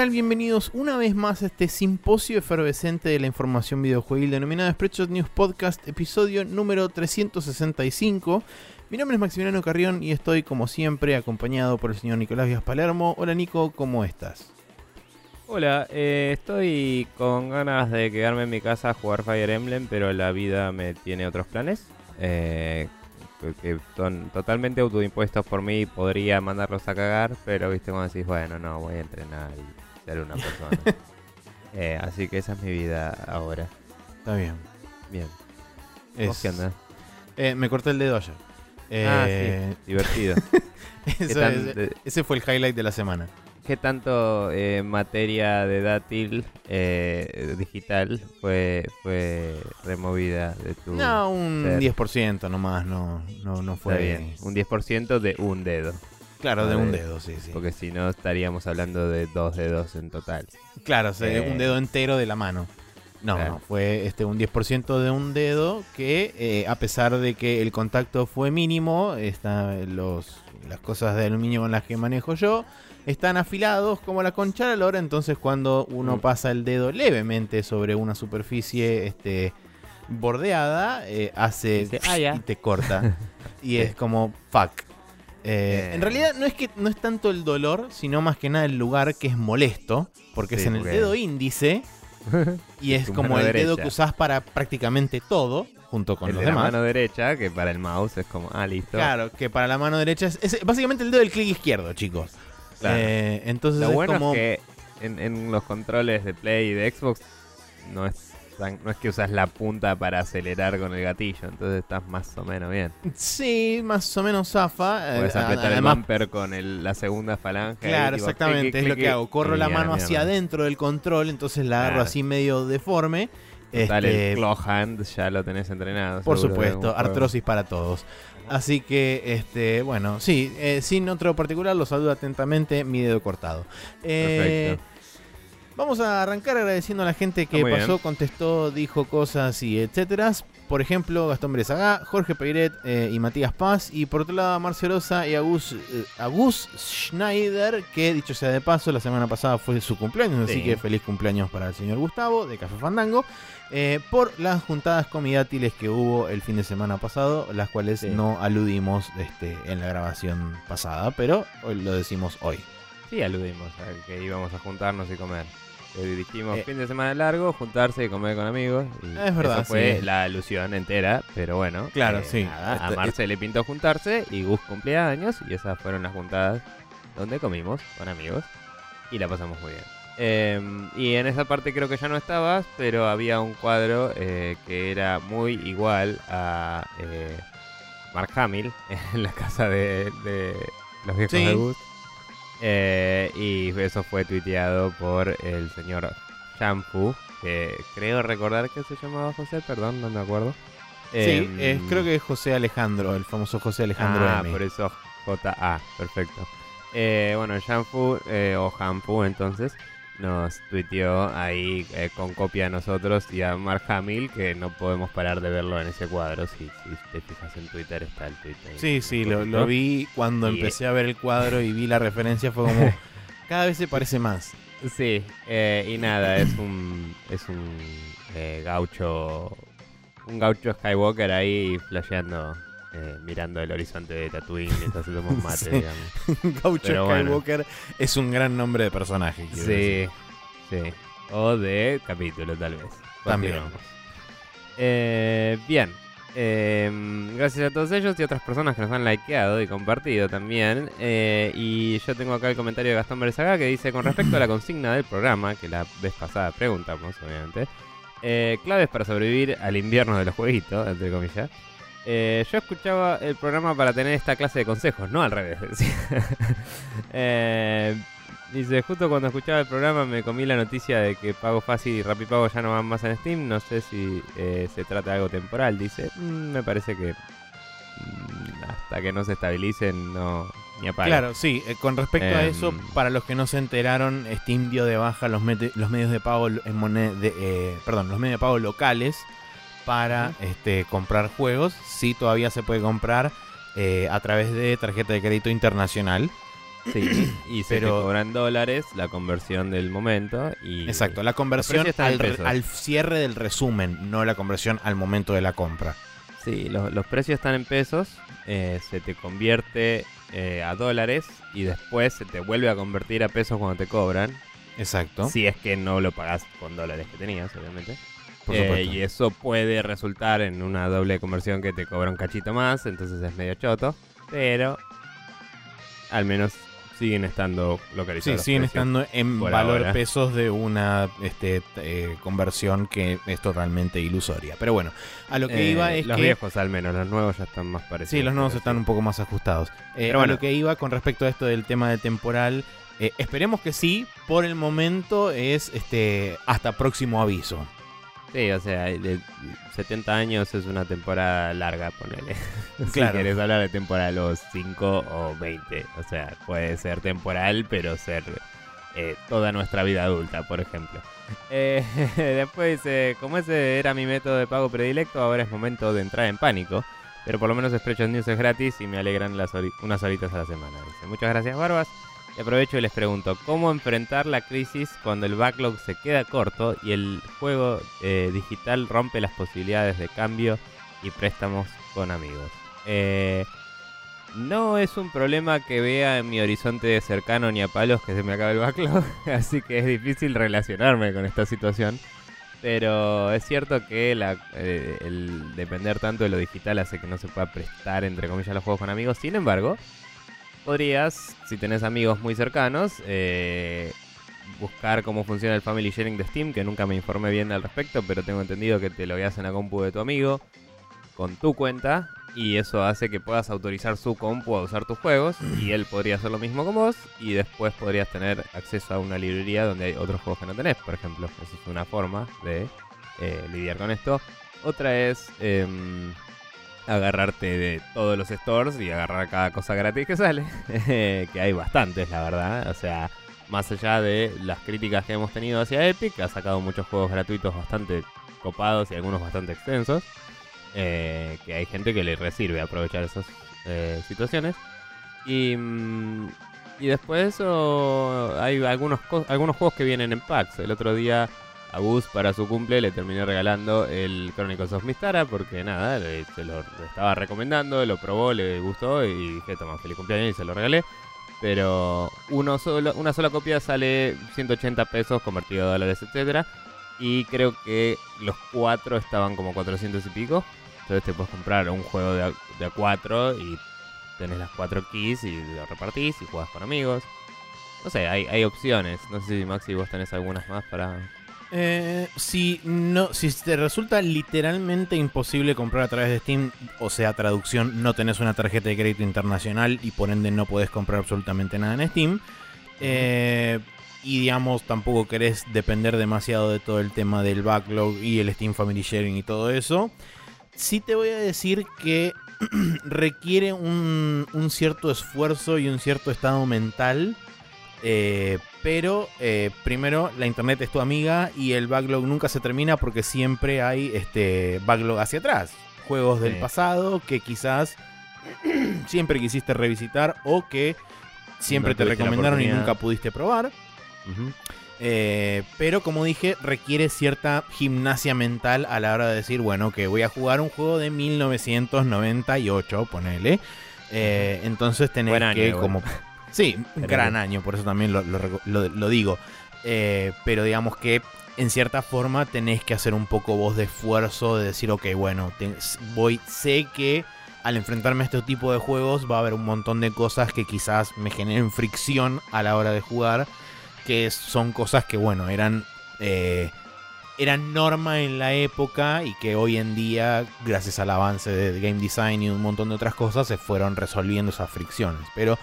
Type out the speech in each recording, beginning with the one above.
tal? Bienvenidos una vez más a este simposio efervescente de la información videojuegil denominado Spreadshot News Podcast, episodio número 365. Mi nombre es Maximiliano Carrión y estoy, como siempre, acompañado por el señor Nicolás Vías Palermo. Hola Nico, ¿cómo estás? Hola, eh, estoy con ganas de quedarme en mi casa a jugar Fire Emblem, pero la vida me tiene otros planes. Eh, que son totalmente autoimpuestos por mí, podría mandarlos a cagar, pero viste cuando decís, bueno, no, voy a entrenar y ser una persona. Eh, así que esa es mi vida ahora. Está bien. Bien. Es- qué onda? Eh, me corté el dedo ayer. Ah, Eh, sí, divertido. eso tan- es- de- ese fue el highlight de la semana. ¿Qué tanto eh, materia de dátil eh, digital fue, fue removida de tu... No, un ser. 10% nomás, no, no, no Está fue bien, un 10% de un dedo. Claro, de un dedo, sí, sí. Porque si no estaríamos hablando de dos dedos en total. Claro, o sea, Eh. un dedo entero de la mano. No, Claro. no, fue este un 10% de un dedo que eh, a pesar de que el contacto fue mínimo, está, los, las cosas de aluminio con las que manejo yo están afilados como la concha de la lora, entonces cuando uno Mm. pasa el dedo levemente sobre una superficie este, bordeada, eh, hace Dice, "Ah, ya". y te corta. y es como fuck. Eh, Eh. En realidad no es que no es tanto el dolor, sino más que nada el lugar que es molesto, porque es en el porque- dedo índice y es como el dedo que usás para prácticamente todo, junto con el los de la demás. mano derecha, que para el mouse es como, ah, listo. Claro, que para la mano derecha es, es básicamente el dedo del clic izquierdo, chicos. Claro. Eh, entonces Lo es bueno como es que en, en los controles de Play y de Xbox no es, no es que usas la punta para acelerar con el gatillo, entonces estás más o menos bien. sí, más o menos zafa. eh, Puedes apretar el bumper con el- la segunda falange. Claro, tipo, exactamente, clic, es clic, lo que hago. Corro la mano mierda. hacia adentro del control, entonces la agarro Claro. así medio deforme. Total, Este, el claw hand ya lo tenés entrenado. Por supuesto, artrosis para todos. Así que, este, bueno, sí, eh, sin otro particular, lo saludo atentamente, mi dedo cortado. Eh, Perfecto. Vamos a arrancar agradeciendo a la gente que Ah, muy pasó, bien. contestó, dijo cosas y etcétera. Por ejemplo, Gastón Brezagá, Jorge Peiret eh, y Matías Paz. Y por otro lado, Marcelosa y Agus, eh, Agus Schneider, que dicho sea de paso, la semana pasada fue su cumpleaños. Así Sí. que feliz cumpleaños para el señor Gustavo de Café Fandango. eh, por las juntadas comidátiles que hubo el fin de semana pasado, las cuales Sí. no aludimos este, en la grabación pasada, pero hoy lo decimos hoy. Sí, aludimos a que íbamos a juntarnos y comer. Que dijimos Eh. fin de semana largo, juntarse y comer con amigos. y Es verdad, Eso fue sí. la alusión entera, pero bueno. eh, Claro, sí. nada, a Este- Marce le pintó juntarse y Gus cumpleaños y esas fueron las juntadas donde comimos con amigos y la pasamos muy bien. Eh, y en esa parte creo que ya no estabas, pero había un cuadro eh, que era muy igual a eh, Mark Hamill en la casa de, de los viejos Sí. de Gus. Eh, y eso fue tuiteado por el señor Shampoo, que creo recordar que se llamaba José, perdón, no me acuerdo. Sí, Em, eh, creo que es José Alejandro, el famoso José Alejandro Ah, M. por eso JA, perfecto. Eh, bueno, Shampoo, eh, o Shampoo entonces, nos tuiteó ahí eh, con copia a nosotros y a Mark Hamill, que no podemos parar de verlo en ese cuadro. Si, si te fijas en Twitter, está el ahí. Sí, sí, lo, vi cuando Y- empecé a ver el cuadro y vi la referencia, fue como, cada vez se parece más. Sí, eh, y nada, es un es un eh, gaucho un gaucho Skywalker ahí flasheando, eh, mirando el horizonte de Tatooine mientras se toma un mate, Sí. digamos. Gaucho Pero bueno. Skywalker es un gran nombre de personaje. quiero decir. Sí, sí. O de capítulo, tal vez. También. Eh, bien. Eh, gracias a todos ellos y otras personas que nos han likeado y compartido también. Eh, y yo tengo acá el comentario de Gastón Berzaga que dice: Con respecto a la consigna del programa, que la vez pasada preguntamos, obviamente, eh, claves para sobrevivir al invierno de los jueguitos, entre comillas. Eh, yo escuchaba el programa para tener esta clase de consejos, no al revés. Eh, dice, justo cuando escuchaba el programa me comí la noticia de que Pago Fácil y Rapipago ya no van más en Steam. No sé si eh, se trata de algo temporal, dice. "Mm, me parece que mm, hasta que no se estabilicen no ni. Claro, sí, eh, con respecto a Em. eso, para los que no se enteraron, Steam dio de baja los, medios de pago en moneda, de, eh, perdón, los medios de pago locales para este, comprar juegos. Sí, todavía se puede comprar eh, a través de tarjeta de crédito internacional. Sí, y se Pero- te cobran dólares la conversión del momento y... Exacto, la conversión al, cierre del resumen, no la conversión al momento de la compra. Sí, los, los precios están en pesos, eh, se te convierte eh, a dólares y después se te vuelve a convertir a pesos cuando te cobran. Exacto. Si es que no lo pagas con dólares que tenías, obviamente. Por Eh, y eso puede resultar en una doble conversión que te cobra un cachito más, entonces es medio choto. Pero al menos siguen estando Sí, localizados. los siguen estando en valor ahora. pesos de una este, eh, conversión que es totalmente ilusoria. Pero bueno, a lo que Eh, iba es los que... viejos al menos, los nuevos ya están más parecidos. Sí, los nuevos están sí. un poco más ajustados. Eh, Pero a lo que iba con respecto a esto del tema de temporal, esperemos que sí. Por el momento es este hasta próximo aviso. Sí, o sea, de 70 años es una temporada larga, ponele. Claro. Si querés hablar de temporada de los 5 o 20. O sea, puede ser temporal, pero ser eh, toda nuestra vida adulta, por ejemplo. Eh, después dice, como ese era mi método de pago predilecto, ahora es momento de entrar en pánico. Pero por lo menos Spreadshot News es gratis y me alegran las unas horitas a la semana. Dice, muchas gracias, Barbas. Y aprovecho y les pregunto, ¿cómo enfrentar la crisis cuando el backlog se queda corto y el juego eh, digital rompe las posibilidades de cambio y préstamos con amigos? Eh, no es un problema que vea en mi horizonte cercano ni a palos que se me acabe el backlog, así que es difícil relacionarme con esta situación. Pero es cierto que la- eh, el depender tanto de lo digital hace que no se pueda prestar, entre comillas, los juegos con amigos. Sin embargo, podrías, si tenés amigos muy cercanos, eh, buscar cómo funciona el Family Sharing de Steam, que nunca me informé bien al respecto, pero tengo entendido que te lo en la compu de tu amigo con tu cuenta y eso hace que puedas autorizar su compu a usar tus juegos y él podría hacer lo mismo con vos y después podrías tener acceso a una librería donde hay otros juegos que no tenés, por ejemplo. Esa es una forma de eh, lidiar con esto. Otra es em, agarrarte de todos los stores y agarrar cada cosa gratis que sale, que hay bastantes, la verdad. O sea, más allá de las críticas que hemos tenido hacia Epic, ha sacado muchos juegos gratuitos bastante copados y algunos bastante extensos. eh, que hay gente que le resirve aprovechar esas eh, situaciones. Y, mm, y después de eso hay algunos, algunos juegos que vienen en packs. El otro día a Gus para su cumple le terminé regalando el Chronicles of Mistara porque nada, le- se lo estaba recomendando, lo probó, le gustó y dije, toma, feliz cumpleaños y se lo regalé. Pero uno solo, una sola copia sale 180 pesos convertido a dólares, etcétera. Y creo que los cuatro estaban como 400 y pico. Entonces te puedes comprar un juego de a, de cuatro y tenés las cuatro keys y lo repartís y jugás con amigos. No sé, hay, hay opciones. No sé si Maxi vos tenés algunas más para... Eh, si no, si te resulta literalmente imposible comprar a través de Steam, o sea, traducción, no tenés una tarjeta de crédito internacional y por ende no podés comprar absolutamente nada en Steam. eh, y digamos, tampoco querés depender demasiado de todo el tema del backlog y el Steam Family Sharing y todo eso. Sí te voy a decir que requiere un, un cierto esfuerzo y un cierto estado mental. eh, pero eh, primero, la internet es tu amiga y el backlog nunca se termina porque siempre hay este backlog hacia atrás. Juegos del pasado que quizás siempre quisiste revisitar o que siempre No te recomendaron y nunca pudiste probar. Eh, pero como dije, requiere cierta gimnasia mental a la hora de decir, bueno, que voy a jugar un juego de 1998, ponele. Eh, entonces tenés año que como... Sí, un gran año, por eso también lo, lo reco- lo- lo digo. Eh, pero digamos que en cierta forma tenés que hacer un poco vos de esfuerzo de decir, ok, bueno, te- voy, sé que al enfrentarme a este tipo de juegos va a haber un montón de cosas que quizás me generen fricción a la hora de jugar que son cosas que, bueno, eran, eh, eran norma en la época y que hoy en día, gracias al avance de game design y un montón de otras cosas, se fueron resolviendo esas fricciones. Pero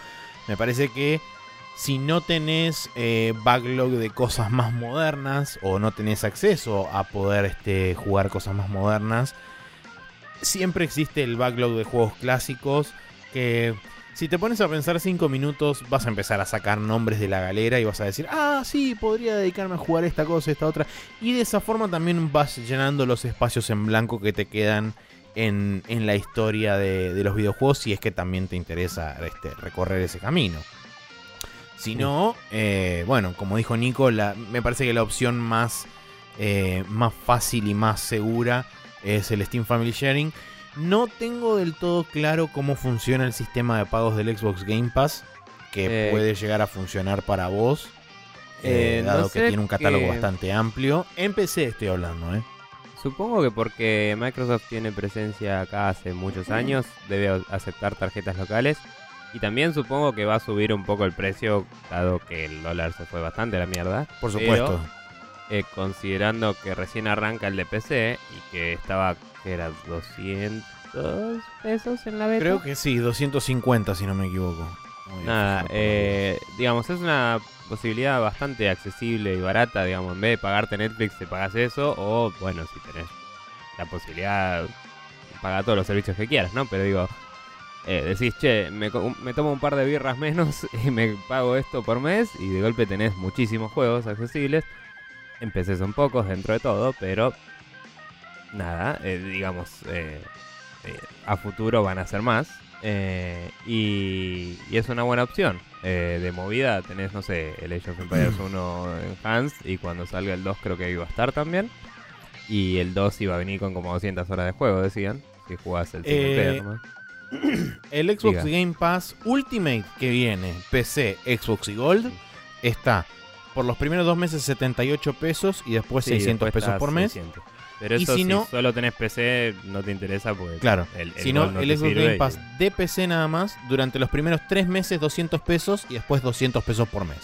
me parece que si no tenés eh, backlog de cosas más modernas o no tenés acceso a poder este, jugar cosas más modernas, siempre existe el backlog de juegos clásicos que si te pones a pensar 5 minutos vas a empezar a sacar nombres de la galera y vas a decir, ah, sí, podría dedicarme a jugar esta cosa, esta otra. Y de esa forma también vas llenando los espacios en blanco que te quedan en, en la historia de, de los videojuegos si es que también te interesa este, recorrer ese camino. Si no, eh, bueno, como dijo Nico, la- me parece que la opción más, eh, más fácil y más segura es el Steam Family Sharing. No tengo del todo claro cómo funciona el sistema de pagos del Xbox Game Pass, que Eh, puede llegar a funcionar para vos, no dado que tiene un catálogo que- bastante amplio. En PC estoy hablando, ¿eh? Supongo que porque Microsoft tiene presencia acá hace muchos años, debe aceptar tarjetas locales. Y también supongo que va a subir un poco el precio, dado que el dólar se fue bastante a la mierda. Por Pero, supuesto. eh, considerando que recién arranca el de PC y que estaba, que era 200 pesos en la beta. Creo que sí, 250 si no me equivoco. Muy Nada, eh, digamos, es una posibilidad bastante accesible y barata, digamos, en vez de pagarte Netflix te pagas eso, o bueno, si tenés la posibilidad, paga todos los servicios que quieras, ¿no? Pero digo, eh, decís, che, me, me tomo un par de birras menos y me pago esto por mes, y de golpe tenés muchísimos juegos accesibles. En PC son pocos dentro de todo, pero nada, eh, digamos, eh, a futuro van a ser más. Eh, y, y es una buena opción. Eh, de movida tenés, no sé, el Age of Empires 1 Enhanced y cuando salga el 2 creo que iba a estar también. Y el 2 iba a venir con como 200 horas de juego, decían. Si jugás el Eh, nomás. El Xbox Diga. Game Pass Ultimate que viene, PC, Xbox y Gold, está por los primeros dos meses 78 pesos y después Sí, 600 después pesos por mes. 600. Pero Y eso si si, no- solo tenés PC no te interesa porque Claro. el, el Si no, el Xbox Game y- Pass de PC nada más, durante los primeros tres meses 200 pesos y después 200 pesos por mes.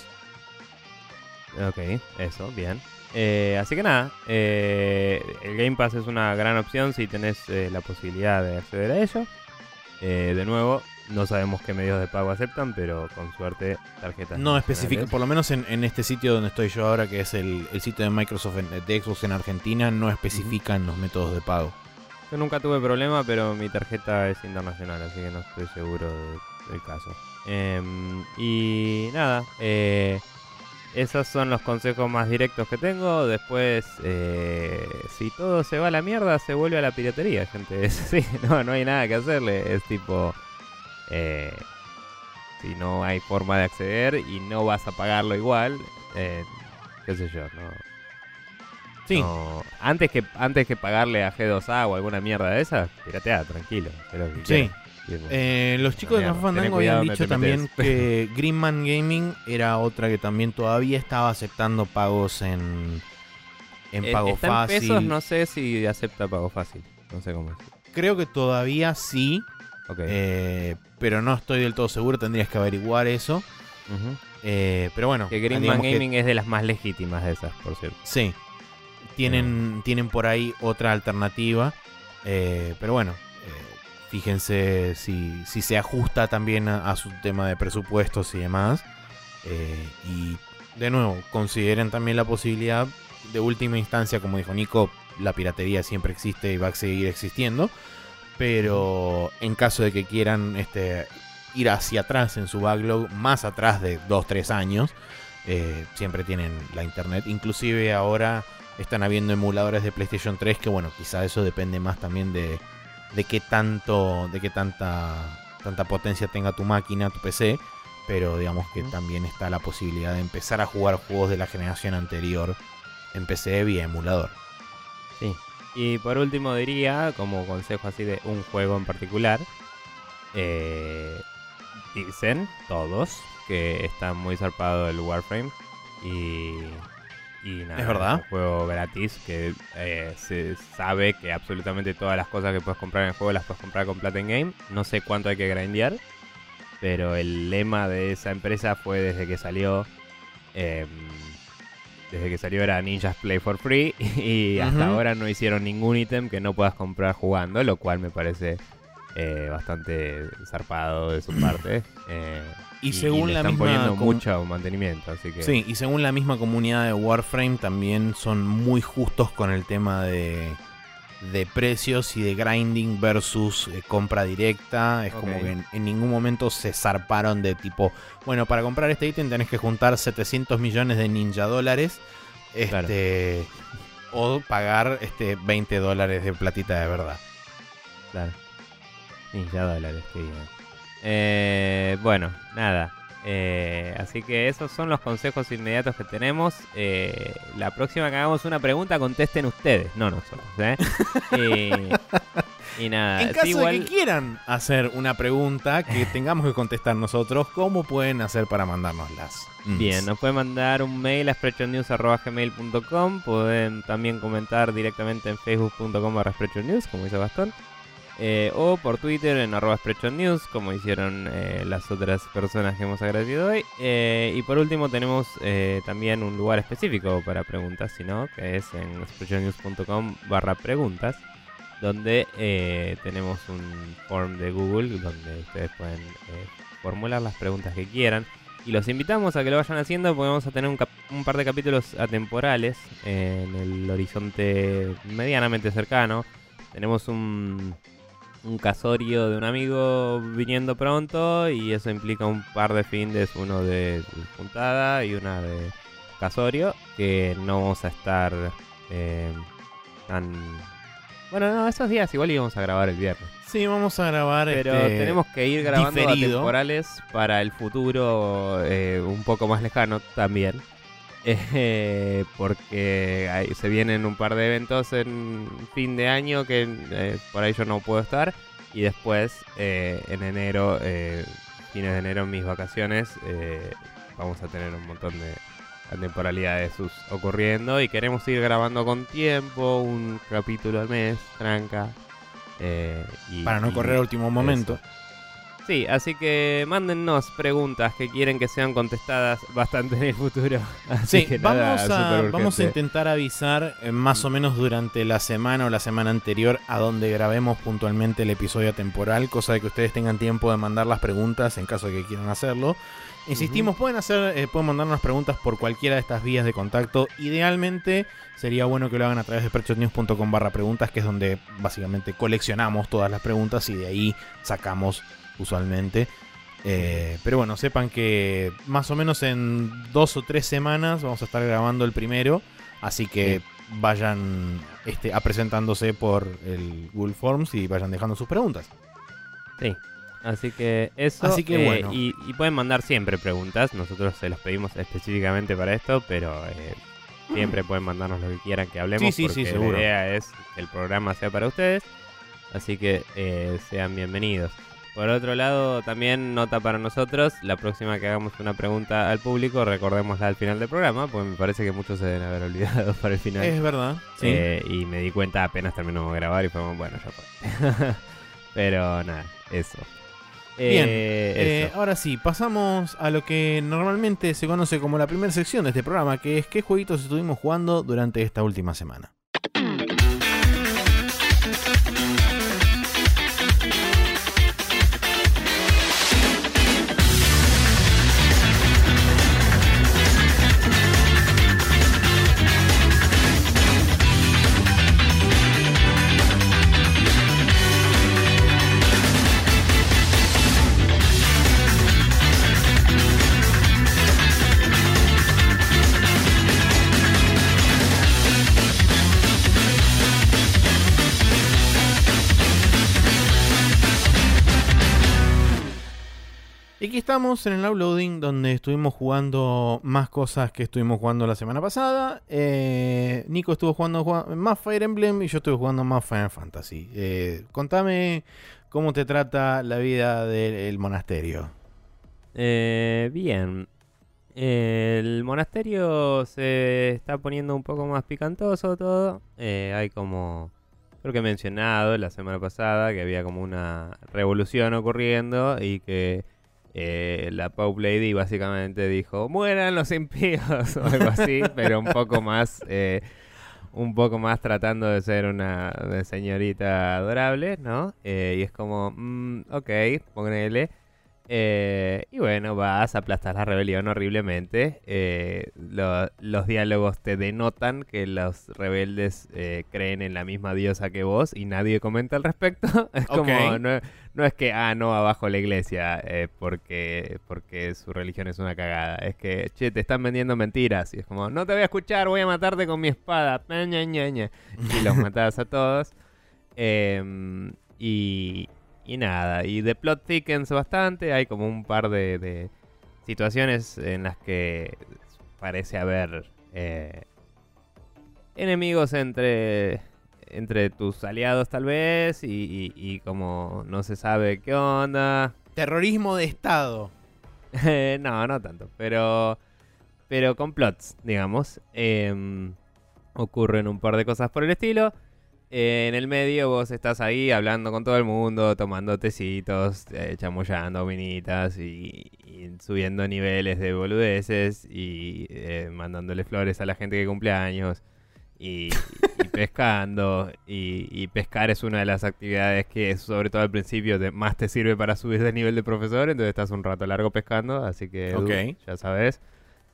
Ok, eso, bien. Eh, así que nada, eh, el Game Pass es una gran opción si tenés eh, la posibilidad de acceder a ello. De nuevo, no sabemos qué medios de pago aceptan, pero con suerte tarjetas. No especifica, por lo menos en, en este sitio donde estoy yo ahora, que es el, el sitio de Microsoft en- de Xbox en Argentina, no especifican los métodos de pago. Yo nunca tuve problema, pero mi tarjeta es internacional, así que no estoy seguro de- del caso. Em, y nada, eh, esos son los consejos más directos que tengo. Después, eh, si todo se va a la mierda, se vuelve a la piratería, gente. Así, no, no hay nada que hacerle. Es tipo, eh, si no hay forma de acceder y no vas a pagarlo igual, eh, qué sé yo, no. Sí, No, antes que antes que pagarle a G2A o alguna mierda de esas, piratea, tranquilo. sí. quieras. Y es- Eh, los chicos de. Café Fandango habían dicho también metes. que Greenman Gaming era otra que también todavía estaba aceptando pagos en, en Eh, pago está en fácil. pesos, no sé si acepta pago fácil. No sé cómo es. Creo que todavía sí, Eh, pero no estoy del todo seguro, tendrías que averiguar eso. Eh, pero bueno, Que digamos que- Gaming es de las más legítimas de esas, por cierto. sí, tienen, tienen por ahí otra alternativa, eh, pero bueno, eh, fíjense si, si se ajusta también a, a su tema de presupuestos y demás. Eh, y de nuevo, consideren también la posibilidad de última instancia, como dijo Nico, la piratería siempre existe y va a seguir existiendo. Pero en caso de que quieran este, ir hacia atrás en su backlog, más atrás de 2-3 años, eh, siempre tienen la internet. Inclusive ahora están habiendo emuladores de PlayStation 3 que bueno, quizá eso depende más también de, de qué tanto, de qué tanta, tanta potencia tenga tu máquina, tu PC. Pero digamos que también está la posibilidad de empezar a jugar juegos de la generación anterior en PC vía emulador. Y por último diría, como consejo así de un juego en particular, eh, dicen todos que está muy zarpado el Warframe y, y nada, ¿Es verdad? un juego gratis que eh, se sabe que absolutamente todas las cosas que puedes comprar en el juego las puedes comprar con Plata in Game. No sé cuánto hay que grindear, pero el lema de esa empresa fue desde que salió... em, desde que salió era Ninjas Play for Free y hasta ahora no hicieron ningún ítem que no puedas comprar jugando, lo cual me parece eh, bastante zarpado de su parte. eh, Y según le la están misma poniendo mucho mantenimiento, así que Sí, y según la misma comunidad de Warframe también son muy justos con el tema de, de precios y de grinding versus eh, compra directa. Es como que en, en ningún momento se zarparon de tipo, bueno, para comprar este ítem tenés que juntar 700 millones de ninja dólares. Claro. Este, O pagar este 20 dólares de platita de verdad. Claro. Ya dólares, qué bien. Eh, bueno, nada. Eh, así que esos son los consejos inmediatos que tenemos. Eh, la próxima que hagamos una pregunta, contesten ustedes, no nosotros. ¿eh? y, y nada. En sí, caso igual- de que quieran hacer una pregunta que tengamos que contestar nosotros, ¿cómo pueden hacer para mandárnoslas? Bien, nos pueden mandar un mail a sprechonews.gmail.com Pueden también comentar directamente en facebook.com barra como hizo Gastón. Eh, o por Twitter en arroba News, como hicieron eh, las otras personas que hemos agradecido hoy. Eh, y por último tenemos también un lugar específico para preguntas, si no, que es en sprechonews.com barra preguntas, donde tenemos un form de Google donde ustedes pueden formular las preguntas que quieran. Y los invitamos a que lo vayan haciendo porque vamos a tener un, par de capítulos atemporales en el horizonte medianamente cercano. Tenemos un, un casorio de un amigo viniendo pronto y eso implica un par de findes, uno de puntada y una de casorio, que no vamos a estar eh, tan... Bueno, no, esos días igual íbamos a grabar el viernes. Sí, vamos a grabar. Pero este, tenemos que ir grabando temporales para el futuro eh, un poco más lejano también. Eh, porque ahí se vienen un par de eventos en fin de año que eh, por ahí yo no puedo estar. Y después, eh, en enero, eh, fines de enero, en mis vacaciones, eh, vamos a tener un montón de temporalidades sus ocurriendo. Y queremos ir grabando con tiempo, un capítulo al mes, tranca. eh, y- Para no y- correr último momento. Sí, así que mándennos preguntas que quieren que sean contestadas bastante en el futuro. Así Sí, que nada, vamos, a, vamos intentar avisar eh, más o menos durante la semana o la semana anterior a donde grabemos puntualmente el episodio temporal, cosa de que ustedes tengan tiempo de mandar las preguntas en caso de que quieran hacerlo. Insistimos, pueden hacer, eh, pueden mandarnos preguntas por cualquiera de estas vías de contacto. Idealmente sería bueno que lo hagan a través de spreadshotnews.com barra preguntas, que es donde básicamente coleccionamos todas las preguntas y de ahí sacamos usualmente. Eh, pero bueno, sepan que más o menos en dos o tres semanas vamos a estar grabando el primero. Así que vayan este, a presentándose por el Google Forms y vayan dejando sus preguntas. Sí. Así que eso. Así que eh, bueno. Y, y pueden mandar siempre preguntas. Nosotros se los pedimos específicamente para esto, pero eh, siempre pueden mandarnos lo que quieran que hablemos. Sí, sí, sí, seguro. La idea es que el programa sea para ustedes. Así que sean bienvenidos. Por otro lado, también nota para nosotros, la próxima que hagamos una pregunta al público, recordémosla al final del programa, porque me parece que muchos se deben haber olvidado para el final. Es verdad. Sí. Eh, y me di cuenta apenas terminamos de grabar y fue bueno, ya fue. Pero nada, eso. Bien, Eh, Eh, eso. ahora sí, pasamos a lo que normalmente se conoce como la primera sección de este programa, que es qué jueguitos estuvimos jugando durante esta última semana. Estamos en el uploading donde estuvimos jugando más cosas que estuvimos jugando la semana pasada. Eh, Nico estuvo jugando más Fire Emblem y yo estuve jugando más Final Fantasy. Eh, contame cómo te trata la vida del monasterio. Eh, bien. El monasterio se está poniendo un poco más picantoso todo. Eh, hay como, creo que he mencionado la semana pasada que había como una revolución ocurriendo y que eh, la Pope Lady básicamente dijo, mueran los impíos o algo así, pero un poco más... eh, un poco más tratando de ser una señorita adorable, ¿no? Eh, y es como, mm, ok, ponele. Eh, y bueno, vas, aplastas la rebelión horriblemente. Eh, lo- los diálogos te denotan que los rebeldes eh, creen en la misma diosa que vos y nadie comenta al respecto. Es como, no, no es que, ah, no, abajo la iglesia, porque, porque su religión es una cagada. Es que, che, te están vendiendo mentiras. Y es como, no te voy a escuchar, voy a matarte con mi espada. Y los matas a todos. Em, y, y nada, y The Plot thickens bastante. Hay como un par de, de, situaciones en las que parece haber eh, enemigos entre, entre tus aliados tal vez y, y- y como no se sabe qué onda. Terrorismo de Estado. Eh, no, no tanto, pero pero con plots, digamos. Em, ocurren un par de cosas por el estilo. Eh, en el medio vos estás ahí hablando con todo el mundo, tomando tecitos, eh, chamullando minitas y, y subiendo niveles de boludeces y eh, mandándole flores a la gente que cumple años y, y pescando. Y, y pescar es una de las actividades que, sobre todo al principio, te- más te sirve para subir de nivel de profesor. Entonces estás un rato largo pescando, así que Ok. ya sabes.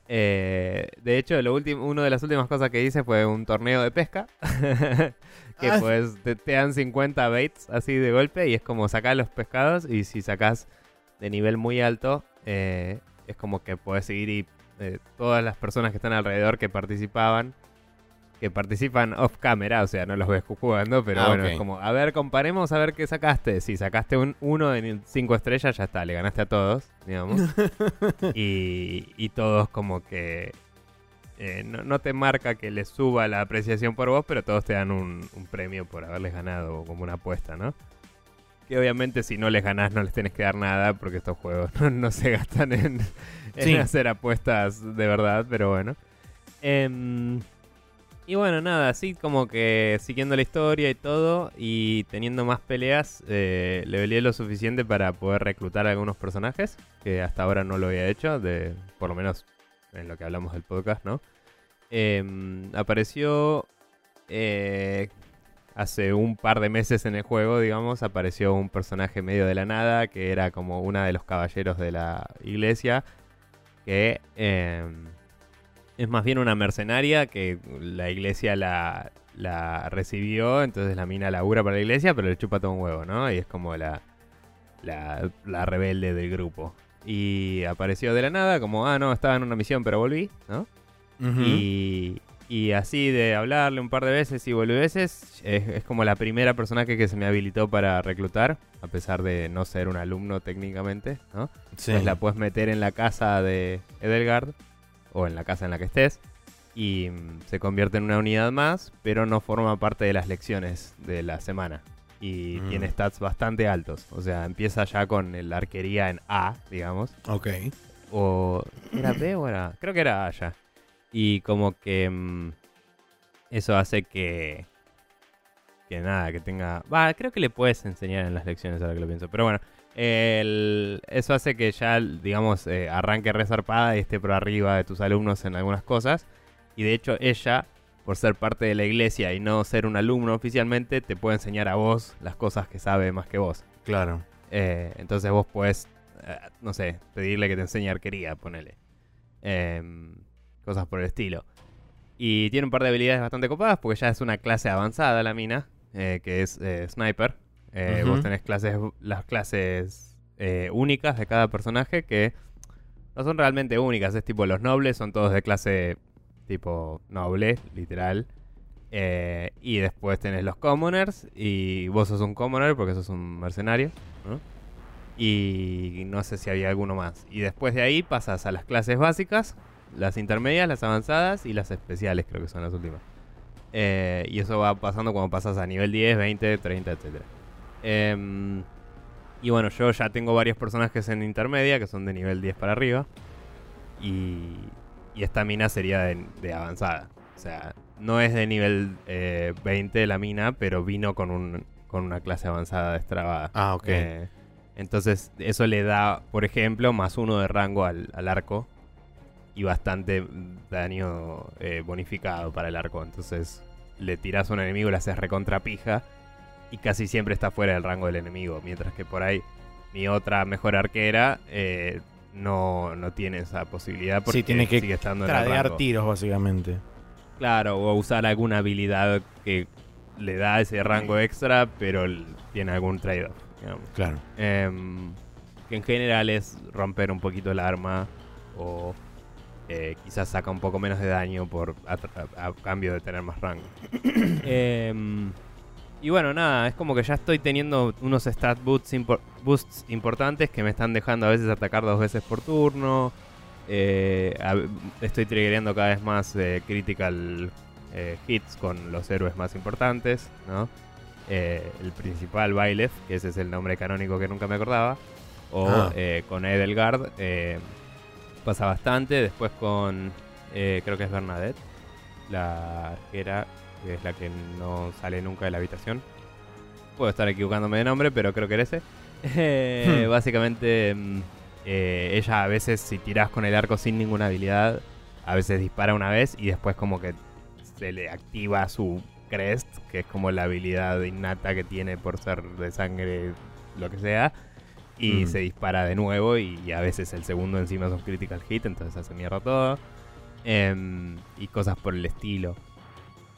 Eh, de hecho, lo último, una de las últimas cosas que hice fue un torneo de pesca. que Ah. pues te, te dan 50 baits así de golpe y es como sacar los pescados y si sacas de nivel muy alto eh, es como que puedes seguir y eh, todas las personas que están alrededor que participaban que participan off camera, o sea, no los ves jugando, pero Ah, bueno, es como, a ver, comparemos a ver qué sacaste. Si sacaste un 1 de 5 estrellas, ya está, le ganaste a todos, digamos. y, y todos como que eh, no, no te marca que les suba la apreciación por vos, pero todos te dan un, un premio por haberles ganado como una apuesta, ¿no? Que obviamente si no les ganás no les tenés que dar nada porque estos juegos no, no se gastan en, en Sí. hacer apuestas de verdad, pero bueno. Em, y bueno, nada, así como que siguiendo la historia y todo y teniendo más peleas, eh, leveleé lo suficiente para poder reclutar a algunos personajes, que hasta ahora no lo había hecho, de por lo menos en lo que hablamos del podcast, ¿no? Em, apareció eh, hace un par de meses en el juego, digamos, apareció un personaje medio de la nada, que era como una de los caballeros de la iglesia, que... em, es más bien una mercenaria que la iglesia la, la recibió, entonces la mina labura para la iglesia, pero le chupa todo un huevo, ¿no? Y es como la, la, la rebelde del grupo. Y apareció de la nada, como, ah, no, estaba en una misión, pero volví, ¿no? Y, y así de hablarle un par de veces y veces, es, es como la primera personaje que se me habilitó para reclutar, a pesar de no ser un alumno técnicamente, ¿no? Sí. Pues la puedes meter en la casa de Edelgard o en la casa en la que estés y mm, se convierte en una unidad más, pero no forma parte de las lecciones de la semana. Y Mm. tiene stats bastante altos. O sea, empieza ya con la arquería en A, digamos. Ok. O. ¿Era B o era.? Creo que era A ya. Y como que. mm, eso hace que. Que nada, que tenga. Va, creo que le puedes enseñar en las lecciones ahora que lo pienso. Pero bueno. el- eso hace que ya, digamos, eh, arranque resarpada y esté por arriba de tus alumnos en algunas cosas. Y de hecho, ella, por ser parte de la iglesia y no ser un alumno oficialmente, te puede enseñar a vos las cosas que sabe más que vos. Claro. Eh, entonces vos puedes, eh, no sé, pedirle que te enseñe arquería, ponele. Em, cosas por el estilo. Y tiene un par de habilidades bastante copadas porque ya es una clase avanzada la mina, eh, que es sniper. Eh, Ujú. Vos tenés clases, las clases eh, únicas de cada personaje que no son realmente únicas. Es tipo los nobles son todos de clase tipo noble, literal. Eh, y después tenés los commoners y vos sos un commoner porque sos un mercenario. Y no sé si había alguno más. Y después de ahí pasas a las clases básicas, las intermedias, las avanzadas y las especiales, creo que son las últimas. Eh, y eso va pasando cuando pasas a nivel 10, 20, 30, etc. y bueno, yo ya tengo varios personajes en intermedia que son de nivel 10 para arriba. Y, y esta mina sería de, de avanzada. O sea, no es de nivel eh, 20 la mina, pero vino con, un, con una clase avanzada destrabada. Ah, ok. Eh, entonces, eso le da, por ejemplo, más uno de rango al, al arco y bastante daño eh, bonificado para el arco. Entonces, le tiras a un enemigo, le haces recontra pija y casi siempre está fuera del rango del enemigo. Mientras que por ahí, mi otra mejor arquera eh, no, no tiene esa posibilidad porque Sí, tiene que sigue estando en el Tradear rango. tiros, básicamente. Claro, o usar alguna habilidad que le da ese rango extra, pero tiene algún trade-off. Claro. Em, que en general es romper un poquito el arma o eh, quizás saca un poco menos de daño por a, a- a cambio de tener más rango. Em, Y bueno, nada, es como que ya estoy teniendo unos stat boosts, impor- boosts importantes que me están dejando a veces atacar dos veces por turno. Eh, estoy triggereando cada vez más eh, critical eh, hits con los héroes más importantes, ¿no? El principal, Byleth, que ese es el nombre canónico que nunca me acordaba. O Ah. eh, con Edelgard, pasa bastante. Después con, eh, creo que es Bernadette, la arquera, que es la que no sale nunca de la habitación. Puedo estar equivocándome de nombre, pero creo que era ese. Eh, Hmm. Básicamente, mm, eh, ella a veces, si tiras con el arco sin ninguna habilidad, a veces dispara una vez y después como que se le activa su crest, que es como la habilidad innata que tiene por ser de sangre, lo que sea. Y Mm. se dispara de nuevo y, y a veces el segundo encima es un critical hit, entonces hace mierda todo. Em, y cosas por el estilo.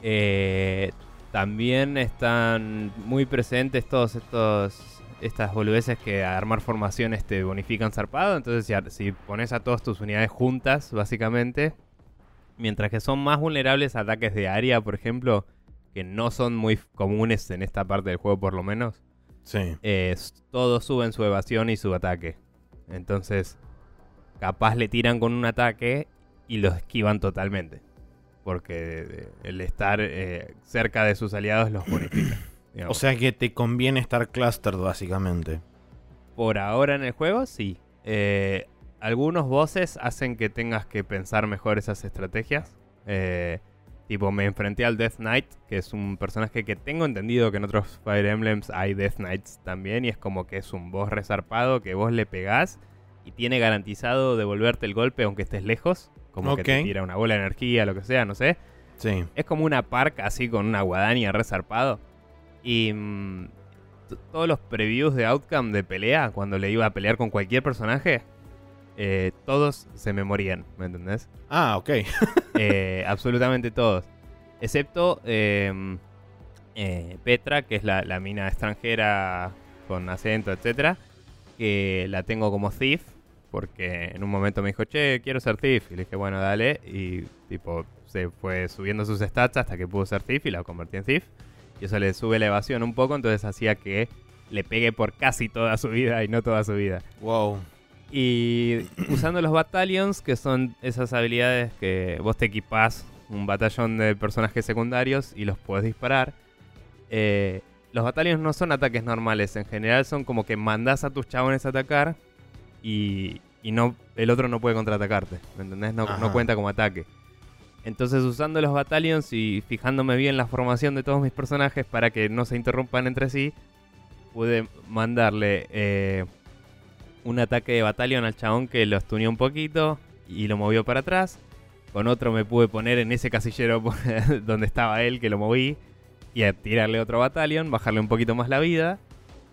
Eh, también están muy presentes todos estos estas boludeces que a armar formaciones te bonifican zarpado. Entonces, si, pones a todas tus unidades juntas, básicamente, mientras que son más vulnerables a ataques de área, por ejemplo, que no son muy comunes en esta parte del juego, por lo menos, Sí. eh, todos suben su evasión y su ataque. Entonces, capaz le tiran con un ataque y los esquivan totalmente. Porque el estar eh, cerca de sus aliados los bonifica. O sea que te conviene estar clustered, básicamente. Por ahora en el juego, sí. Eh, algunos bosses hacen que tengas que pensar mejor esas estrategias. Eh, tipo, me enfrenté al Death Knight, que es un personaje que tengo entendido que en otros Fire Emblems hay Death Knights también. Y es como que es un boss resarpado que vos le pegás y tiene garantizado devolverte el golpe aunque estés lejos. Como que te tira una bola de energía, lo que sea, no sé. Sí. Es como una park así con una guadaña resarpado. Y mm, todos los previews de Outcome de pelea, cuando le iba a pelear con cualquier personaje, eh, todos se me morían, ¿me entendés? Ah, ok. Eh, absolutamente todos. Excepto eh, eh, Petra, que es la, la mina extranjera con acento, etcétera, que la tengo como thief, porque en un momento me dijo, che, quiero ser thief. Y le dije, bueno, dale. Y tipo, se fue subiendo sus stats hasta que pudo ser thief y la convertí en thief. Y eso le sube la evasión un poco, entonces hacía que le pegue por casi toda su vida y no toda su vida. Wow. Y usando los battalions, que son esas habilidades que vos te equipás un batallón de personajes secundarios y los podés disparar. eh, los battalions no son ataques normales, en general son como que mandás a tus chabones a atacar y, y no, el otro no puede contraatacarte, ¿me entendés? No, cuenta como ataque. Entonces usando los battalions y fijándome bien la formación de todos mis personajes para que no se interrumpan entre sí, pude mandarle eh, un ataque de battalion al chabón que lo stuneó un poquito y lo movió para atrás. Con otro me pude poner en ese casillero donde estaba él, que lo moví, y a tirarle otro battalion, bajarle un poquito más la vida.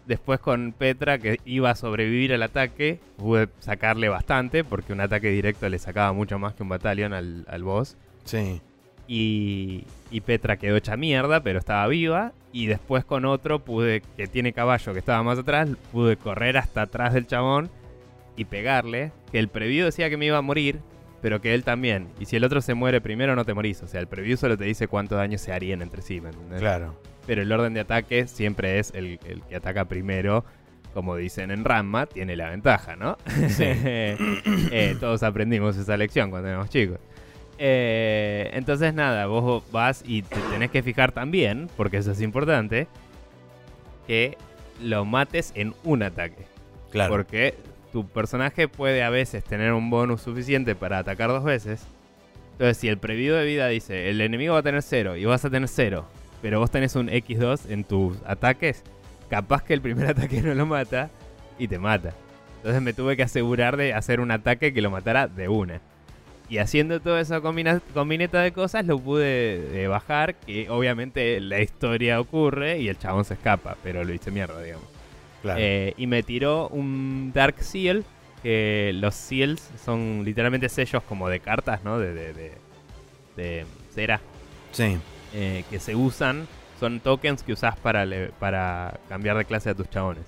Después con Petra, que iba a sobrevivir al ataque, pude sacarle bastante, porque un ataque directo le sacaba mucho más que un battalion al, al boss. Sí. Y, y Petra quedó hecha mierda, pero estaba viva. Y después con otro pude, que tiene caballo que estaba más atrás, pude correr hasta atrás del chabón y pegarle. Que el preview decía que me iba a morir, pero que él también. Y si el otro se muere primero, no te morís. O sea, el preview solo te dice cuánto daño se harían entre sí, ¿me entendés? Claro. Pero el orden de ataque siempre es el, el que ataca primero. Como dicen en Ramma, tiene la ventaja, ¿no? Sí. Eh, todos aprendimos esa lección cuando éramos chicos. Eh, entonces nada, vos vas y te tenés que fijar también, porque eso es importante, que lo mates en un ataque. Claro. Porque tu personaje puede a veces tener un bonus suficiente para atacar dos veces. Entonces, si el preview de vida dice el enemigo va a tener cero y vas a tener cero, pero vos tenés un X2 en tus ataques, capaz que el primer ataque no lo mata y te mata. Entonces me tuve que asegurar de hacer un ataque que lo matara de una. Y haciendo toda esa combineta de cosas lo pude eh, bajar, que obviamente la historia ocurre y el chabón se escapa, pero lo hice mierda, digamos. Claro. Eh, y me tiró un Dark Seal, que los seals son literalmente sellos como de cartas, ¿no? De, de, de- de cera, sí. Eh, que se usan, son tokens que usás para, le- para cambiar de clase a tus chabones.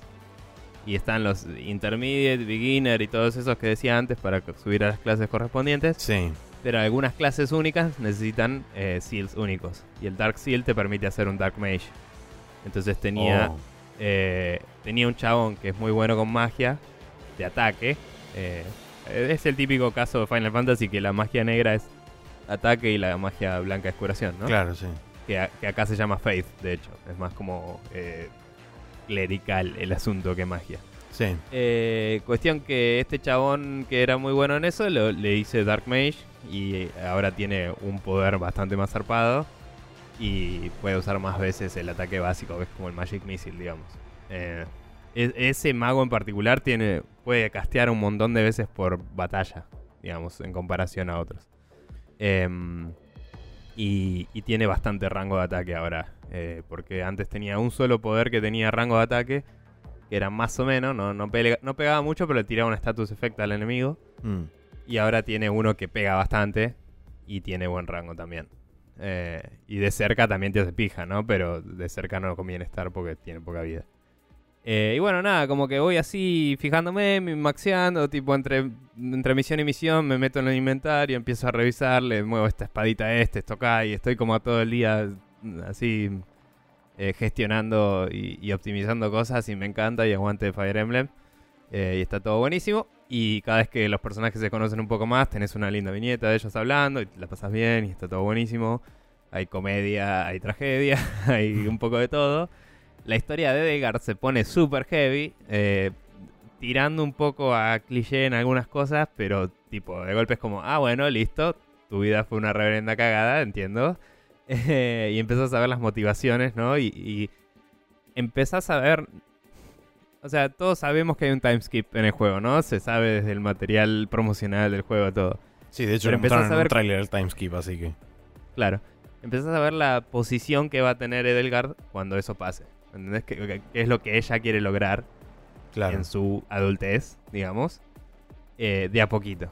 Y están los Intermediate, Beginner y todos esos que decía antes para subir a las clases correspondientes. Sí. Pero algunas clases únicas necesitan eh, seals únicos. Y el Dark Seal te permite hacer un Dark Mage. Entonces tenía, Oh. eh, tenía un chabón que es muy bueno con magia de ataque. eh, es el típico caso de Final Fantasy que la magia negra es ataque y la magia blanca es curación, ¿no? Claro, sí. Que, a- que acá se llama Faith, de hecho. Es más como eh, clerical el asunto que magia. Sí. Eh, cuestión que este chabón que era muy bueno en eso lo- le hice Dark Mage y ahora tiene un poder bastante más zarpado y puede usar más veces el ataque básico, que es como el Magic Missile, digamos. Eh, e- ese mago en particular tiene puede castear un montón de veces por batalla, digamos, en comparación a otros. Em, y, y tiene bastante rango de ataque ahora, eh, porque antes tenía un solo poder que tenía rango de ataque que era más o menos, no, no, pele- no pegaba mucho, pero le tiraba un status effect al enemigo. Mm. Y ahora tiene uno que pega bastante y tiene buen rango también. Eh, y de cerca también te hace pija, ¿no? Pero de cerca no conviene estar porque tiene poca vida. Eh, y bueno, nada, como que voy así fijándome, maxeando, tipo entre, entre misión y misión, me meto en el inventario, empiezo a revisar, le muevo esta espadita a este, esto acá, y estoy como todo el día mm, así eh, gestionando y, optimizando cosas y me encanta y aguante Fire Emblem. Eh, y está todo buenísimo. Y cada vez que los personajes se conocen un poco más, tenés una linda viñeta de ellos hablando y la pasas bien y está todo buenísimo. Hay comedia, hay tragedia, hay un poco de todo. La historia de Edgar se pone súper heavy, eh, tirando un poco a cliché en algunas cosas, pero tipo, de golpe es como, ah, bueno, listo, tu vida fue una reverenda cagada, entiendo. Eh, y empezás a ver las motivaciones, ¿no? Y, y empezás a ver... O sea, todos sabemos que hay un timeskip en el juego, ¿no? Se sabe desde el material promocional del juego, todo. Sí, de hecho Pero empezás en a un ver- tráiler el timeskip, así que... Claro. Empezás a ver la posición que va a tener Edelgard cuando eso pase. ¿Entendés? ¿Qué, qué- qué es lo que ella quiere lograr Claro. en su adultez, digamos? eh, de a poquito.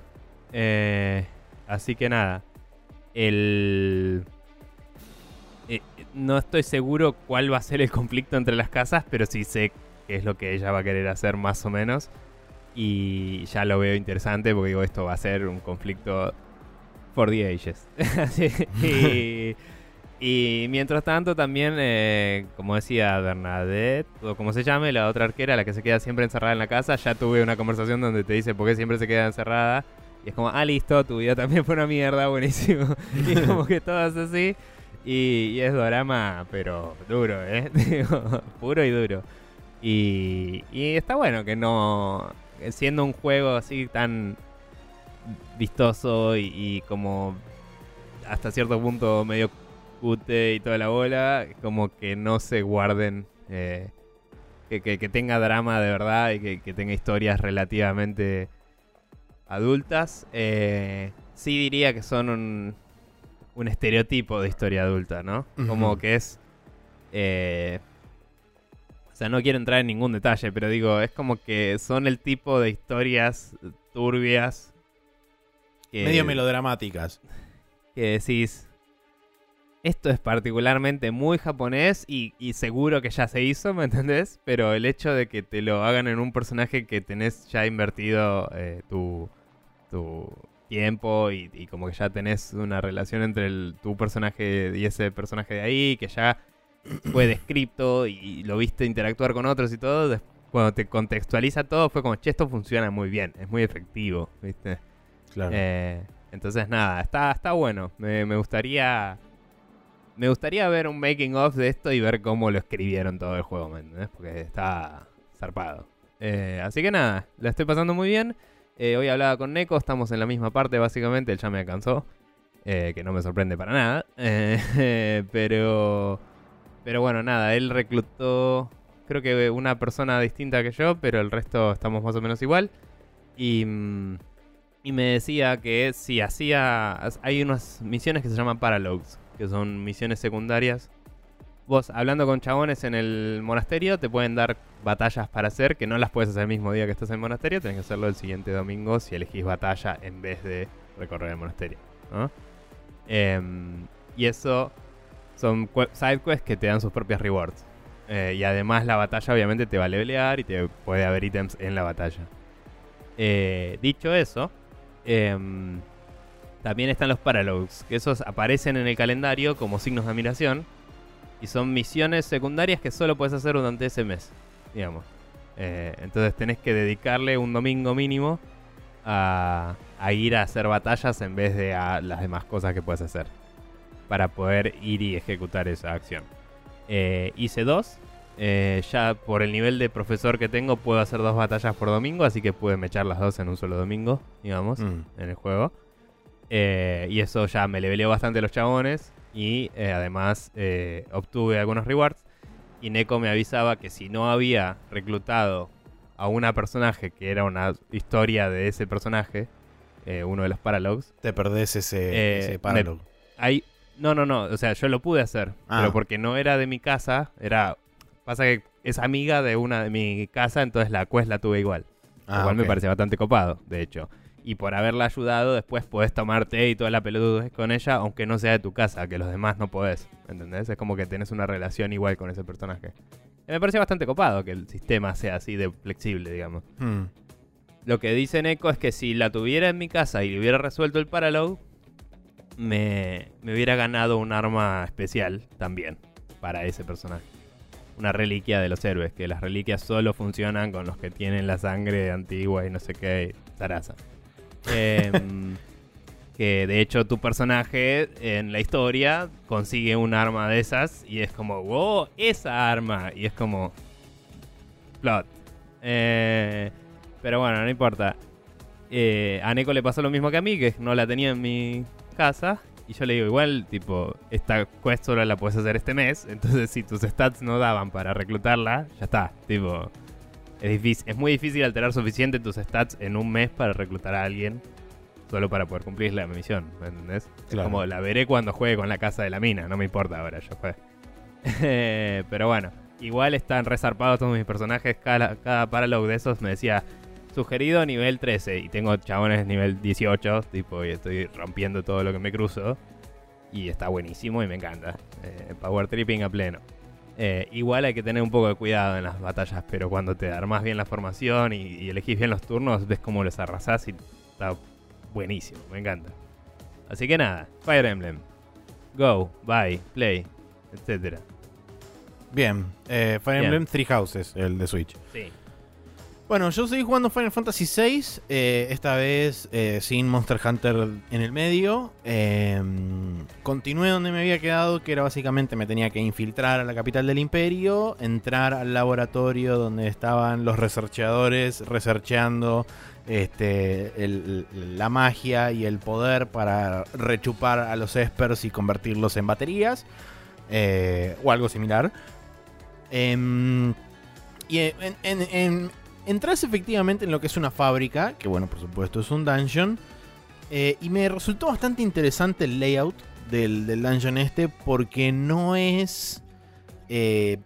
Eh, así que nada. El... eh, no estoy seguro cuál va a ser el conflicto entre las casas, pero sí sé qué es lo que ella va a querer hacer más o menos. Y ya lo veo interesante porque digo, esto va a ser un conflicto for the ages. Y, y mientras tanto también, eh, como decía Bernadette, o como se llame, la otra arquera, la que se queda siempre encerrada en la casa, ya tuve una conversación donde te dice por qué siempre se queda encerrada. Y es como, ah, listo, tu vida también fue una mierda, buenísimo. y como que todo es así. Y, es drama, pero duro, ¿eh? Digo, Puro y duro. Y, y está bueno que no. Siendo un juego así tan vistoso y como hasta cierto punto medio y toda la bola, como que no se guarden. eh, que, que- que tenga drama de verdad y que, que tenga historias relativamente adultas. Eh, sí diría que son un, un estereotipo de historia adulta, ¿no? Como que es... eh, o sea, no quiero entrar en ningún detalle, pero digo, es como que son el tipo de historias turbias. que- Medio melodramáticas. que decís, esto es particularmente muy japonés y, y seguro que ya se hizo, ¿me entendés? Pero el hecho de que te lo hagan en un personaje que tenés ya invertido eh, tu, tu tiempo y, y como que ya tenés una relación entre el- tu personaje y ese personaje de ahí, que ya fue descripto y lo viste interactuar con otros y todo, cuando te contextualiza todo fue como, che, esto funciona muy bien, es muy efectivo, ¿viste? Claro. Eh, entonces nada, está, está bueno. Me, me gustaría. Me gustaría ver un making of de esto y ver cómo lo escribieron todo el juego, ¿me entendés? Porque está zarpado. Eh, así que nada, la estoy pasando muy bien. Eh, hoy hablaba con Neko, estamos en la misma parte básicamente, él ya me alcanzó. eh, que no me sorprende para nada. Pero. Pero bueno, nada, él reclutó. Creo que una persona distinta que yo, pero el resto estamos más o menos igual. Y. mm, y me decía que si hacía. Hay unas misiones que se llaman Paralogs, que son misiones secundarias. Vos, hablando con chabones en el monasterio, te pueden dar batallas para hacer, que no las puedes hacer el mismo día que estás en el monasterio, tenés que hacerlo el siguiente domingo si elegís batalla en vez de recorrer el monasterio. Em, y eso son side quests que te dan sus propias rewards. Eh, y además la batalla obviamente te va a levelear y te puede haber ítems en la batalla. Eh, dicho eso, em, también están los paralogs, que esos aparecen en el calendario como signos de admiración. Y son misiones secundarias que solo puedes hacer durante ese mes, digamos. Eh, entonces tenés que dedicarle un domingo mínimo a, a ir a hacer batallas en vez de a las demás cosas que puedes hacer. Para poder ir y ejecutar esa acción. Eh, hice dos. Eh, ya por el nivel de profesor que tengo puedo hacer dos batallas por domingo, así que pude echar las dos en un solo domingo, digamos, Mm. en el juego. Eh, y eso ya me leveleó bastante los chabones. Y eh, además eh, obtuve algunos rewards. Y Neko me avisaba que si no había reclutado a una personaje que era una historia de ese personaje, eh, uno de los Paralogs, Te perdés ese, Eh, me- paralog. hay. No, no, no. O sea, yo lo pude hacer. Ah. Pero porque no era de mi casa. Era. Pasa que es amiga de una de mi casa. Entonces la quest la tuve igual. Ah, lo cual me parece bastante copado, de hecho. Y por haberla ayudado, después podés tomarte y toda la pelotudez con ella, aunque no sea de tu casa, que los demás no podés. ¿Entendés? Es como que tenés una relación igual con ese personaje. Y me parece bastante copado que el sistema sea así de flexible, digamos. Mm. Lo que dice Neko es que si la tuviera en mi casa y le hubiera resuelto el Paralog, me, me hubiera ganado un arma especial también para ese personaje. Una reliquia de los héroes, que las reliquias solo funcionan con los que tienen la sangre antigua y no sé qué, zaraza. Em, que de hecho tu personaje en la historia consigue un arma de esas y es como, wow, esa arma. Y es como, plot. Eh, pero bueno, no importa. Eh, a Neko le pasó lo mismo que a mí, que no la tenía en mi casa. Y yo le digo, igual, tipo, esta quest solo la puedes hacer este mes. Entonces, si tus stats no daban para reclutarla, ya está. Tipo, es, difícil, es muy difícil alterar suficiente tus stats en un mes para reclutar a alguien. Solo para poder cumplir la misión, ¿me entendés? Es como la veré cuando juegue con la casa de la mina, no me importa ahora, yo fue. Pero bueno, igual están resarpados todos mis personajes. Cada, cada paralog de esos me decía sugerido nivel 13 y tengo chabones nivel 18, tipo, y estoy rompiendo todo lo que me cruzo. Y está buenísimo y me encanta. Eh, power tripping a pleno. Eh, igual hay que tener un poco de cuidado en las batallas, pero cuando te armas bien la formación y, y elegís bien los turnos, ves cómo los arrasás y está buenísimo, me encanta. Así que nada, Fire Emblem. Go, buy, play, etcétera. Bien. Eh, Fire Bien. Emblem Three Houses, el de Switch. Sí. Bueno, yo seguí jugando Final Fantasy VI, eh, esta vez eh, sin Monster Hunter en el medio. Eh, continué donde me había quedado, que era básicamente me tenía que infiltrar a la capital del imperio, entrar al laboratorio donde estaban los researchadores researcheando este, la magia y el poder para rechupar a los espers y convertirlos en baterías, eh, o algo similar. Em, y en- entras efectivamente en lo que es una fábrica, que bueno, por supuesto es un dungeon. eh, y me resultó bastante interesante el layout del, del dungeon este, porque no es eh,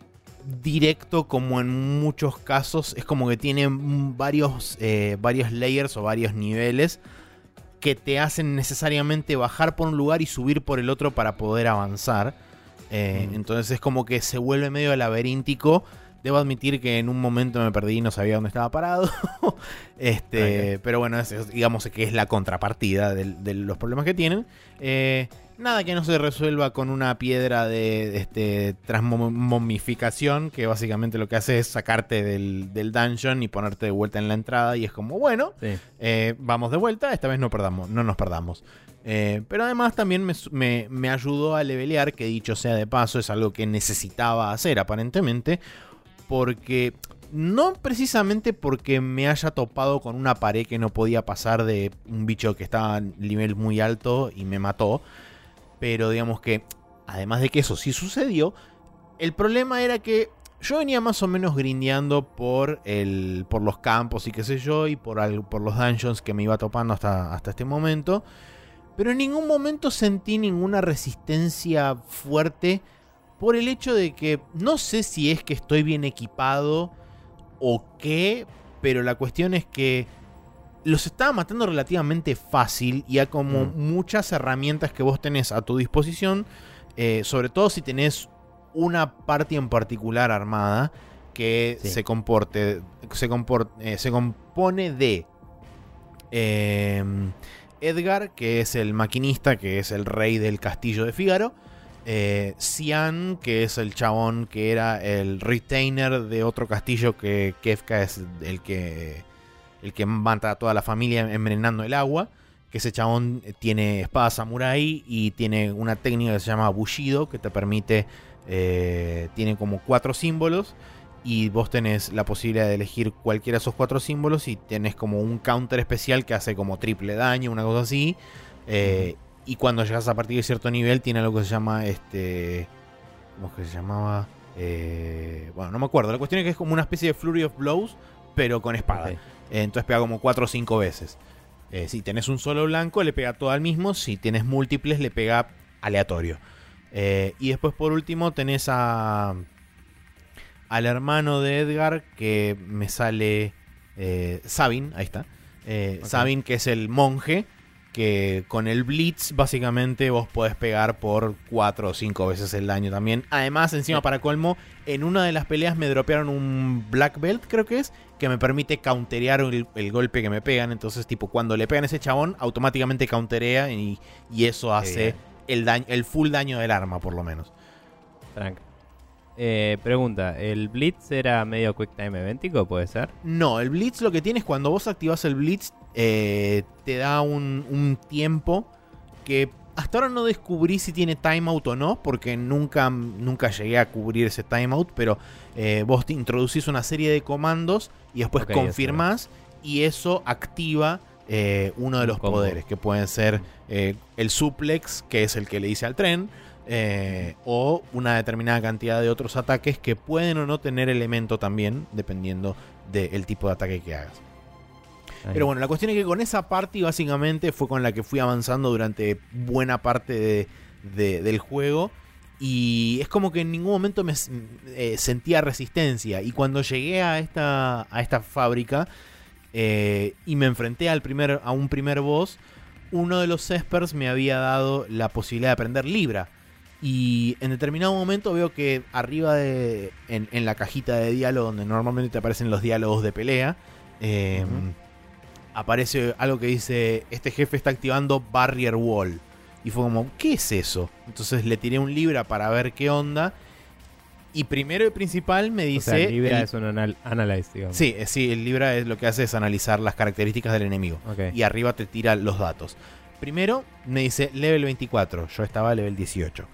directo como en muchos casos. Es como que tiene varios, eh, varios layers o varios niveles que te hacen necesariamente bajar por un lugar y subir por el otro para poder avanzar. Mm. Entonces es como que se vuelve medio laberíntico. Debo admitir que en un momento me perdí y no sabía dónde estaba parado. este, Pero bueno, es- digamos que es la contrapartida de, los problemas que tienen. Eh, nada que no se resuelva con una piedra de este, transmomificación, que básicamente lo que hace es sacarte del, del dungeon y ponerte de vuelta en la entrada. Y es como, bueno, Sí. eh, vamos de vuelta, esta vez no perdamos, no nos perdamos. Eh, pero además también me, su- me- me ayudó a levelear, que dicho sea de paso, es algo que necesitaba hacer aparentemente. Porque no precisamente porque me haya topado con una pared que no podía pasar de un bicho que estaba a nivel muy alto y me mató. Pero digamos que, además de que eso sí sucedió, el problema era que yo venía más o menos grindeando por, el, por los campos y qué sé yo, y por, al- por los dungeons que me iba topando hasta, hasta este momento. Pero en ningún momento sentí ninguna resistencia fuerte por el hecho de que no sé si es que estoy bien equipado o qué, pero la cuestión es que los estaba matando relativamente fácil y hay como Mm. muchas herramientas que vos tenés a tu disposición, eh, sobre todo si tenés una parte en particular armada que Sí. se comporte, se, compor- eh, se compone de eh, Edgar, que es el maquinista, que es el rey del castillo de Fígaro, Eh, Cian, que es el chabón que era el retainer de otro castillo que Kefka es el que, el que mata a toda la familia envenenando el agua. Que ese chabón tiene espada samurai y tiene una técnica que se llama Bushido, que te permite. eh, tiene como cuatro símbolos y vos tenés la posibilidad de elegir cualquiera de esos cuatro símbolos y tenés como un counter especial que hace como triple daño, una cosa así. Eh, y cuando llegas a partir de cierto nivel tiene algo que se llama este... ¿Cómo es que se llamaba? Eh, bueno, no me acuerdo. La cuestión es que es como una especie de Flurry of Blows, pero con espada. Entonces pega como 4 o 5 veces. Eh, si tenés un solo blanco, le pega todo al mismo. Si tienes múltiples, le pega aleatorio. Eh, y después, por último, tenés a. Al hermano de Edgar, que me sale. Sabin, ahí está. Eh, Ok. Sabin, que es el monje. Que con el Blitz, básicamente, vos podés pegar por 4 o 5 veces el daño también. Además, encima, para colmo, en una de las peleas me dropearon un Black Belt, creo que es que me permite counterear el, el golpe que me pegan. Entonces, tipo, cuando le pegan a ese chabón, automáticamente counterea y, y eso hace el, daño, el full daño del arma, por lo menos. Tranca. Eh, pregunta, ¿el Blitz era medio quick time eventico? ¿Puede ser? No, el Blitz lo que tiene es cuando vos activas el Blitz, eh, te da un, un tiempo que hasta ahora no descubrí si tiene timeout o no, porque nunca, nunca llegué a cubrir ese timeout, pero eh, vos te introducís una serie de comandos y después Ok, eso confirmás y eso activa eh, uno de los poderes, que pueden ser el suplex, que es el que le dice al tren, eh, o una determinada cantidad de otros ataques que pueden o no tener elemento también, dependiendo del tipo de ataque que hagas. Pero bueno, la cuestión es que con esa party básicamente fue con la que fui avanzando durante buena parte de- de- del juego. Y es como que en ningún momento me eh, sentía resistencia. Y cuando llegué a esta, a esta fábrica eh, y me enfrenté al primer, a un primer boss, uno de los espers me había dado la posibilidad de aprender Libra. Y en determinado momento veo que arriba de. en, en la cajita de diálogo, donde normalmente te aparecen los diálogos de pelea, eh. Aparece algo que dice: Este jefe está activando Barrier Wall. Y fue como, ¿qué es eso? Entonces le tiré un Libra para ver qué onda. Y primero y principal me o dice. sea, Libra el- es un anal analyze, digamos. Sí, eh, sí, el Libra es lo que hace es analizar las características del enemigo y arriba te tira los datos. Primero me dice level 24, yo estaba level 18.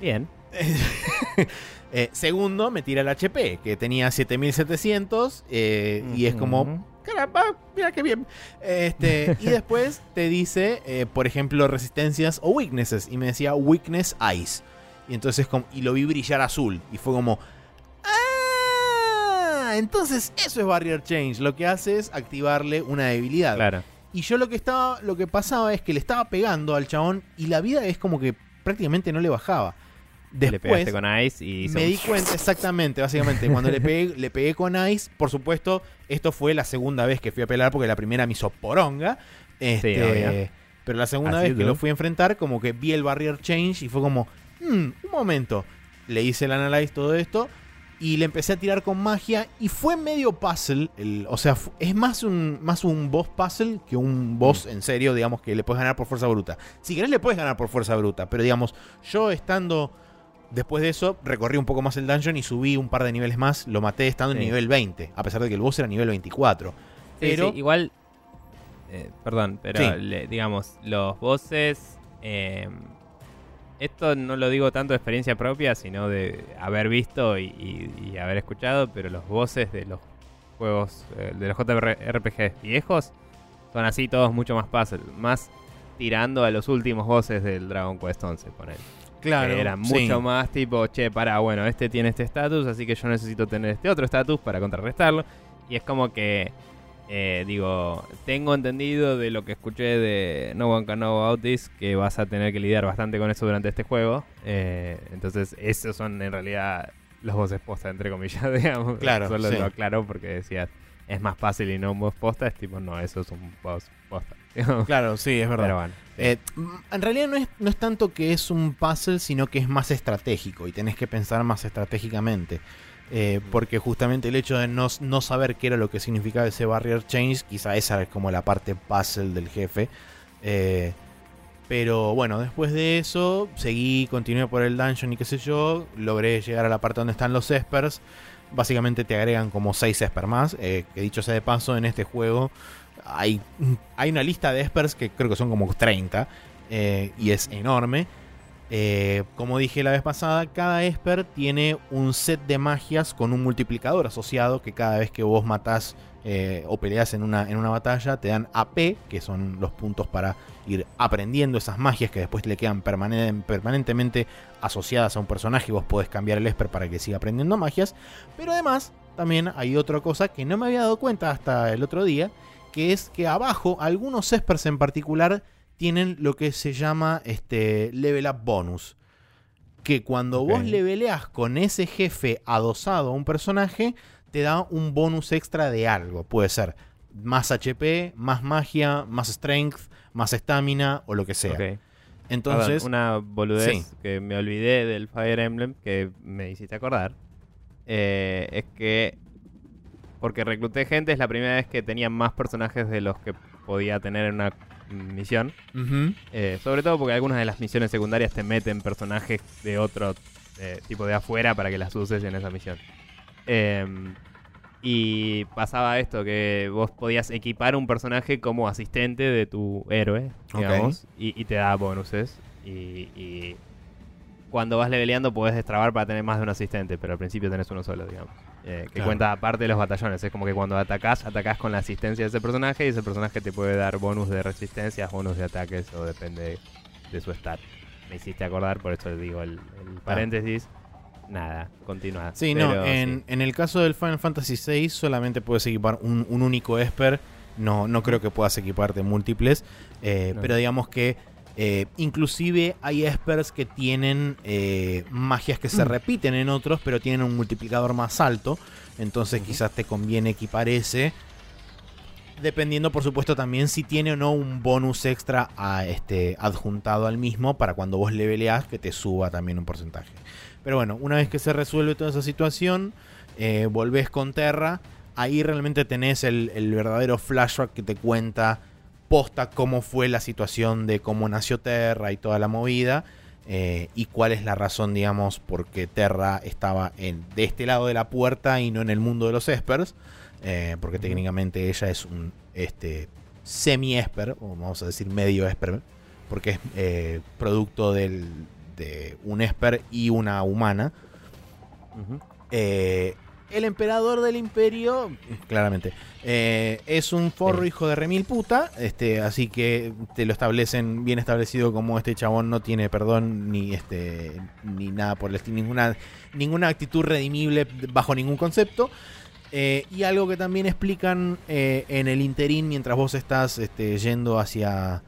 Bien. Eh, segundo me tira el HP, que tenía 7700 eh, y es como. Caramba, mira qué bien. Este, y después te dice, eh, por ejemplo, resistencias o weaknesses y me decía weakness ice. Y entonces como, y lo vi brillar azul y fue como Ah, entonces eso es Barrier Change. Lo que hace es activarle una debilidad. Claro. Y yo lo que estaba, lo que pasaba es que le estaba pegando al chabón y la vida es como que prácticamente no le bajaba. Le Después pegaste con Ice y hizo me di cuenta exactamente, básicamente, cuando le pegué, le pegué con Ice, por supuesto, esto fue la segunda vez que fui a pelear porque la primera me hizo poronga. Este, pero la segunda Así vez que lo fui a enfrentar, como que vi el barrier change y fue como, "Hmm, un momento. Le hice el analyze todo esto y le empecé a tirar con magia y fue medio puzzle. el- o sea, es más un, más un boss puzzle que un boss en serio, digamos, que le puedes ganar por fuerza bruta. Si querés le puedes ganar por fuerza bruta, pero digamos, yo estando... Después de eso, recorrí un poco más el dungeon y subí un par de niveles más. Lo maté estando en nivel 20, a pesar de que el boss era nivel 24. Sí, Pero, sí, igual. eh, perdón, pero le- digamos, los bosses. eh, esto no lo digo tanto de experiencia propia, sino de haber visto y, y- y haber escuchado, pero los bosses de los juegos, eh, de los JRPG viejos, son así todos mucho más puzzle, más tirando a los últimos bosses del Dragon Quest 11, poner. Claro, Era sí. mucho más tipo, che, para, bueno, este tiene este estatus, así que yo necesito tener este otro estatus para contrarrestarlo. Y es como que, eh, digo, tengo entendido de lo que escuché de No One Can Know About This, que vas a tener que lidiar bastante con eso durante este juego. Eh, entonces, esos son en realidad los voces posta, entre comillas, digamos. Claro, Solo sí. lo aclaro porque decías, es más fácil y no un boss posta, es tipo, no, eso es un boss. Claro, sí, es verdad. Pero bueno. sí. Eh, en realidad no es, no es tanto que es un puzzle, sino que es más estratégico y tenés que pensar más estratégicamente. Eh, porque justamente el hecho de no, no saber qué era lo que significaba ese barrier change, quizá esa es como la parte puzzle del jefe. Eh, Pero bueno, después de eso, seguí, continué por el dungeon y qué sé yo. Logré llegar a la parte donde están los espers. Básicamente te agregan como 6 espers más. que dicho sea de paso, en este juego hay, una lista de espers que creo que son como 30. eh, y es enorme. Eh, como dije la vez pasada, cada esper tiene un set de magias con un multiplicador asociado que cada vez que vos matás eh, o peleas en una, en una batalla te dan AP, que son los puntos para ir aprendiendo esas magias que después le quedan permanen- permanentemente asociadas a un personaje y vos podés cambiar el esper para que siga aprendiendo magias. Pero además también hay otra cosa que no me había dado cuenta hasta el otro día, que es que abajo algunos espers en particular tienen lo que se llama este level up bonus. Que cuando vos leveleás con ese jefe adosado a un personaje, te da un bonus extra de algo. Puede ser más HP, más magia, más strength, más estamina o lo que sea. Entonces, Perdón, una boludez Sí. que me olvidé del Fire Emblem que me hiciste acordar. eh, es que. Porque recluté gente, es la primera vez que tenía más personajes de los que podía tener en una misión. Eh, sobre todo porque algunas de las misiones secundarias te meten personajes de otro eh, tipo de afuera para que las uses en esa misión. Em, y pasaba esto, que vos podías equipar un personaje como asistente de tu héroe, digamos, y, y te da bonuses. Y, y cuando vas leveleando podés destrabar para tener más de un asistente, pero al principio tenés uno solo, digamos. Eh, que Claro. cuenta aparte de los batallones. Es como que cuando atacás, atacás con la asistencia de ese personaje y ese personaje te puede dar bonus de resistencia, bonus de ataques o depende de su stat. Me hiciste acordar, por eso digo el, el paréntesis. Nada, continúa. Sí, Pero no, en, sí. en el caso del Final Fantasy VI solamente puedes equipar un, un único Esper. No, no creo que puedas equiparte múltiples. eh, No. Pero digamos que eh, inclusive hay Espers que tienen eh, magias que Mm. se repiten en otros, pero tienen un multiplicador más alto. Entonces quizás te conviene equipar ese. Dependiendo, por supuesto, también si tiene o no un bonus extra a este, adjuntado al mismo para cuando vos leveleás que te suba también un porcentaje. Pero bueno, una vez que se resuelve toda esa situación, eh, volvés con Terra. Ahí realmente tenés el, el verdadero flashback que te cuenta posta cómo fue la situación de cómo nació Terra y toda la movida. eh, y cuál es la razón, digamos, por qué Terra estaba en, de este lado de la puerta y no en el mundo de los Espers. eh, porque técnicamente ella es un este, semi-Esper, o vamos a decir medio Esper, porque es eh, producto del, de un Esper y una humana. El emperador del imperio, claramente, eh, es un forro hijo de remil puta, este, así que te lo establecen bien establecido como este chabón no tiene perdón ni este ni nada por el estilo, ninguna, ninguna actitud redimible bajo ningún concepto. Eh, y algo que también explican eh, en el interín mientras vos estás este, yendo hacia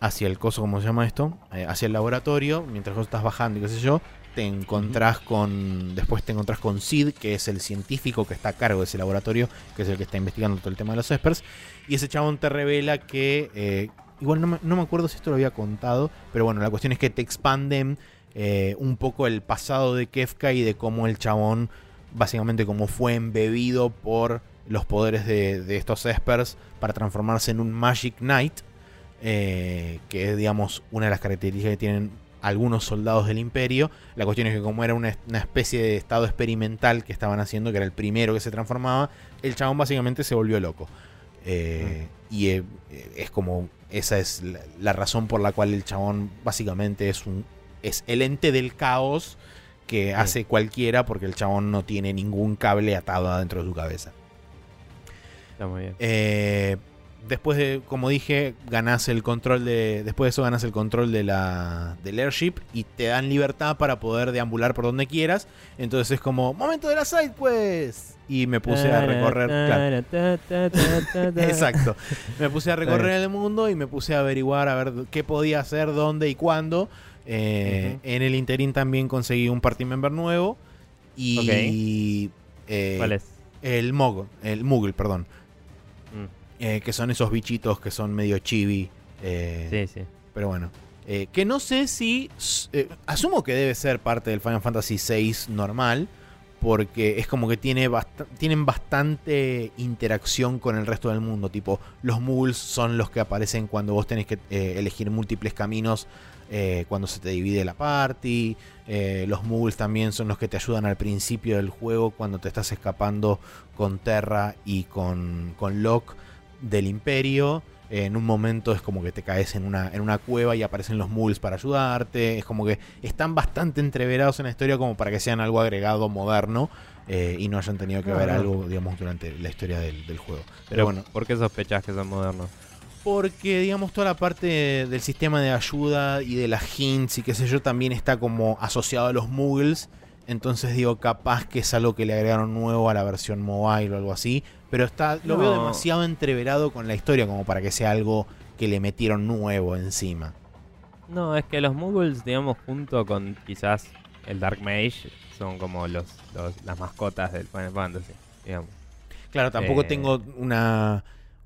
hacia el coso, ¿cómo se llama esto? Hacia el laboratorio, mientras vos estás bajando y qué sé yo, te encontrás con. Después te encontrás con Sid, que es el científico que está a cargo de ese laboratorio, que es el que está investigando todo el tema de los espers. Y ese chabón te revela que. eh, igual no me, no me acuerdo si esto lo había contado, pero bueno, la cuestión es que te expanden eh, un poco el pasado de Kefka y de cómo el chabón, básicamente, como fue embebido por los poderes de, de estos espers para transformarse en un Magic Knight. eh, que es, digamos, una de las características que tienen algunos soldados del imperio. La cuestión es que como era una, una especie de estado experimental que estaban haciendo, que era el primero que se transformaba, el chabón básicamente se volvió loco. Eh, Y eh, es como, esa es la, la razón por la cual el chabón básicamente es un es el ente del caos que hace cualquiera porque el chabón no tiene ningún cable atado adentro de su cabeza. Está muy bien. Eh, después de, como dije, ganás el control de. Después de eso ganas el control de la. del airship y te dan libertad para poder deambular por donde quieras. Entonces es como, momento de la side quest. Y me puse a recorrer. claro, exacto. Me puse a recorrer el mundo y me puse a averiguar a ver qué podía hacer, dónde y cuándo. Eh. En el interín también conseguí un party member nuevo. Y. eh, ¿Cuál es? El Mog, el Moogle, perdón. Eh, que son esos bichitos que son medio chibi. eh, Sí, sí. Pero bueno. Eh, que no sé si. asumo que debe ser parte del Final Fantasy VI normal. porque es como que tiene bast- tienen bastante interacción con el resto del mundo. Tipo, los muggles son los que aparecen cuando vos tenés que elegir múltiples caminos cuando se te divide la party. Los muggles también son los que te ayudan al principio del juego cuando te estás escapando con Terra y con, con Locke del Imperio. En un momento es como que te caes en una, en una cueva y aparecen los muggles para ayudarte. Es como que están bastante entreverados en la historia como para que sean algo agregado moderno eh, y no hayan tenido que ver no. algo, digamos, durante la historia del, del juego. Pero, Pero bueno, ¿por qué sospechás que son modernos? porque, digamos, toda la parte del sistema de ayuda y de las hints y qué sé yo también está como asociado a los muggles. Entonces digo, capaz que es algo que le agregaron nuevo a la versión mobile o algo así. Pero está, lo veo demasiado entreverado con la historia como para que sea algo que le metieron nuevo encima. No, es que los Muggles, digamos, junto con quizás el Dark Mage, son como los, los- las mascotas del Final Fantasy, digamos. Claro, tampoco Eh. tengo una,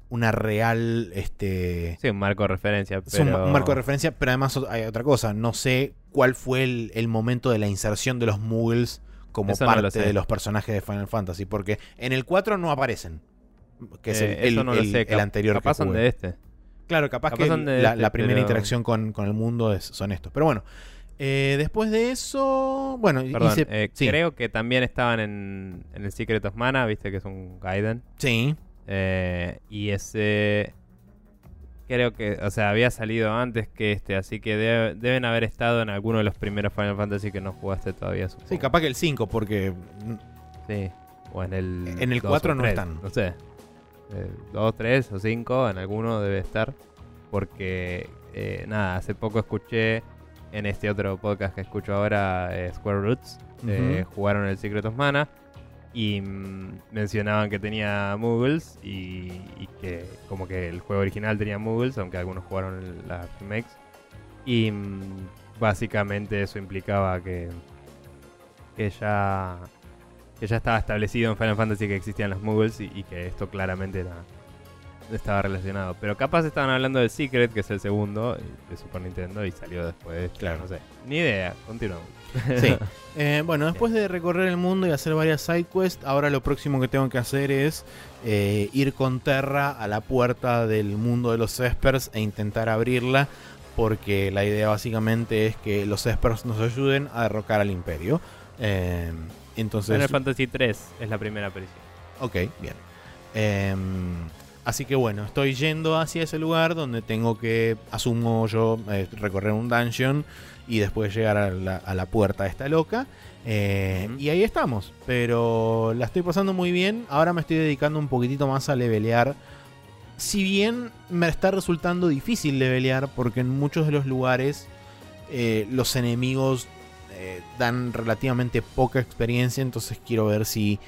una real... Este, Sí, un marco de referencia, Es un, marco de referencia, pero además hay otra cosa. No sé cuál fue el, el momento de la inserción de los muggles como Eso no lo parte de los personajes de Final Fantasy. Porque en el 4 no aparecen. Que es el, Eh, eso el- no lo el- sé, el anterior capaz que son de este. Claro, capaz, capaz que son de la, este, la primera pero- interacción con, con el mundo es- son estos. Pero bueno, eh, después de eso. Bueno, Perdón, hice- eh, sí, creo que también estaban en, en el Secret of Mana, viste que es un Gaiden. sí. Y ese. Creo que, o sea, había salido antes que este, así que debe- deben haber estado en alguno de los primeros Final Fantasy que no jugaste todavía. Supongo. Sí, capaz que el 5, porque. Sí. O en el. En el 2 4 o no 3, están. No sé. 2, 3 o 5, en alguno debe estar. Porque, eh, nada, hace poco escuché en este otro podcast que escucho ahora, eh, Square Roots, eh, jugaron el Secret of Mana y mm, mencionaban que tenía Muggles y, y que como que el juego original tenía Muggles, aunque algunos jugaron las remakes. Y mm, básicamente eso implicaba que, que ya que ya estaba establecido en Final Fantasy que existían los Muggles y, y que esto claramente era estaba relacionado. Pero capaz estaban hablando del Secret, que es el segundo eh, de Super Nintendo y salió después. Claro. No sé. Ni idea. Continuamos. Sí. Eh, bueno, después de recorrer el mundo y hacer varias sidequests, ahora lo próximo que tengo que hacer es eh, ir con Terra a la puerta del mundo de los Espers e intentar abrirla, porque la idea básicamente es que los Espers nos ayuden a derrocar al Imperio. Eh, entonces, Final Fantasy 3 es la primera aparición. Ok, bien. Em, así que bueno, estoy yendo hacia ese lugar donde tengo que, asumo yo, eh, recorrer un dungeon y después llegar a la, a la puerta esta loca. Eh. Y ahí estamos. Pero la estoy pasando muy bien. Ahora me estoy dedicando un poquitito más a levelear. Si bien me está resultando difícil levelear porque en muchos de los lugares eh, los enemigos eh, dan relativamente poca experiencia. Entonces quiero ver si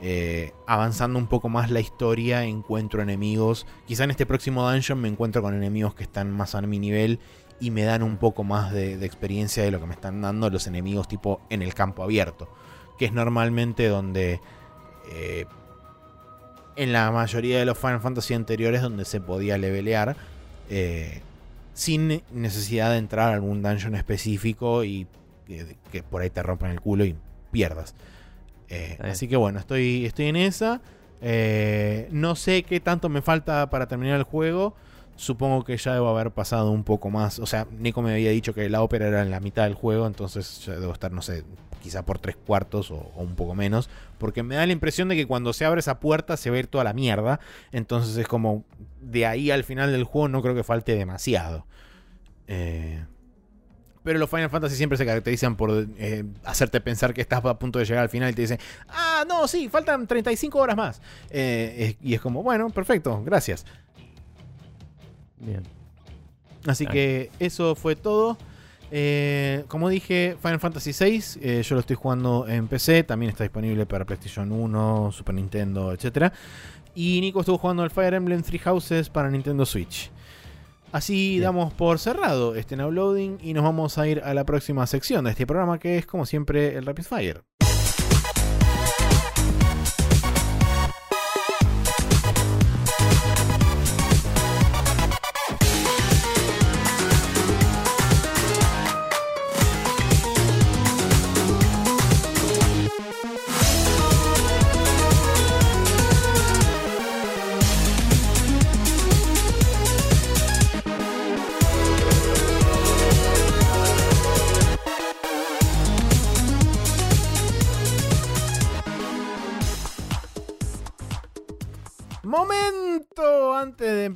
eh, avanzando un poco más la historia encuentro enemigos. Quizá en este próximo dungeon me encuentro con enemigos que están más a mi nivel y me dan un poco más de, de experiencia de lo que me están dando los enemigos tipo en el campo abierto. Que es normalmente donde... eh, en la mayoría de los Final Fantasy anteriores donde se podía levelear. eh, sin necesidad de entrar a algún dungeon específico y que, que por ahí te rompan el culo y pierdas. Eh, así que bueno, estoy, estoy en esa. Eh, no sé qué tanto me falta para terminar el juego. Supongo que ya debo haber pasado un poco más. O sea, Nico me había dicho que la ópera era en la mitad del juego. Entonces ya debo estar, no sé, quizá por tres cuartos o, un poco menos. Porque me da la impresión de que cuando se abre esa puerta se va a ir toda la mierda. Entonces es como de ahí al final del juego no creo que falte demasiado. Eh, pero los Final Fantasy siempre se caracterizan por eh, hacerte pensar que estás a punto de llegar al final y te dicen, ah, no, sí, faltan 35 horas más. Eh, y es como, bueno, perfecto, gracias. Bien. Así que eso fue todo. Eh, como dije, Final Fantasy VI, eh, yo lo estoy jugando en PC, también está disponible para PlayStation 1, Super Nintendo, etc. Y Nico estuvo jugando el Fire Emblem Three Houses para Nintendo Switch. Así Bien. damos por cerrado este now loading y nos vamos a ir a la próxima sección de este programa que es como siempre el Rapid Fire.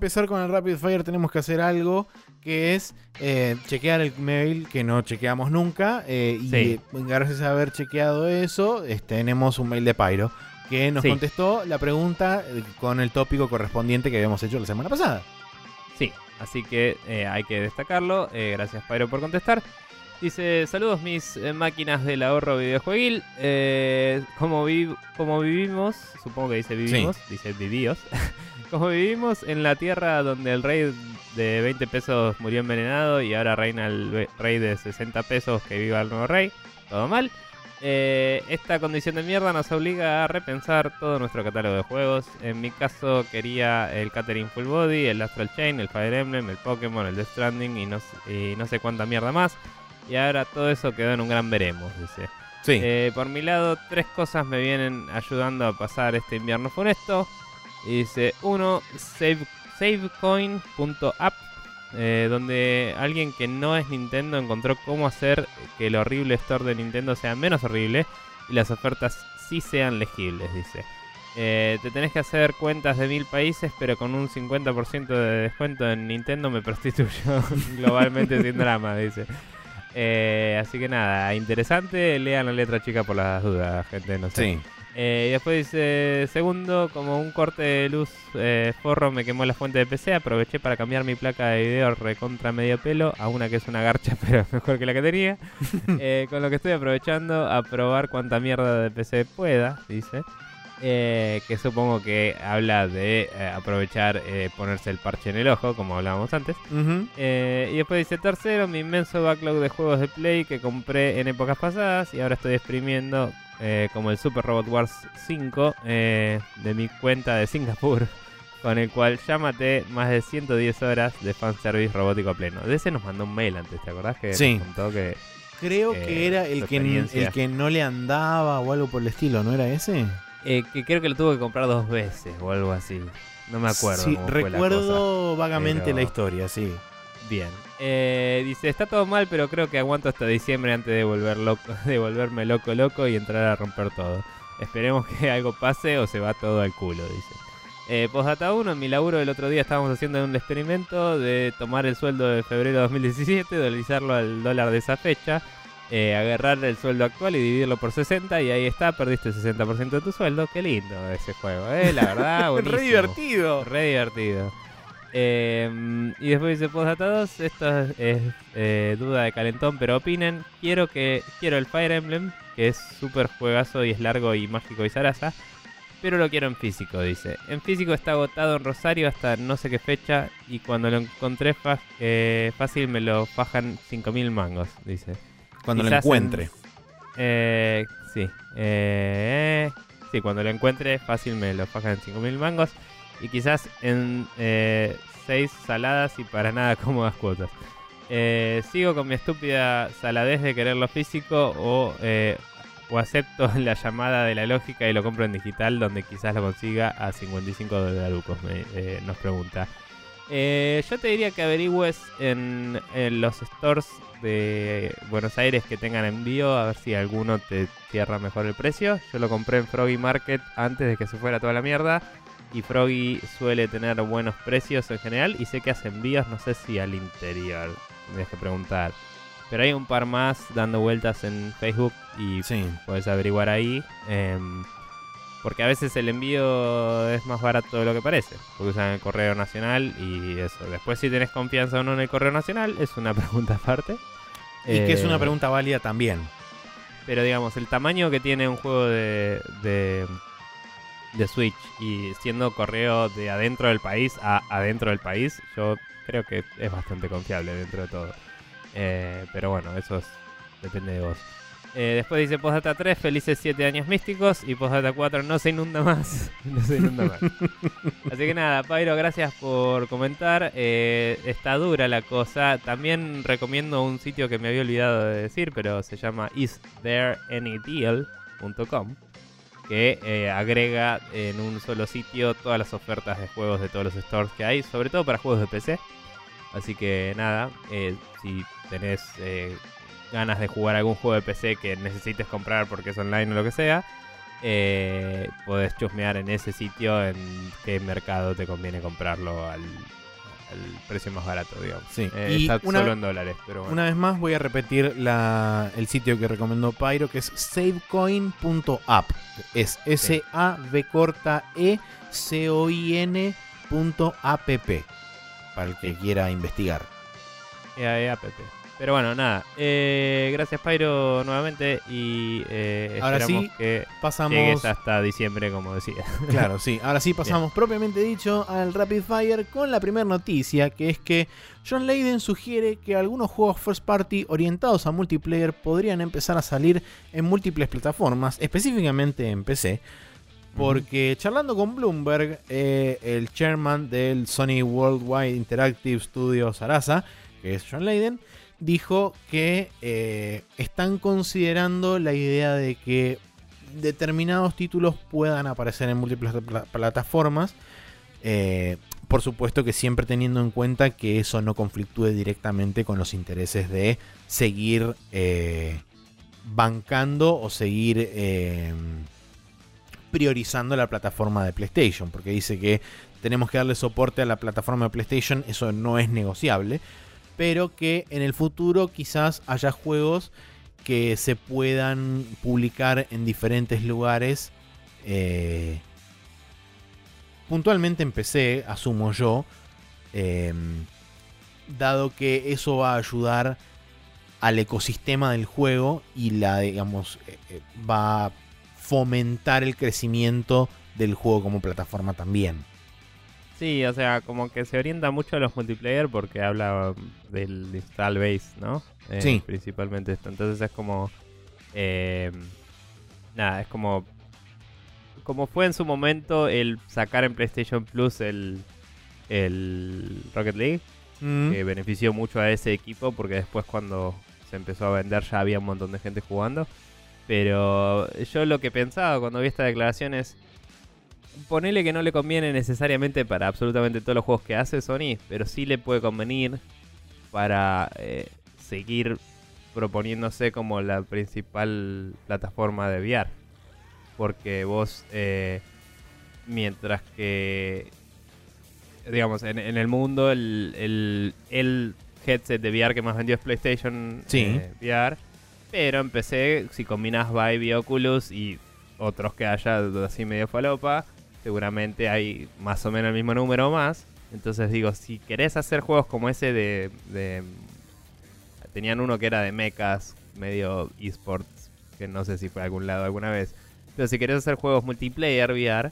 Empezar con el Rapid Fire tenemos que hacer algo que es eh, chequear el mail que no chequeamos nunca. eh, y Sí. gracias a haber chequeado eso, eh, tenemos un mail de Pyro que nos Sí. contestó la pregunta eh, con el tópico correspondiente que habíamos hecho la semana pasada. Sí, así que eh, hay que destacarlo. Eh, gracias, Pyro, por contestar. Dice, saludos mis eh, máquinas del ahorro videojueguil. Eh, como, vi- como vivimos, supongo que dice vivimos, dice vivíos. como vivimos en la tierra donde el rey de 20 pesos murió envenenado y ahora reina el rey de 60 pesos que viva el nuevo rey. Todo mal. Eh, esta condición de mierda nos obliga a repensar todo nuestro catálogo de juegos. En mi caso quería el Catering Full Body, el Astral Chain, el Fire Emblem, el Pokémon, el Death Stranding y no, y no sé cuánta mierda más. Y ahora todo eso quedó en un gran veremos, dice. Sí. Eh, por mi lado, tres cosas me vienen ayudando a pasar este invierno funesto. Y dice, uno, save, savecoin.app, eh, donde alguien que no es Nintendo encontró cómo hacer que el horrible store de Nintendo sea menos horrible y las ofertas sí sean legibles, dice. Eh, te tenés que hacer cuentas de mil países, pero con un 50% de descuento en Nintendo me prostituyo globalmente sin drama, dice. Eh, así que nada, interesante. Lean la letra chica por las dudas, gente. No sé. sí. Eh, y después dice: Segundo, como un corte de luz eh, forro me quemó la fuente de PC, aproveché para cambiar mi placa de video recontra medio pelo a una que es una garcha, pero mejor que la que tenía. Eh, con lo que estoy aprovechando a probar cuánta mierda de PC pueda, dice. Que supongo que habla de aprovechar ponerse el parche en el ojo, como hablábamos antes. Y después dice tercero, mi inmenso backlog de juegos de Play que compré en épocas pasadas y ahora estoy exprimiendo eh, como el Super Robot Wars 5 eh, de mi cuenta de Singapur, con el cual ya maté más de 110 horas de fanservice robótico pleno. De ese nos mandó un mail antes, ¿te acordás? Que Sí. nos contó que... Creo Eh, que era el que, el que no le andaba o algo por el estilo, ¿no era ese? eh, que creo que lo tuvo que comprar dos veces o algo así. No me acuerdo. Sí, la cosa. recuerdo vagamente pero- la historia, sí. Bien. Eh, dice, está todo mal, pero creo que aguanto hasta diciembre antes de, volver loco, de volverme loco loco y entrar a romper todo. Esperemos que algo pase o se va todo al culo, dice. Eh, Postdata 1, en mi laburo el otro día estábamos haciendo un experimento de tomar el sueldo de febrero de 2017, dolarizarlo al dólar de esa fecha, eh, agarrar el sueldo actual y dividirlo por 60 y ahí está, perdiste el 60% de tu sueldo. Qué lindo ese juego, eh, la verdad, buenísimo. Re divertido. Re divertido. Eh, y después dice postdata 2, esto es, eh, duda de calentón, pero opinen. Quiero que quiero el Fire Emblem, que es súper juegazo y es largo y mágico y zaraza. Pero lo quiero en físico, dice. En físico está agotado en Rosario hasta no sé qué fecha. Y cuando lo encontré eh, fácil me lo fajan 5000 mangos, dice. Cuando lo encuentre. Eh, sí. Sí, cuando lo encuentre fácil me lo fajan en 5000 mangos. Y quizás en 6 saladas y para nada cómodas cuotas. Eh, sigo con mi estúpida saladez de querer lo físico o, eh, o acepto la llamada de la lógica y lo compro en digital donde quizás lo consiga a 55 dolarucos, me, eh, nos pregunta. Eh, yo te diría que averigües en, en los stores de Buenos Aires que tengan envío, a ver si alguno te cierra mejor el precio. Yo lo compré en Froggy Market antes de que se fuera toda la mierda. Y Froggy suele tener buenos precios en general. Y sé que hace envíos, no sé si al interior. Tendrías que preguntar. Pero hay un par más dando vueltas en Facebook y Sí. puedes averiguar ahí. em, porque a veces el envío es más barato de lo que parece. Porque usan el correo nacional y eso. Después, si tenés confianza o no en el correo nacional, es una pregunta aparte. Y que es Eh, una pregunta válida también. Pero digamos, el tamaño que tiene un juego de, de, de Switch y siendo correo de adentro del país a adentro del país, yo creo que es bastante confiable dentro de todo. Eh, pero bueno, eso es- depende de vos. Eh, después dice Postdata 3, felices 7 años místicos. Y Postdata 4, no se inunda más. no se inunda más. Así que nada, Pyro, gracias por comentar. Eh, está dura la cosa. También recomiendo un sitio que me había olvidado de decir, pero se llama istthereanydeal.com que eh, agrega en un solo sitio todas las ofertas de juegos de todos los stores que hay, sobre todo para juegos de PC. Así que nada, eh, si tenés eh, ganas de jugar algún juego de PC que necesites comprar porque es online o lo que sea, podés chusmear en ese sitio en qué mercado te conviene comprarlo al, al precio más barato, digamos. Sí. Eh, Y está una- solo en dólares, pero bueno. Una vez más voy a repetir la- el sitio que recomendó Pyro, que es savecoin.app. Es S-A-V corta E C-O-I-N punto app. Para el que quiera investigar. EAE-app. Pero bueno, nada. eh, gracias, Pyro, nuevamente. Y eh, Ahora esperamos sí, que Pasamos. llegues hasta diciembre, como decía. Claro, sí. Ahora sí pasamos propiamente dicho al Rapid Fire con la primera noticia, que es que John Layden sugiere que algunos juegos first party orientados a multiplayer podrían empezar a salir en múltiples plataformas, específicamente en PC. Porque charlando con Bloomberg, eh, el chairman del Sony Worldwide Interactive Studios Arasa, que es John Layden, dijo que eh, están considerando la idea de que determinados títulos puedan aparecer en múltiples pla- plataformas. Eh, por supuesto que siempre teniendo en cuenta que eso no conflictúe directamente con los intereses de seguir eh, bancando o seguir priorizando la plataforma de PlayStation. Porque dice que tenemos que darle soporte a la plataforma de PlayStation, eso no es negociable. Pero que en el futuro quizás haya juegos que se puedan publicar en diferentes lugares. eh, puntualmente en PC, asumo yo. eh, dado que eso va a ayudar al ecosistema del juego y la, digamos, eh, eh, va a fomentar el crecimiento del juego como plataforma también. Sí, o sea, como que se orienta mucho a los multiplayer porque habla um, del install base, ¿no? Eh, Sí. Principalmente esto. Entonces es como. eh, nada, es como. Como fue en su momento el sacar en PlayStation Plus el. El Rocket League, Mm, que benefició mucho a ese equipo porque después cuando se empezó a vender ya había un montón de gente jugando. Pero yo lo que pensaba cuando vi esta declaración es, ponele que no le conviene necesariamente para absolutamente todos los juegos que hace Sony, pero sí le puede convenir para eh, seguir proponiéndose como la principal plataforma de VR. Porque vos, eh, mientras que, digamos, en, en el mundo el, el, el headset de VR que más vendió es PlayStation Sí. eh, VR. Pero en PC, si combinas Vive y Oculus y otros que haya así medio falopa, seguramente hay más o menos el mismo número o más. Entonces digo, si querés hacer juegos como ese de... de- tenían uno que era de mechas, medio esports, que no sé si fue a algún lado alguna vez. Pero si querés hacer juegos multiplayer VR,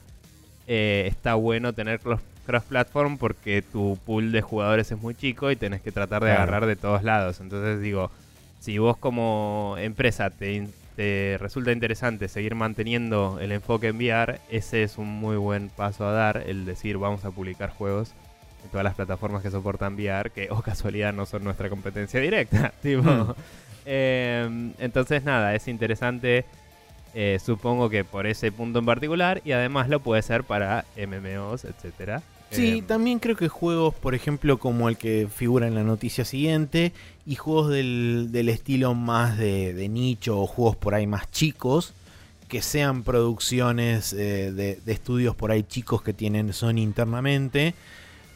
eh, está bueno tener cross- cross-platform porque tu pool de jugadores es muy chico y tenés que tratar de Claro. agarrar de todos lados. Entonces digo, si vos como empresa te, te resulta interesante seguir manteniendo el enfoque en VR, ese es un muy buen paso a dar, el decir vamos a publicar juegos en todas las plataformas que soportan VR, que o casualidad no son nuestra competencia directa. tipo. Hmm. Eh, entonces nada, es interesante. eh, supongo que por ese punto en particular y además lo puede ser para MMOs, etcétera. Sí, Eh, también creo que juegos, por ejemplo, como el que figura en la noticia siguiente, y juegos del, del estilo más de, de nicho o juegos por ahí más chicos, que sean producciones eh, de, de estudios por ahí chicos que tienen Sony internamente,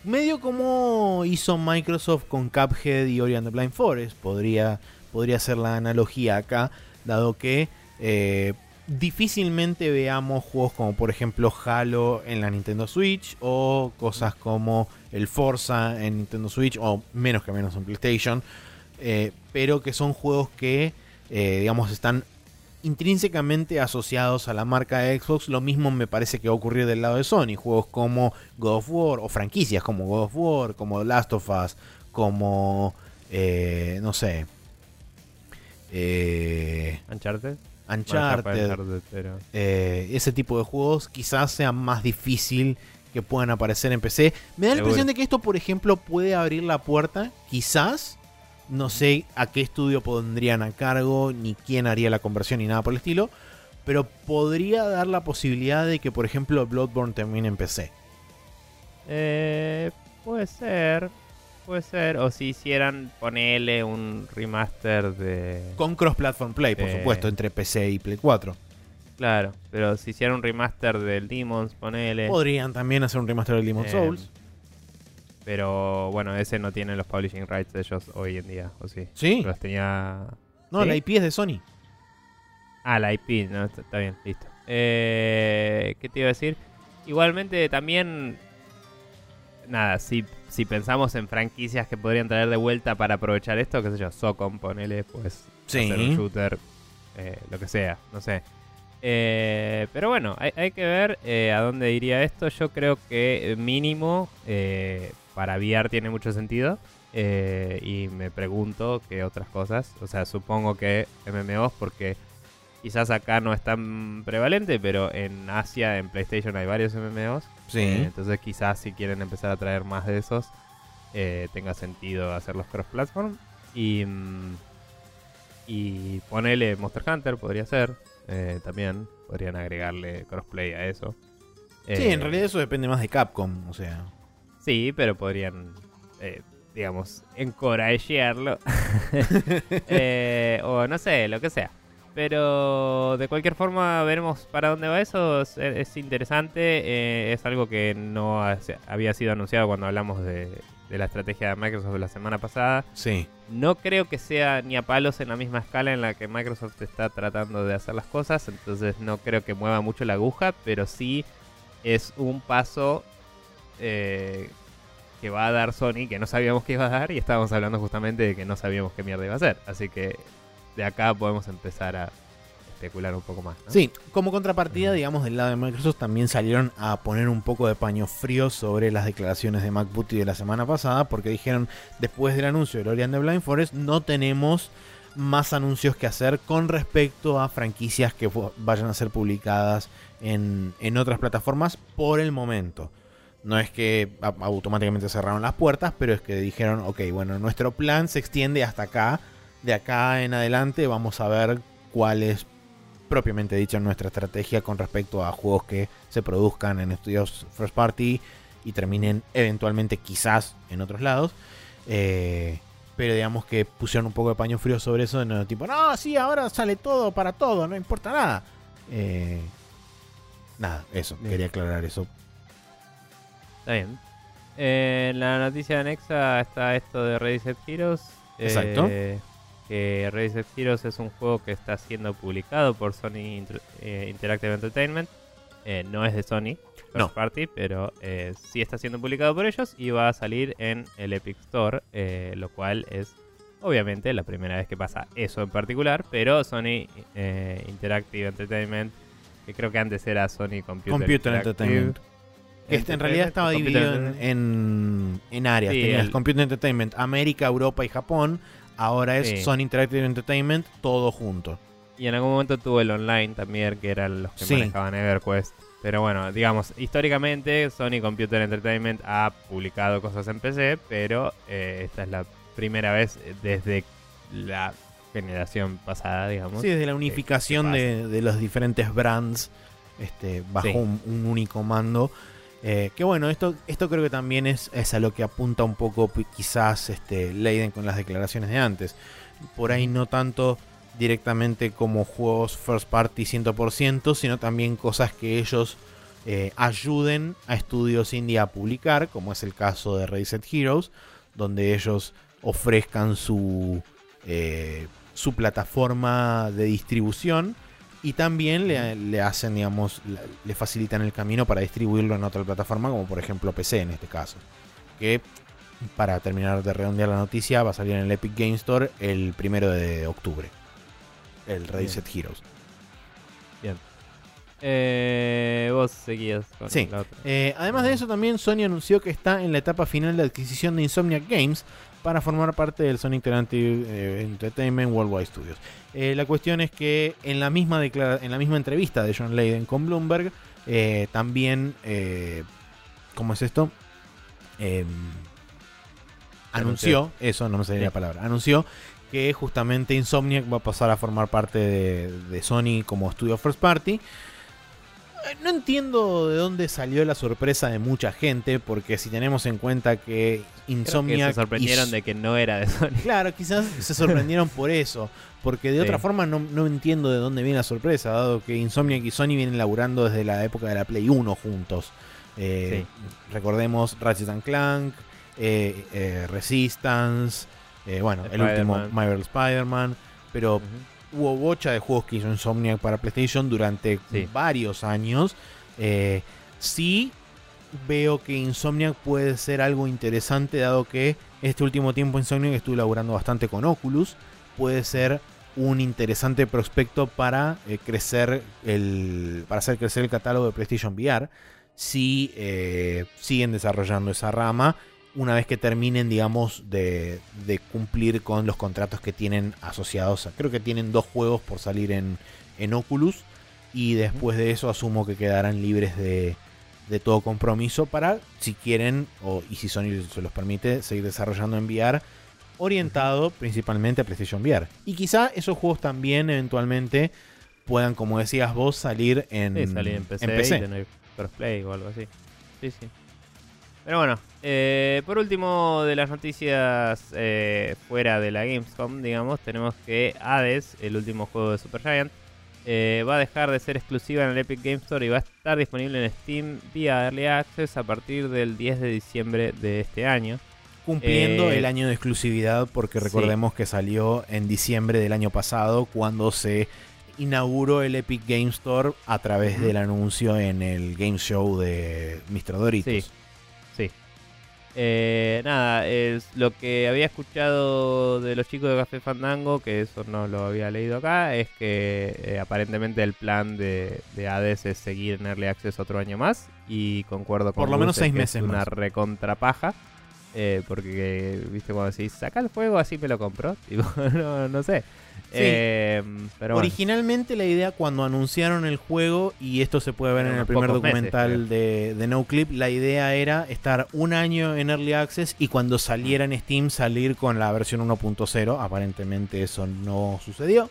medio como hizo Microsoft con Cuphead y Ori and the Blind Forest, podría, podría ser la analogía acá, dado que eh, difícilmente veamos juegos como por ejemplo Halo en la Nintendo Switch o cosas como el Forza en Nintendo Switch o menos que menos en PlayStation, eh, pero que son juegos que eh, digamos están intrínsecamente asociados a la marca de Xbox. Lo mismo me parece que va a ocurrir del lado de Sony. Juegos como God of War o franquicias como God of War, como Last of Us, como eh, no sé. Eh, Uncharted. Uncharted, capaz Uncharted, pero- eh, ese tipo de juegos quizás sea más difícil que puedan aparecer en PC. Me da la impresión de que esto, por ejemplo, puede abrir la puerta, quizás, no sé a qué estudio pondrían a cargo, ni quién haría la conversión, ni nada por el estilo, pero podría dar la posibilidad de que, por ejemplo, Bloodborne termine en PC. Eh, puede ser, puede ser. O si hicieran, ponele un remaster de... Con cross-platform play, por supuesto, entre PC y Play 4. Claro, pero si hiciera un remaster del Demons, ponele. Podrían también hacer un remaster del Demon Eh, Souls. Pero bueno, ese no tiene los publishing rights de ellos hoy en día, ¿o sí? Sí. Los tenía. No, ¿Sí? la IP es de Sony. Ah, la IP, no, está, está bien, listo. Eh, ¿Qué te iba a decir? Igualmente también. Nada, si, si pensamos en franquicias que podrían traer de vuelta para aprovechar esto, qué sé yo, Socom, ponele, pues Sí. hacer un shooter, eh, lo que sea, no sé. Eh, pero bueno, hay, hay que ver eh, a dónde iría esto. Yo creo que eh, mínimo eh, para VR tiene mucho sentido. eh, y me pregunto qué otras cosas. O sea, supongo que MMOs porque quizás acá no es tan prevalente, pero en Asia, en PlayStation hay varios MMOs. Sí. Eh, entonces quizás si quieren empezar a traer más de esos, eh, tenga sentido hacerlos cross-platform. Y, mm, y ponerle Monster Hunter, podría ser. eh, también podrían agregarle crossplay a eso. sí, en realidad eso depende más de Capcom. O sea. Sí, pero podrían, eh, digamos, encorajearlo. Eh, o no sé, lo que sea. Pero de cualquier forma veremos para dónde va eso. Es, es interesante. eh, es algo que no ha- había sido anunciado cuando hablamos de, de la estrategia de Microsoft la semana pasada. Sí. No creo que sea ni a palos en la misma escala en la que Microsoft está tratando de hacer las cosas. Entonces no creo que mueva mucho la aguja. Pero sí es un paso eh, que va a dar Sony que no sabíamos que iba a dar. Y estábamos hablando justamente de que no sabíamos qué mierda iba a hacer. Así que de acá podemos empezar a especular un poco más. ¿no? Sí, como contrapartida, digamos, del lado de Microsoft también salieron a poner un poco de paño frío sobre las declaraciones de McBooty de la semana pasada, porque dijeron, después del anuncio de Ori and the Blind Forest, no tenemos más anuncios que hacer con respecto a franquicias que vayan a ser publicadas en, en otras plataformas por el momento. No es que automáticamente cerraron las puertas, pero es que dijeron, ok, bueno, nuestro plan se extiende hasta acá. De acá en adelante vamos a ver cuál es propiamente dicho nuestra estrategia con respecto a juegos que se produzcan en estudios first party y terminen eventualmente quizás en otros lados. Eh, pero digamos que pusieron un poco de paño frío sobre eso, no, tipo, no, sí, ahora sale todo para todo, no importa nada. Eh, nada, eso, Bien. quería aclarar eso. Está bien. Eh, en la noticia anexa está esto de Ready Set Heroes. Exacto. Que Ready Set Heroes es un juego que está siendo publicado por Sony Inter- eh, Interactive Entertainment. Eh, no es de Sony, first No. party, pero eh, sí está siendo publicado por ellos y va a salir en el Epic Store, lo cual es obviamente la primera vez que pasa eso en particular, pero Sony Interactive Entertainment, que creo que antes era Sony Computer, Computer Entertainment. Este en realidad estaba dividido en, Entertainment. en, en áreas. Sí, Tenías el- Computer Entertainment, América, Europa y Japón. Ahora es Sí. Sony Interactive Entertainment, todo junto. Y en algún momento tuvo el online también, que eran los que Sí. manejaban EverQuest. Pero bueno, digamos, históricamente Sony Computer Entertainment ha publicado cosas en PC, pero eh, esta es la primera vez desde la generación pasada, digamos. Sí, desde la unificación de, de los diferentes brands este, bajo Sí. un, un único mando. Eh, que bueno, esto, esto creo que también es, es a lo que apunta un poco quizás este, Leiden con las declaraciones de antes. Por ahí no tanto directamente como juegos first party 100%, sino también cosas que ellos eh, ayuden a estudios indie a publicar, como es el caso de Reset Heroes, donde ellos ofrezcan su, eh, su plataforma de distribución y también le, le hacen, digamos, le facilitan el camino para distribuirlo en otra plataforma, como por ejemplo PC en este caso. Que para terminar de redondear la noticia, va a salir en el Epic Game Store el primero de octubre. El Ready Bien. Set Heroes. Eh, vos seguías con Sí. la otra. Eh, además de eso, también Sony anunció que está en la etapa final de adquisición de Insomniac Games para formar parte del Sony Interactive eh, Entertainment Worldwide Studios. Eh, la cuestión es que en la misma, en la misma entrevista de John Layden con Bloomberg, eh, también, eh, ¿cómo es esto? Em, anunció, eso no me salía la palabra, anunció que justamente Insomniac va a pasar a formar parte de, de Sony como estudio first party. No entiendo de dónde salió la sorpresa de mucha gente, porque si tenemos en cuenta que Creo que Insomniac se sorprendieron y- de que no era de Sony. Claro, quizás se sorprendieron por eso. Porque de Sí. otra forma no, no entiendo de dónde viene la sorpresa, dado que Insomniac y Sony vienen laburando desde la época de la Play 1 juntos. Eh, Recordemos Ratchet and Clank, eh, eh, Resistance, bueno, el último. Marvel Spider-Man, pero. Hubo bocha de juegos que hizo Insomniac para PlayStation durante Sí. varios años. Eh, sí veo que Insomniac puede ser algo interesante, dado que este último tiempo Insomniac estuvo laburando bastante con Oculus. Puede ser un interesante prospecto para eh, crecer el. para hacer crecer el catálogo de PlayStation VR. Si eh, siguen desarrollando esa rama. Una vez que terminen, digamos, de, de cumplir con los contratos que tienen asociados. creo que tienen dos juegos por salir en, en Oculus. Y después de eso asumo que quedarán libres de, de todo compromiso para, si quieren, o, y si Sony se los permite, seguir desarrollando en VR, orientado principalmente a PlayStation VR. Y quizá esos juegos también eventualmente puedan, como decías vos, salir en, Sí, salir en PC, en PC. y tener crossplay o algo así. Sí, sí. Pero bueno, eh, por último de las noticias eh, fuera de la Gamescom, digamos, tenemos que Hades, el último juego de Supergiant, eh, va a dejar de ser exclusiva en el Epic Game Store y va a estar disponible en Steam vía Early Access a partir del 10 de diciembre de este año. Cumpliendo Eh, el año de exclusividad, porque sí. recordemos que salió en diciembre del año pasado, cuando se inauguró el Epic Game Store a través del anuncio en el Game Show de Mr. Doritos. Sí. Eh, nada, es lo que había escuchado de los chicos de Café Fandango, que eso no lo había leído acá, es que eh, aparentemente el plan de, de Hades es seguir en Early Access otro año más. Y concuerdo con Por lo menos seis que meses es una más. recontrapaja. Eh, porque, viste, cuando decís, saca el juego, así me lo compro. Tipo, no, no sé. Eh, pero bueno. Originalmente la idea cuando anunciaron el juego, y esto se puede ver en el primer meses, documental de, de No Clip, la idea era estar un año en Early Access y cuando saliera en Steam salir con la versión 1.0. Aparentemente eso no sucedió.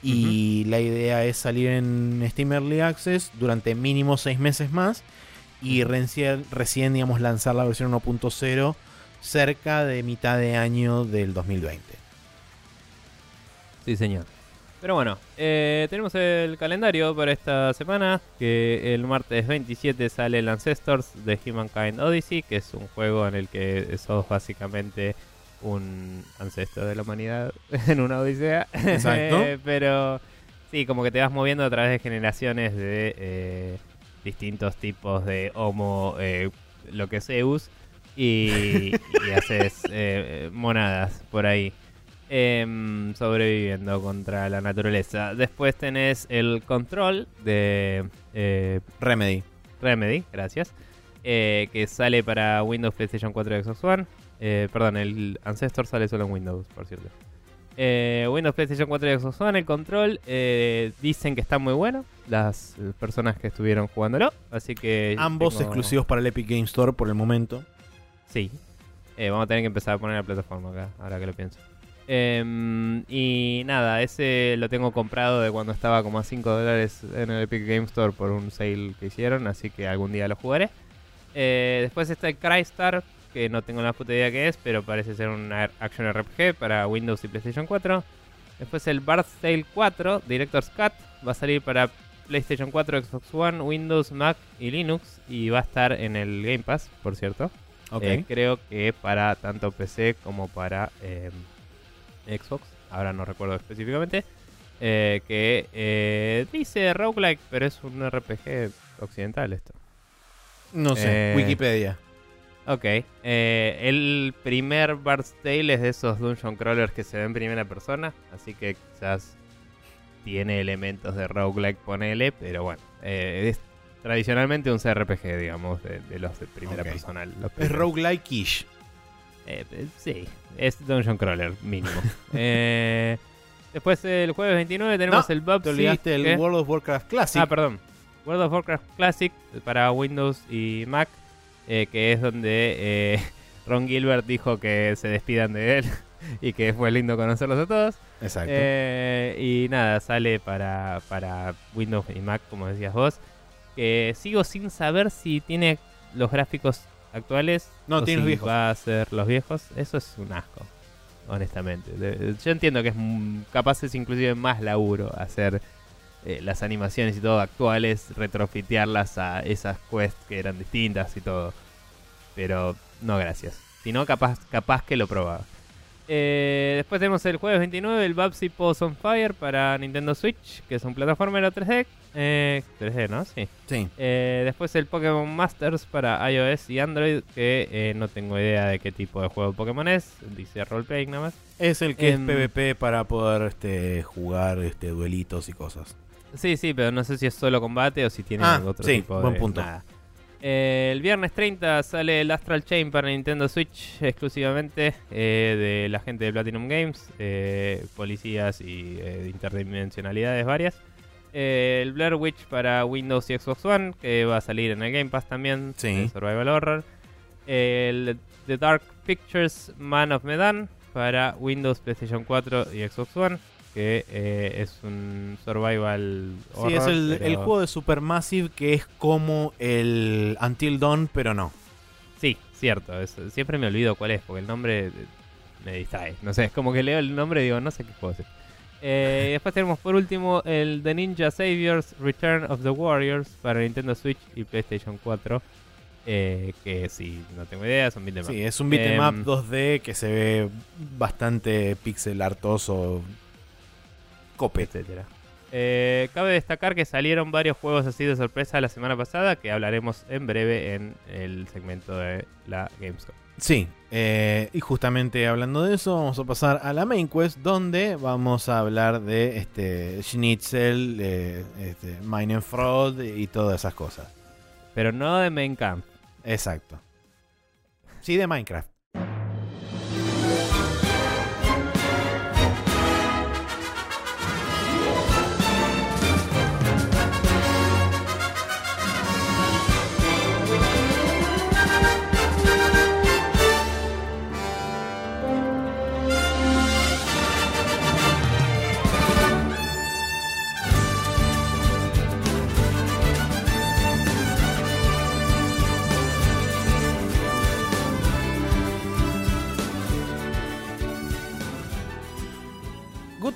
Y la idea es salir en Steam Early Access durante mínimo seis meses más y recién, recién digamos, lanzar la versión 1.0 cerca de mitad de año del 2020. Sí, señor. Pero bueno, eh, tenemos el calendario para esta semana, que el martes 27 sale el Ancestors de Humankind Odyssey, que es un juego en el que sos básicamente un ancestro de la humanidad en una odisea. Exacto. Pero sí, como que te vas moviendo a través de generaciones de eh, distintos tipos de Homo, eh, lo que Zeus, y, y haces eh, monadas por ahí em, sobreviviendo contra la naturaleza. Después tenés el control de eh, Remedy. Remedy, gracias, eh, que sale para Windows, PlayStation 4 y Xbox One. Eh, perdón, el Ancestor sale solo en Windows, por cierto. Windows, PlayStation 4 y Xbox One, el control, dicen que está muy bueno. Las personas que estuvieron jugándolo, así que... Ambos tengo- exclusivos para el Epic Game Store por el momento. Sí. Vamos a tener que empezar a poner la plataforma acá, ahora que lo pienso. Em, y nada, ese lo tengo comprado de cuando estaba como a 5 dólares en el Epic Game Store por un sale que hicieron, así que algún día lo jugaré. Eh, después está el Crystar, que no tengo la puta idea qué es, pero parece ser un action RPG para Windows y PlayStation 4. Después el Bart's Tale 4, Director's Cut, va a salir para PlayStation 4, Xbox One, Windows, Mac y Linux, y va a estar en el Game Pass, por cierto. Eh, creo que para tanto PC como para eh, Xbox. Ahora no recuerdo específicamente. Eh, que eh, dice roguelike, pero es un RPG occidental esto. no sé, eh, Wikipedia. Ok. eh, el primer Bard's Tale es de esos dungeon crawlers que se ven en primera persona. Así que quizás tiene elementos de roguelike, ponele. Pero bueno, es tradicionalmente un CRPG, digamos, de, de los de primera persona. los Es roguelike-ish. Eh, eh, sí, es Dungeon Crawler, mínimo. Eh, después el jueves 29 tenemos No, el Bob Te olvidaste el ¿Qué? World of Warcraft Classic. Ah, perdón. World of Warcraft Classic para Windows y Mac, eh, que es donde eh, Ron Gilbert dijo que se despidan de él y que fue lindo conocerlos a todos. Exacto. Eh, y nada, sale para, para Windows y Mac, como decías vos. que sigo sin saber si tiene los gráficos actuales No, tiene los viejos. va a ser los viejos. Eso es un asco, honestamente. De- yo entiendo que es capaz es inclusive más laburo hacer eh, las animaciones y todo actuales, retrofitearlas a esas quests que eran distintas y todo. Pero no, gracias. Si no, capaz, capaz que lo probaba. Eh, después tenemos el jueves 29 el Babsy Pulse on Fire para Nintendo Switch, que es un plataformer 3D. Eh, 3D, ¿no? Sí. Sí. Eh, después el Pokémon Masters para iOS y Android, que eh, no tengo idea de qué tipo de juego Pokémon es. Dice roleplaying nada más. Es el que Em, es PvP para poder este, jugar este, duelitos y cosas. Sí, sí, pero no sé si es solo combate o si tiene Ah, otro sí, tipo buen de punto. nada. Eh, el viernes 30 sale el Astral Chain para Nintendo Switch exclusivamente de la gente de Platinum Games, policías y de interdimensionalidades varias. Eh, el Blair Witch para Windows y Xbox One, que va a salir en el Game Pass también, Sí. de Survival Horror. El The Dark Pictures Man of Medan para Windows, PlayStation 4 y Xbox One, que eh, es un survival horror. Sí, es el, pero- el juego de Supermassive que es como el Until Dawn, pero no. Sí, cierto. es- siempre me olvido cuál es, porque el nombre me distrae. No sé, es como que leo el nombre y digo, no sé qué juego es. Eh, y después tenemos por último el The Ninja Saviors Return of the Warriors para Nintendo Switch y PlayStation 4. eh, que si no tengo idea, son beat'em up, Sí, es un beat'em Em, up 2D que se ve bastante pixel artoso. Cope. etcétera. Eh, cabe destacar que salieron varios juegos así de sorpresa la semana pasada que hablaremos en breve en el segmento de la Gamescom. Sí, eh, y justamente hablando de eso, vamos a pasar a la main quest, donde vamos a hablar de este Schnitzel, eh, este, Mine and Fraud y todas esas cosas. Pero no de Main Camp. Exacto. Sí, de Minecraft.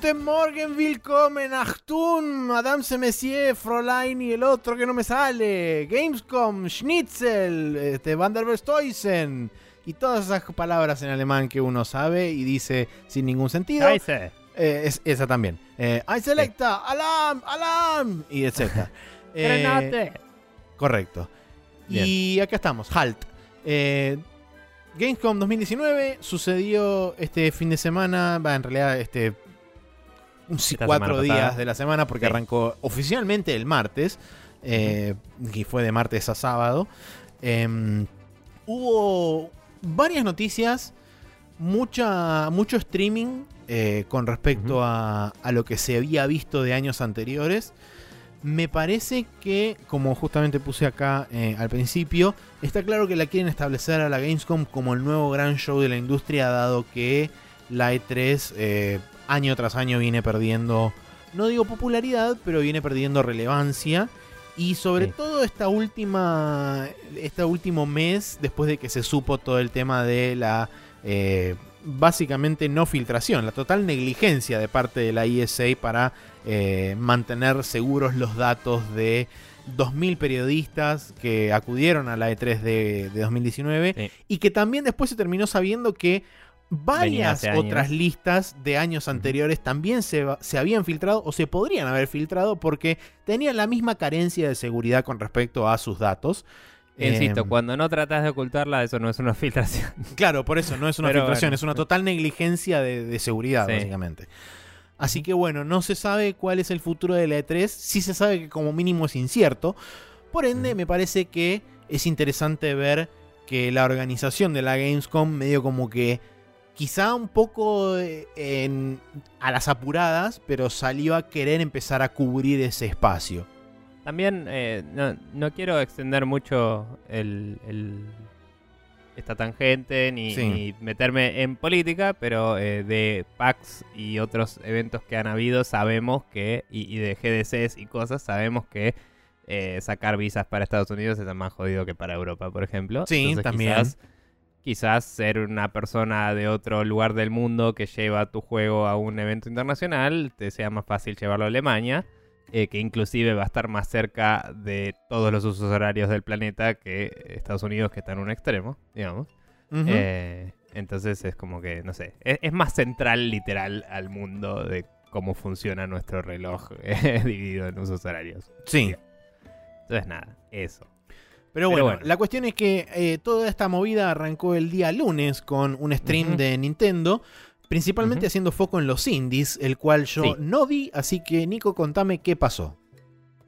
Guten Morgen, willkommen, Achtung, Madame se Messier, Fräulein y el otro que no me sale, Gamescom, Schnitzel, este, Van der Verstoisen y todas esas palabras en alemán que uno sabe y dice sin ningún sentido. Eh, es- esa también. Eh, Ein Selecta, Alarm, Alarm y etcétera. Eh. Correcto. Y acá estamos, Halt. Eh, Gamescom 2019 sucedió este fin de semana, va en realidad este un cuatro días pasada. de la semana porque Sí. arrancó oficialmente el martes, eh, y fue de martes a sábado. Em, hubo varias noticias, mucha, mucho streaming eh, con respecto a, a lo que se había visto de años anteriores. Me parece que, como justamente puse acá eh, al principio, está claro que la quieren establecer a la Gamescom como el nuevo gran show de la industria, dado que la E3 eh, año tras año viene perdiendo, no digo popularidad, pero viene perdiendo relevancia. Y sobre Sí. todo esta última, este último mes, después de que se supo todo el tema de la, eh, básicamente no filtración, la total negligencia de parte de la ESA para eh, mantener seguros los datos de 2.000 periodistas que acudieron a la E3 de, de 2019 Sí. y que también después se terminó sabiendo que varias otras listas de años anteriores también se, se habían filtrado o se podrían haber filtrado porque tenían la misma carencia de seguridad con respecto a sus datos. Insisto, Em, cuando no tratas de ocultarla, eso no es una filtración. Claro, por eso no es una Pero filtración, bueno. es una total negligencia de, de seguridad, Sí. básicamente. Así que bueno, no se sabe cuál es el futuro de la E3, sí se sabe que como mínimo es incierto. Por ende, me parece que es interesante ver que la organización de la Gamescom medio como que quizá un poco eh, en- a las apuradas, pero salió a querer empezar a cubrir ese espacio. También eh, no, no quiero extender mucho el, el- esta tangente ni, Sí. ni meterme en política, pero eh, de PAX y otros eventos que han habido sabemos que, y, y de GDCs y cosas, sabemos que eh, sacar visas para Estados Unidos es más jodido que para Europa, por ejemplo. Sí, Entonces, también. Quizás, quizás ser una persona de otro lugar del mundo que lleva tu juego a un evento internacional te sea más fácil llevarlo a Alemania, eh, que inclusive va a estar más cerca de todos los usos horarios del planeta que Estados Unidos, que está en un extremo, digamos. Eh, entonces es como que, no sé, es, es más central literal al mundo de cómo funciona nuestro reloj eh, dividido en usos horarios. sí. Entonces nada, eso. Pero bueno, bueno. la cuestión es que eh, toda esta movida arrancó el día lunes con un stream de Nintendo, principalmente haciendo foco en los indies, el cual yo Sí. no vi, así que Nico, contame qué pasó.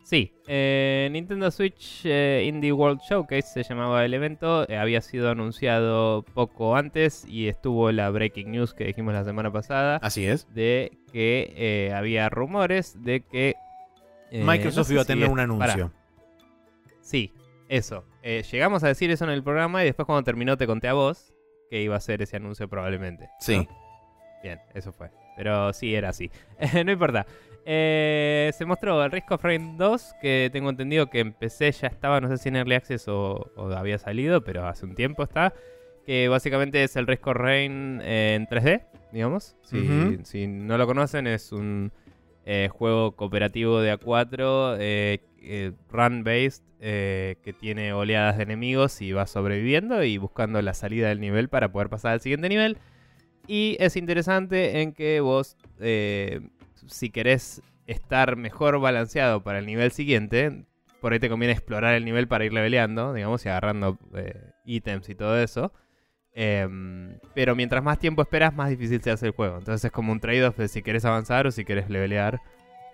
Sí, eh, Nintendo Switch eh, Indie World Showcase se llamaba el evento, había sido anunciado poco antes y estuvo la breaking news que dijimos la semana pasada Así es. de que había rumores de que Microsoft no sé iba a si tener es- un anuncio. Sí, eso. Eh, llegamos a decir eso en el programa y después cuando terminó te conté a vos que iba a ser ese anuncio probablemente. Sí. ¿no? Bien, eso fue. Pero sí, era así. no importa. Eh, se mostró el Risk of Rain 2, que tengo entendido que empecé, ya estaba, no sé si en Early Access o, o había salido, pero hace un tiempo está. Que básicamente es el Risk of Rain eh, en 3D, digamos. Si, si no lo conocen, es un eh, juego cooperativo de A4, eh, run-based, eh, que tiene oleadas de enemigos y va sobreviviendo y buscando la salida del nivel para poder pasar al siguiente nivel. Y es interesante en que vos, eh, si querés estar mejor balanceado para el nivel siguiente, por ahí te conviene explorar el nivel para ir leveleando, digamos, y agarrando ítems y todo eso. Em, pero mientras más tiempo esperas, más difícil se hace el juego. Entonces es como un trade-off de si querés avanzar o si querés levelear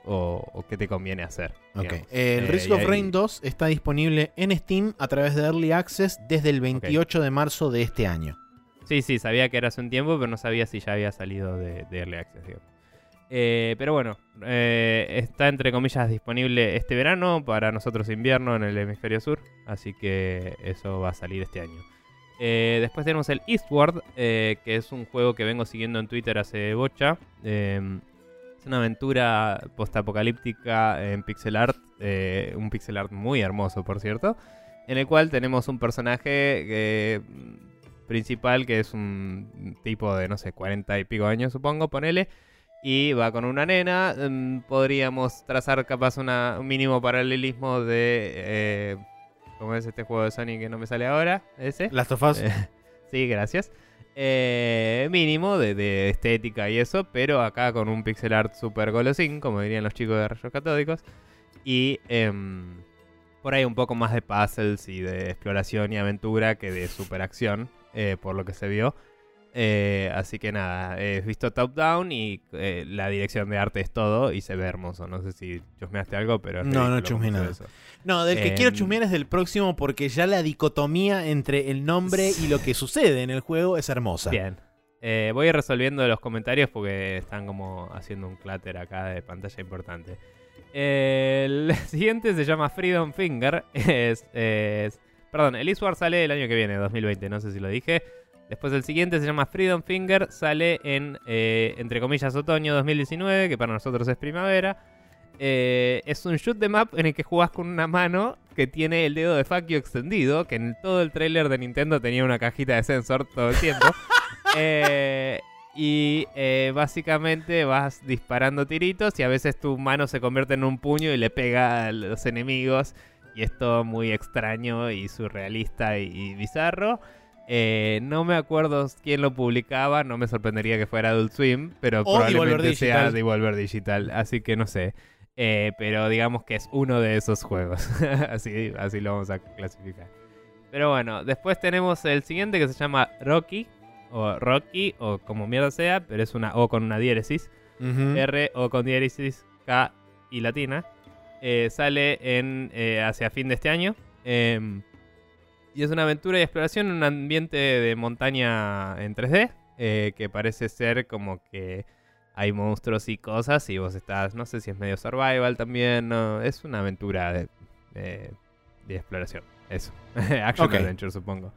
o, o qué te conviene hacer. El Eh, Risk of ahí- Rain 2 está disponible en Steam a través de Early Access desde el 28 de marzo de este año. Sí, sí, sabía que era hace un tiempo, pero no sabía si ya había salido de, de Early Access. Eh, pero bueno, eh, está entre comillas disponible este verano, para nosotros invierno en el hemisferio sur, así que eso va a salir este año. Eh, después tenemos el Eastward, eh, que es un juego que vengo siguiendo en Twitter hace bocha. Eh, es una aventura postapocalíptica en pixel art, eh, un pixel art muy hermoso, por cierto, en el cual tenemos un personaje eh, principal que es un tipo de, no sé, 40 y pico años, supongo, ponele. Y va con una nena. mm, podríamos trazar capaz una, un mínimo paralelismo de... Eh, ¿Cómo es este juego de Sony que no me sale ahora? ¿Ese? Last of Us. Sí, gracias. Eh, mínimo de, estética y eso, pero acá con un pixel art super golosín, como dirían los chicos de Rayos Catódicos. Y em, por ahí un poco más de puzzles y de exploración y aventura que de superacción, eh, por lo que se vio. Eh, así que nada, he visto top down y eh, la dirección de arte es todo y se ve hermoso. No sé si chusmeaste algo, pero es No, no chusmeé nada. eso. No, del que Em, quiero chusmear es del próximo porque ya la dicotomía entre el nombre y lo que sucede en el juego es hermosa. Bien. Eh, voy a ir resolviendo los comentarios porque están como haciendo un clatter acá de pantalla importante. El siguiente se llama Freedom Finger. Es, es- perdón, el Eastward sale el año que viene, 2020, no sé si lo dije. Después el siguiente se llama Freedom Finger, sale en, eh, entre comillas, otoño 2019, que para nosotros es primavera. Eh, es un shoot them up en el que jugás con una mano que tiene el dedo de you extendido, que en todo el trailer de Nintendo tenía una cajita de sensor todo el tiempo. Eh, y eh, básicamente vas disparando tiritos y a veces tu mano se convierte en un puño y le pega a los enemigos. Y es todo muy extraño y surrealista y, y bizarro. Eh, no me acuerdo quién lo publicaba, no me sorprendería que fuera Adult Swim, pero O Devolver probablemente sea. Devolver Digital, así que no sé. Eh, pero digamos que es uno de esos juegos, así, así lo vamos a clasificar. Pero bueno, después tenemos el siguiente que se llama Rocky, o Rocky, o como mierda sea, pero es una O con una diéresis. R o con diéresis K y latina. Eh, sale en eh, hacia fin de este año. Y es una aventura y exploración en un ambiente de montaña en 3D. eh, que parece ser como que hay monstruos y cosas. Y vos estás, no sé si es medio survival también. No, es una aventura de, de- de exploración. Eso. Action. Adventure, supongo.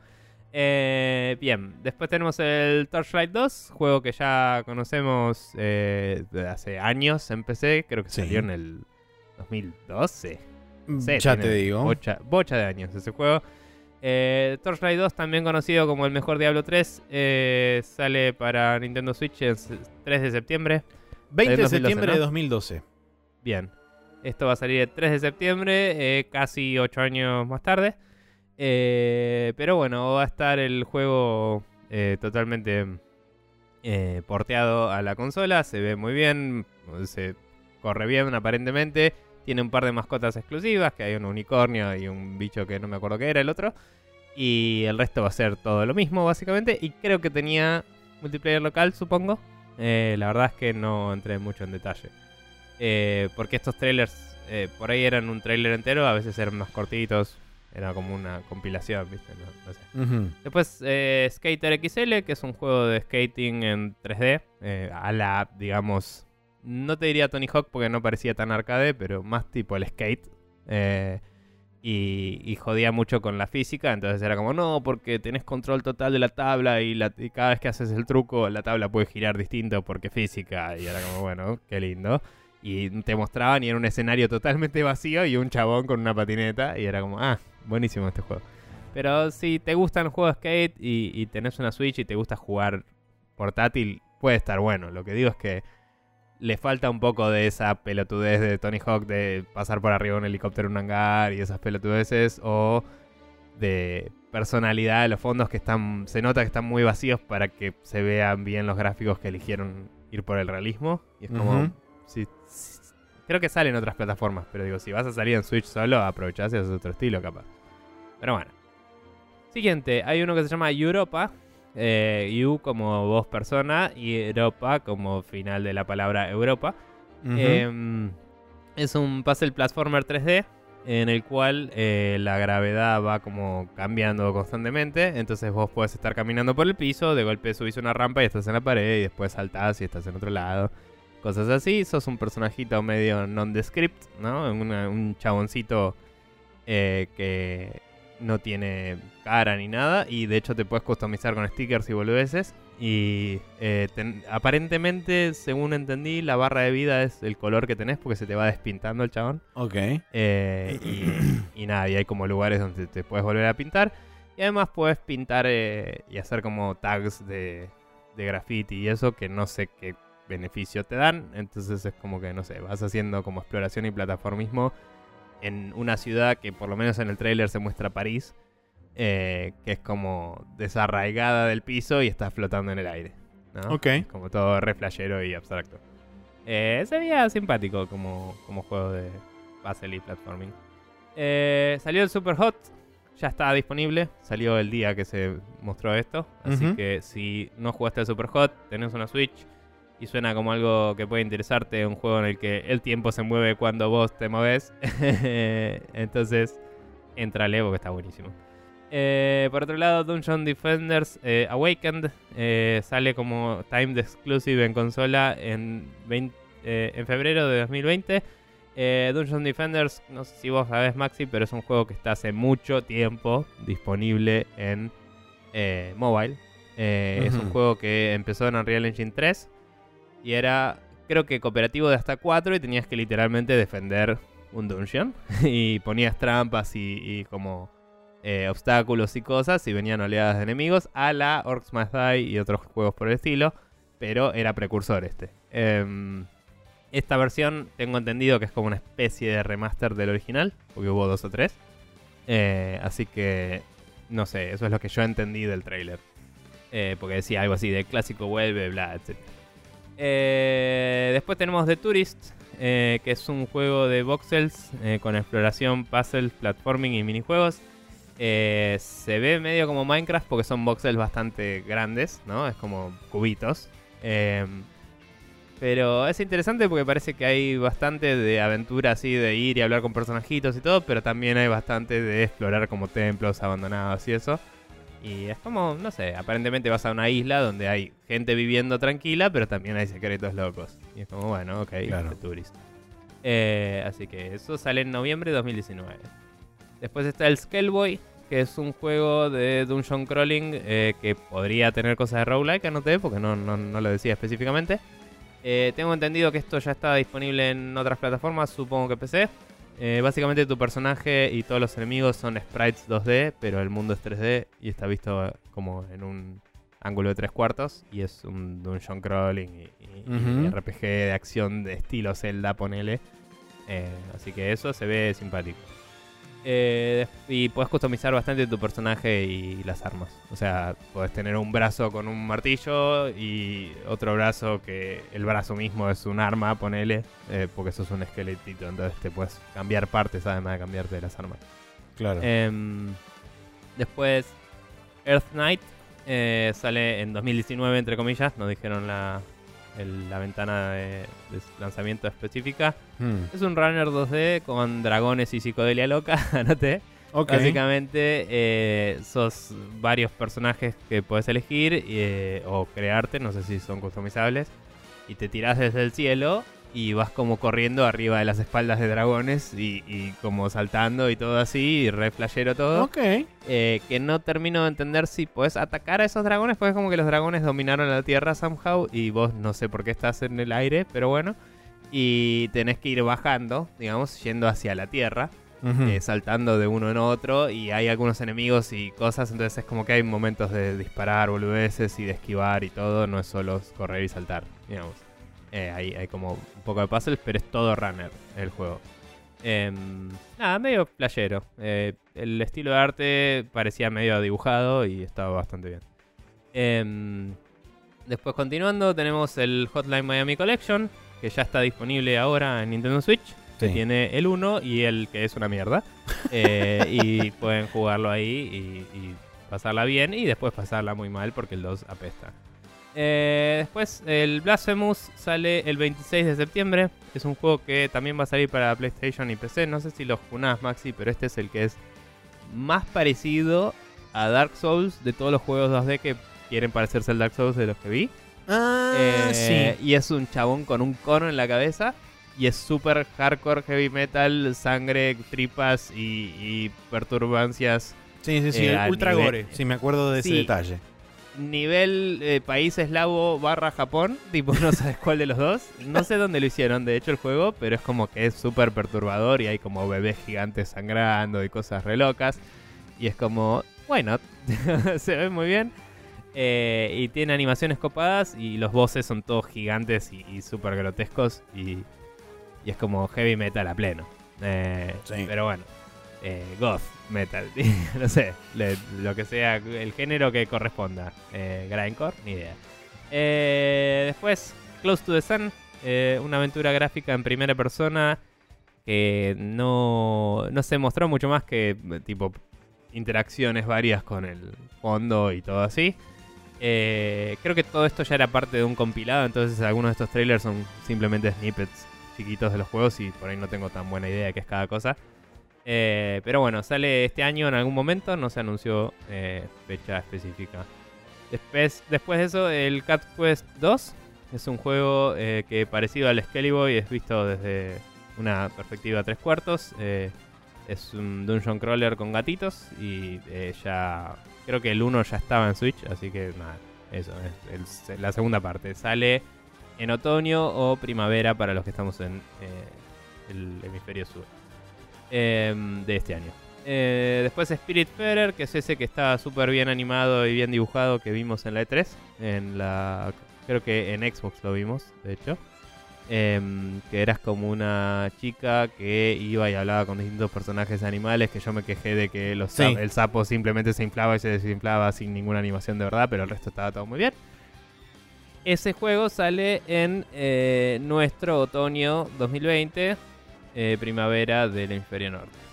Eh, bien, después tenemos el Torchlight 2, juego que ya conocemos eh, de hace años en PC, creo que Sí. salió en el 2012, sé, ya te digo. Bocha, bocha de años ese juego. Eh, Torchlight 2, también conocido como el mejor Diablo 3, eh, sale para Nintendo Switch el 3 de septiembre. 20 de 2012, septiembre ¿no? de 2012. Bien. Esto va a salir el 3 de septiembre, eh, casi 8 años más tarde. Eh, pero bueno, va a estar el juego totalmente porteado a la consola. Se ve muy bien, se corre bien aparentemente. Tiene un par de mascotas exclusivas, que hay un unicornio y un bicho que no me acuerdo qué era el otro. Y el resto va a ser todo lo mismo, básicamente. Y creo que tenía multiplayer local, supongo. Eh, la verdad es que no entré mucho en detalle. Eh, porque estos trailers, eh, por ahí eran un trailer entero, a veces eran más cortitos. Era como una compilación, ¿viste? No, no sé. Ujú. Después eh, Skater XL, que es un juego de skating en 3D. eh, a la, digamos, no te diría Tony Hawk porque no parecía tan arcade, pero más tipo el skate. eh, y, jodía mucho con la física, entonces era como, no, porque tenés control total de la tabla y, la- cada vez que haces el truco la tabla puede girar distinto porque física. Y era como, bueno, qué lindo. Y te mostraban y era un escenario totalmente vacío y un chabón con una patineta y era como, ah, buenísimo este juego. Pero si te gustan los juegos skate y, y tenés una Switch y te gusta jugar portátil, puede estar bueno. Lo que digo es que le falta un poco de esa pelotudez de Tony Hawk de pasar por arriba un helicóptero en un hangar y esas pelotudeces o de personalidad de los fondos que están se nota que están muy vacíos para que se vean bien los gráficos que eligieron ir por el realismo. Y es como si- si- creo que sale en otras plataformas pero digo si vas a salir en Switch solo aprovechás y haces otro estilo capaz. Pero bueno. Siguiente hay uno que se llama Europa eh, You como voz persona y Europa como final de la palabra Europa. Em, es un puzzle platformer 3D en el cual eh, la gravedad va como cambiando constantemente. Entonces vos podés estar caminando por el piso, de golpe subís una rampa y estás en la pared, y después saltás y estás en otro lado. Cosas así. Sos un personajito medio nondescript, ¿no? Una- un chaboncito eh, que no tiene cara ni nada. Y de hecho te puedes customizar con stickers y boludeces. Y eh, ten- aparentemente, según entendí, la barra de vida es el color que tenés porque se te va despintando el chabón. Ok. Eh, y, y nada, y hay como lugares donde te puedes volver a pintar. Y además puedes pintar eh, y hacer como tags de, de graffiti y eso que no sé qué beneficio te dan. Entonces es como que, no sé, vas haciendo como exploración y plataformismo en una ciudad que por lo menos en el tráiler se muestra París. eh, que es como desarraigada del piso y está flotando en el aire. ¿no? Ok. Es Como todo re flashero y abstracto. Eh, se veía simpático como, como juego de puzzle y platforming. Eh, salió el Super Hot, ya está disponible. Salió el día que se mostró esto. Así que si no jugaste al Super Hot, tenés una Switch y suena como algo que puede interesarte, un juego en el que el tiempo se mueve cuando vos te moves. Entonces, entrale porque está buenísimo. Eh, por otro lado, Dungeon Defenders eh, Awakened eh, sale como timed exclusive en consola en, 20 en febrero de 2020. Eh, Dungeon Defenders, no sé si vos sabés Maxi, pero es un juego que está hace mucho tiempo disponible en mobile. Es un juego que empezó en Unreal Engine 3 y era, creo que cooperativo de hasta 4 y tenías que literalmente defender un dungeon y ponías trampas y, como eh, obstáculos y cosas y venían oleadas de enemigos a la Orcs Must Die y otros juegos por el estilo, pero era precursor este. Em, esta versión tengo entendido que es como una especie de remaster del original, porque hubo dos o tres. Eh, así que, no sé, eso es lo que yo entendí del trailer. Eh, porque decía algo así de clásico vuelve, bla, etc. Eh, después tenemos The Tourist, eh, que es un juego de voxels eh, con exploración, puzzles, platforming y minijuegos. Se ve medio como Minecraft porque son voxels bastante grandes, ¿no? Es como cubitos. Pero es interesante porque parece que hay bastante de aventura así, de ir y hablar con personajitos y todo, pero también hay bastante de explorar como templos abandonados y eso. Y es como, no sé, aparentemente vas a una isla donde hay gente viviendo tranquila, pero también hay secretos locos. Y es como, bueno, ok, Claro. The Tourist. Eh, así que eso sale en noviembre de 2019. Después está el Scaleboy, que es un juego de dungeon crawling eh, que podría tener cosas de roguelike, anoté, porque no, no, no lo decía específicamente. Eh, tengo entendido que esto ya está disponible en otras plataformas, supongo que PC. Eh, básicamente tu personaje y todos los enemigos son sprites 2D, pero el mundo es 3D y está visto como en un ángulo de tres cuartos y es un dungeon crawling y, y-. RPG de acción de estilo Zelda, ponele. Eh, así que eso se ve simpático. Eh, y puedes customizar bastante tu personaje y las armas. O sea, puedes tener un brazo con un martillo y otro brazo que el brazo mismo es un arma, ponele, eh, porque sos un esqueletito. Entonces te puedes cambiar partes además de cambiarte las armas. Claro. Em, después, Earth Knight eh, sale en 2019, entre comillas. No dijeron la, el- la ventana de, de lanzamiento específica. Hmm. Es un runner 2D con dragones y psicodelia loca, anoté. Básicamente, eh, sos varios personajes que puedes elegir eh, o crearte, no sé si son customizables, y te tirás desde el cielo y vas como corriendo arriba de las espaldas de dragones y, y como saltando y todo así, y re flashero todo. Ok. Eh, que no termino de entender si puedes atacar a esos dragones, porque es como que los dragones dominaron la tierra somehow y vos no sé por qué estás en el aire, pero bueno. Y tenés que ir bajando, digamos, yendo hacia la tierra eh, saltando de uno en otro y hay algunos enemigos y cosas, entonces es como que hay momentos de disparar boludeces y de esquivar y todo, no es solo correr y saltar, digamos. Eh, hay, hay como un poco de puzzles, pero es todo runner el juego. Em, nada, medio playero. Eh, el estilo de arte parecía medio dibujado y estaba bastante bien. Em, después continuando tenemos el Hotline Miami Collection, que ya está disponible ahora en Nintendo Switch que Sí. tiene el 1 y el que es una mierda. Eh, y pueden jugarlo ahí y, y pasarla bien y después pasarla muy mal porque el 2 apesta. Eh, después el Blasphemous sale el 26 de septiembre. Es un juego que también va a salir para PlayStation y PC. No sé si lo junás, Maxi, pero este es el que es más parecido a Dark Souls de todos los juegos 2D que quieren parecerse al Dark Souls de los que vi. Ah, Eh, sí. Y es un chabón con un cono en la cabeza. Y es súper hardcore heavy metal, sangre, tripas y, y perturbancias. Sí, sí, sí. eh, Ultra nivel- Gore. Sí, me acuerdo de ese detalle. Nivel eh, país eslavo barra Japón. Tipo, no sabes cuál de los dos. No sé dónde lo hicieron, de hecho, el juego. Pero es como que es súper perturbador. Y hay como bebés gigantes sangrando y cosas re locas. Y es como, bueno, se ve muy bien. Eh, y tiene animaciones copadas y los bosses son todos gigantes y, y súper grotescos y, y es como heavy metal a pleno. Eh, Sí. Pero bueno, eh, goth metal, no sé, lo que sea, el género que corresponda. Eh, grindcore, ni idea. Eh, después, Close to the Sun, eh, una aventura gráfica en primera persona que no, no se mostró mucho más que tipo interacciones varias con el fondo y todo así. Eh, creo que todo esto ya era parte de un compilado, entonces algunos de estos trailers son simplemente snippets chiquitos de los juegos y por ahí no tengo tan buena idea de qué es cada cosa. Eh, pero bueno, sale este año en algún momento, no se anunció eh, fecha específica. Después, después de eso, el Cat Quest 2 es un juego eh, que parecido al Skelly Boy es visto desde una perspectiva tres cuartos. eh, es un dungeon crawler con gatitos y ya creo que el 1 ya estaba en Switch, así que nada, eso es la segunda parte. Sale en otoño o primavera para los que estamos en el hemisferio sur em, de este año. Eh, después Spirit Fairer, que es ese que está súper bien animado y bien dibujado que vimos en la E3. En la, creo que en Xbox lo vimos, de hecho. Em, que eras como una chica que iba y hablaba con distintos personajes animales. Que yo me quejé de que los Sí. sap- el sapo simplemente se inflaba y se desinflaba sin ninguna animación de verdad, pero el resto estaba todo muy bien. Ese juego sale en eh, nuestro otoño 2020, eh, primavera del hemisferio norte.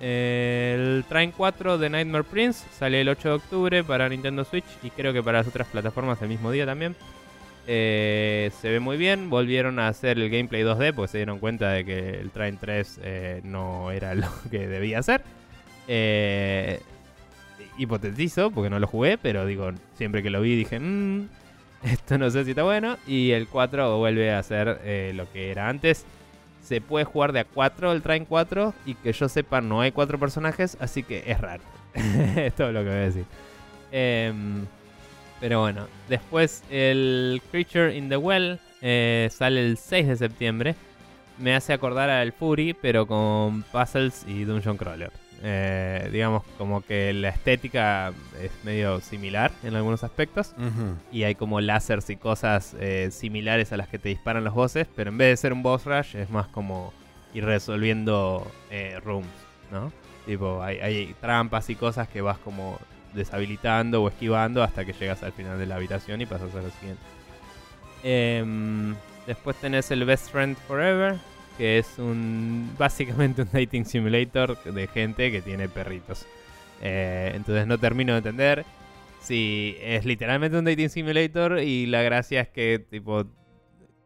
El Train 4 de Nightmare Prince sale el 8 de octubre para Nintendo Switch y creo que para las otras plataformas el mismo día también. Eh, se ve muy bien, volvieron a hacer el gameplay 2D porque se dieron cuenta de que el Train 3 eh, no era lo que debía ser. Eh, hipotetizo porque no lo jugué, pero digo, siempre que lo vi dije, "Mm, esto no sé si está bueno. Y el 4 vuelve a ser lo que era antes. Se puede jugar de a 4 el Train 4 y que yo sepa no hay 4 personajes, así que es raro. es todo lo que voy a decir. Em, pero bueno, después el Creature in the Well eh, sale el 6 de septiembre. me hace acordar al Fury, pero con puzzles y dungeon crawler. Eh, digamos como que la estética es medio similar en algunos aspectos y hay como láseres y cosas eh, similares a las que te disparan los bosses, pero en vez de ser un boss rush es más como ir resolviendo eh, rooms, ¿no? Tipo, hay, hay trampas y cosas que vas como deshabilitando o esquivando hasta que llegas al final de la habitación y pasas a lo siguiente. Em, después tenés el Best Friend Forever, que es un básicamente un dating simulator de gente que tiene perritos. Eh, entonces no termino de entender si es literalmente un dating simulator y la gracia es que tipo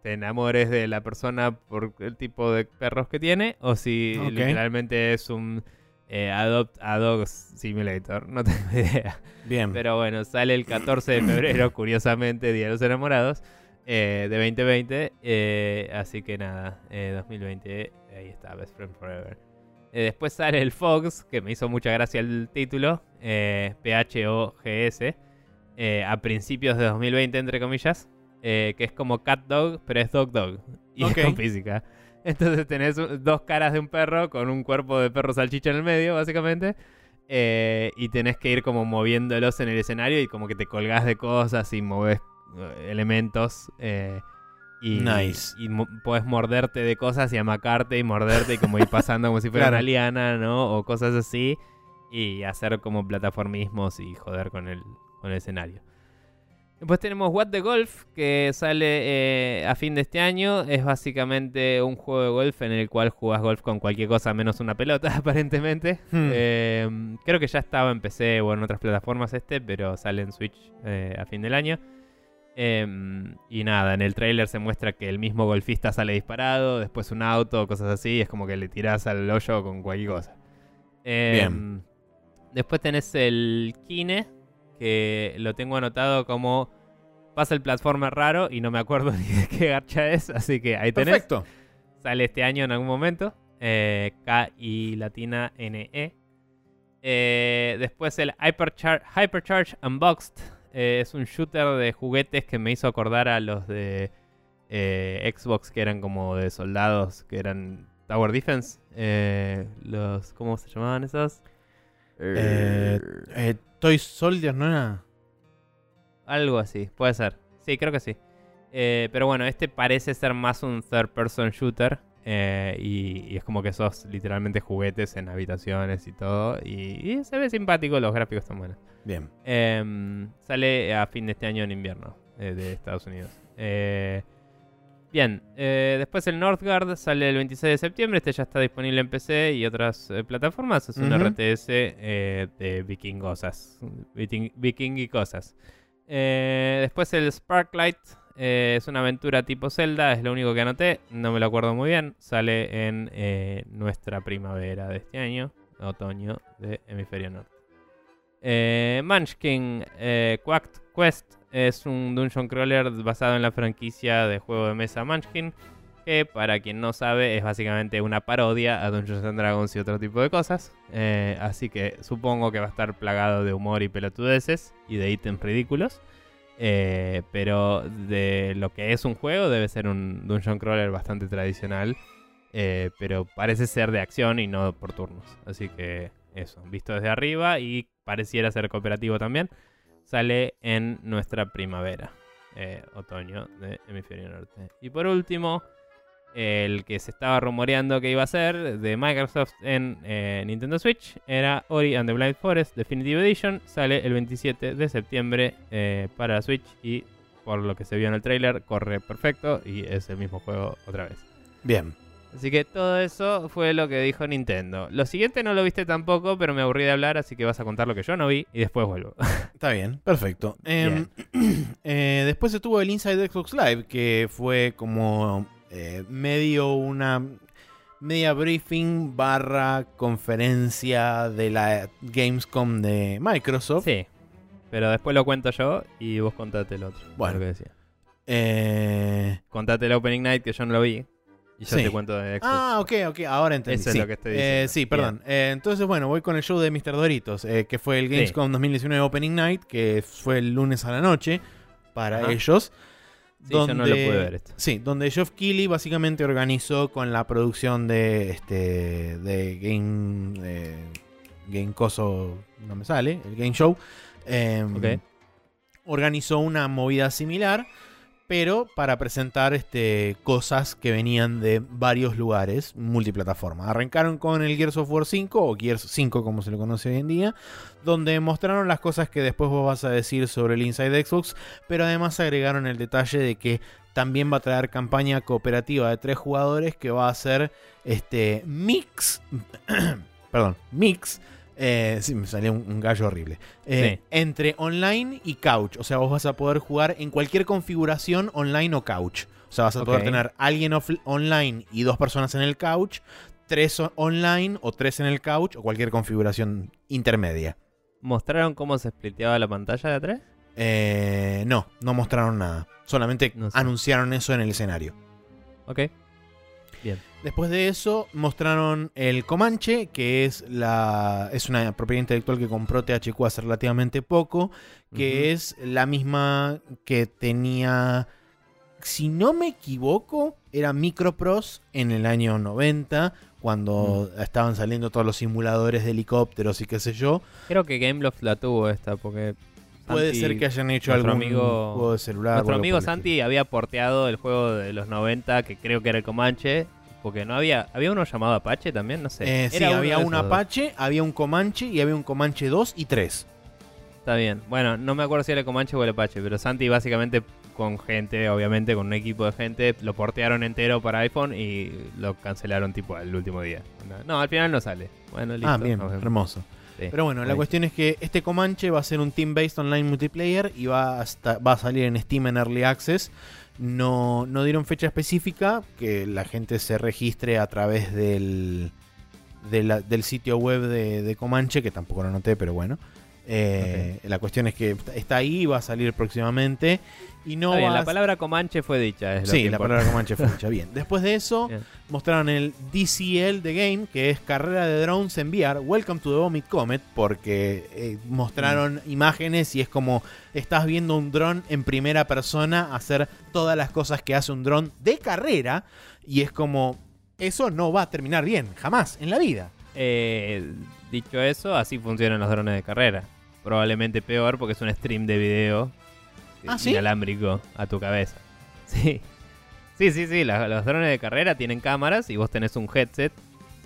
te enamores de la persona por el tipo de perros que tiene o si literalmente es un eh, Adopt a Simulator. No tengo idea. Bien. Pero bueno, sale el 14 de febrero, curiosamente, Día de los Enamorados. Eh, de 2020. Eh, así que nada, 2020, ahí está, Best Friend Forever. después sale el Fox, que me hizo mucha gracia el título, PHOGS, a principios de 2020, entre comillas, que es como Cat Dog, pero es Dog Dog, y es con física. Entonces tenés dos caras de un perro con un cuerpo de perro salchicha en el medio, básicamente. y tenés que ir como moviéndolos en el escenario y como que te colgás de cosas y moves eh, elementos. Eh, y, nice. y, puedes morderte de cosas y amacarte y morderte y como ir pasando como si fuera una liana, ¿no? O cosas así. Y hacer como plataformismos y joder con el, con el escenario. Después tenemos What the Golf, que sale eh, a fin de este año. Es básicamente un juego de golf en el cual jugás golf con cualquier cosa menos una pelota, aparentemente. Hmm. creo que ya estaba en PC o en otras plataformas este, pero sale en Switch a fin del año. Em, y nada, en el trailer se muestra que el mismo golfista sale disparado, después un auto, cosas así, es como que le tiras al hoyo con cualquier cosa. Em, después tenés el Kine, que lo tengo anotado como pasa el platformer raro y no me acuerdo ni de qué garcha es, así que ahí tenés. Perfecto. Sale este año en algún momento. Eh, K y latina N E. Eh, después el Hypercharge Unboxed, eh, es un shooter de juguetes que me hizo acordar a los de eh, Xbox que eran como de soldados, que eran Tower Defense. Eh, los, ¿Cómo se llamaban esos? Toy Soldier, ¿no era? Algo así, puede ser. Sí, creo que sí. pero bueno, este parece ser más un third person shooter. Y, es como que sos literalmente juguetes en habitaciones y todo. y se ve simpático, los gráficos están buenos. Bien. Em, sale a fin de este año en invierno eh, de Estados Unidos. Eh, bien, eh, después el Northgard sale el 26 de septiembre. Este ya está disponible en PC y otras plataformas. Es un RTS de vikingosas. Viking y cosas. después el Sparklight. Es una aventura tipo Zelda, es lo único que anoté, no me lo acuerdo muy bien. Sale en nuestra primavera de este año, otoño de Hemisferio Norte. Eh, Munchkin eh, Quacked Quest es un dungeon crawler basado en la franquicia de juego de mesa Munchkin, que para quien no sabe es básicamente una parodia a Dungeons and Dragons y otro tipo de cosas. Eh, así que supongo que va a estar plagado de humor y pelotudeces y de ítems ridículos. Eh, pero de lo que es un juego debe ser un dungeon crawler bastante tradicional. pero parece ser de acción y no por turnos. Así que eso, visto desde arriba y pareciera ser cooperativo también, sale en nuestra primavera, eh, otoño de hemisferio norte. Y por último, el que se estaba rumoreando que iba a ser de Microsoft en eh, Nintendo Switch era Ori and the Blind Forest Definitive Edition. Sale el 27 de septiembre eh, para Switch y por lo que se vio en el trailer corre perfecto y es el mismo juego otra vez. Bien. Así que todo eso fue lo que dijo Nintendo. Lo siguiente no lo viste tampoco, pero me aburrí de hablar, así que vas a contar lo que yo no vi y después vuelvo. Está bien, perfecto. Em, eh, después estuvo el Inside Xbox Live, que fue como eh, medio una media briefing barra conferencia de la Gamescom de Microsoft. Sí, pero después lo cuento yo y vos contate el otro. Bueno, lo que decía. Eh... Contate el Opening Night que yo no lo vi. Y yo te cuento de Xbox. Ah, ok, ok, ahora entendí. Eso es lo que estoy diciendo. Eh, sí, perdón. Eh, entonces, bueno, voy con el show de Mr. Doritos, eh, que fue el Gamescom 2019 Opening Night, que fue el lunes a la noche para ellos. Sí, yo no lo pude ver esto. Sí, donde Geoff Keighley básicamente organizó con la producción de este de Game eh, Game Coso no me sale, el Game Show. em. Organizó una movida similar, pero para presentar este, cosas que venían de varios lugares, multiplataforma. Arrancaron con el Gears of War 5, o Gears 5 como se lo conoce hoy en día, donde mostraron las cosas que después vos vas a decir sobre el Inside Xbox, pero además agregaron el detalle de que también va a traer campaña cooperativa de tres jugadores que va a ser este mix, perdón, mix, eh, sí, me salió un, un gallo horrible, Eh, Sí. entre online y couch, o sea, vos vas a poder jugar en cualquier configuración online o couch, o sea, vas a poder tener alguien online y dos personas en el couch, tres online o tres en el couch o cualquier configuración intermedia. ¿Mostraron cómo se spliteaba la pantalla de atrás? Eh, no, no mostraron nada. Solamente No sé. anunciaron eso en el escenario. Ok. Después de eso mostraron el Comanche, que es la es una propiedad intelectual que compró THQ hace relativamente poco, que es la misma que tenía, si no me equivoco, era Microprose en el año 90, cuando estaban saliendo todos los simuladores de helicópteros y qué sé yo. Creo que Gameloft la tuvo esta, porque. Puede Santi- ser que hayan hecho algún amigo- juego de celular. Nuestro amigo Santi había porteado el juego de los 90, que creo que era el Comanche, porque no había. ¿Había uno llamado Apache también? No sé. Eh, sí, había un dos. Apache, había un Comanche y había un Comanche 2 y 3. Está bien. Bueno, no me acuerdo si era el Comanche o el Apache, pero Santi básicamente con gente, obviamente con un equipo de gente, lo portearon entero para iPhone y lo cancelaron tipo al último día. No, al final no sale. Bueno, listo. Ah, bien, hermoso. Sí. Pero bueno, la cuestión es que este Comanche va a ser un team-based online multiplayer y va a, esta- va a salir en Steam en Early Access. No, no dieron fecha específica, que la gente se registre a través del, de la- del sitio web de, de Comanche, que tampoco lo noté, pero bueno. Eh, La cuestión es que está ahí y va a salir próximamente. Y no bien, la palabra Comanche fue dicha. Es lo Sí, la importa. palabra Comanche fue dicha. Bien. Después de eso, Bien. mostraron el DCL de Game, que es carrera de drones en VR. Welcome to the Vomit Comet, porque eh, mostraron Mm. imágenes y es como estás viendo un dron en primera persona hacer todas las cosas que hace un dron de carrera. Y es como, eso no va a terminar bien, jamás en la vida. Eh, dicho eso, así funcionan los drones de carrera. Probablemente peor porque es un stream de video ¿Ah, sí? inalámbrico a tu cabeza. Sí. Sí, sí, sí. los drones de carrera tienen cámaras y vos tenés un headset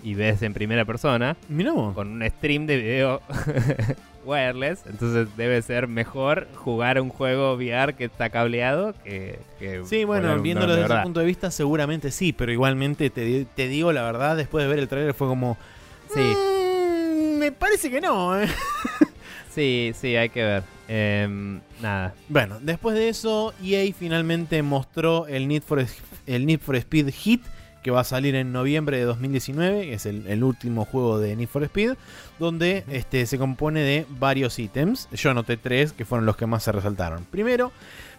y ves en primera persona Mirá vos. con un stream de video wireless. Entonces debe ser mejor jugar un juego VR que está cableado que. que Sí, bueno, viéndolo desde ese punto de vista, seguramente sí, pero igualmente te, te digo la verdad, después de ver el trailer fue como. Sí. "Mm, me parece que no, ¿eh?". Sí, sí, hay que ver. Em, nada. Bueno, después de eso, EA finalmente mostró el Need for, el Need for Speed Hit, que va a salir en noviembre de 2019, que es el, el último juego de Need for Speed, donde este, se compone de varios ítems. Yo anoté tres, que fueron los que más se resaltaron. Primero,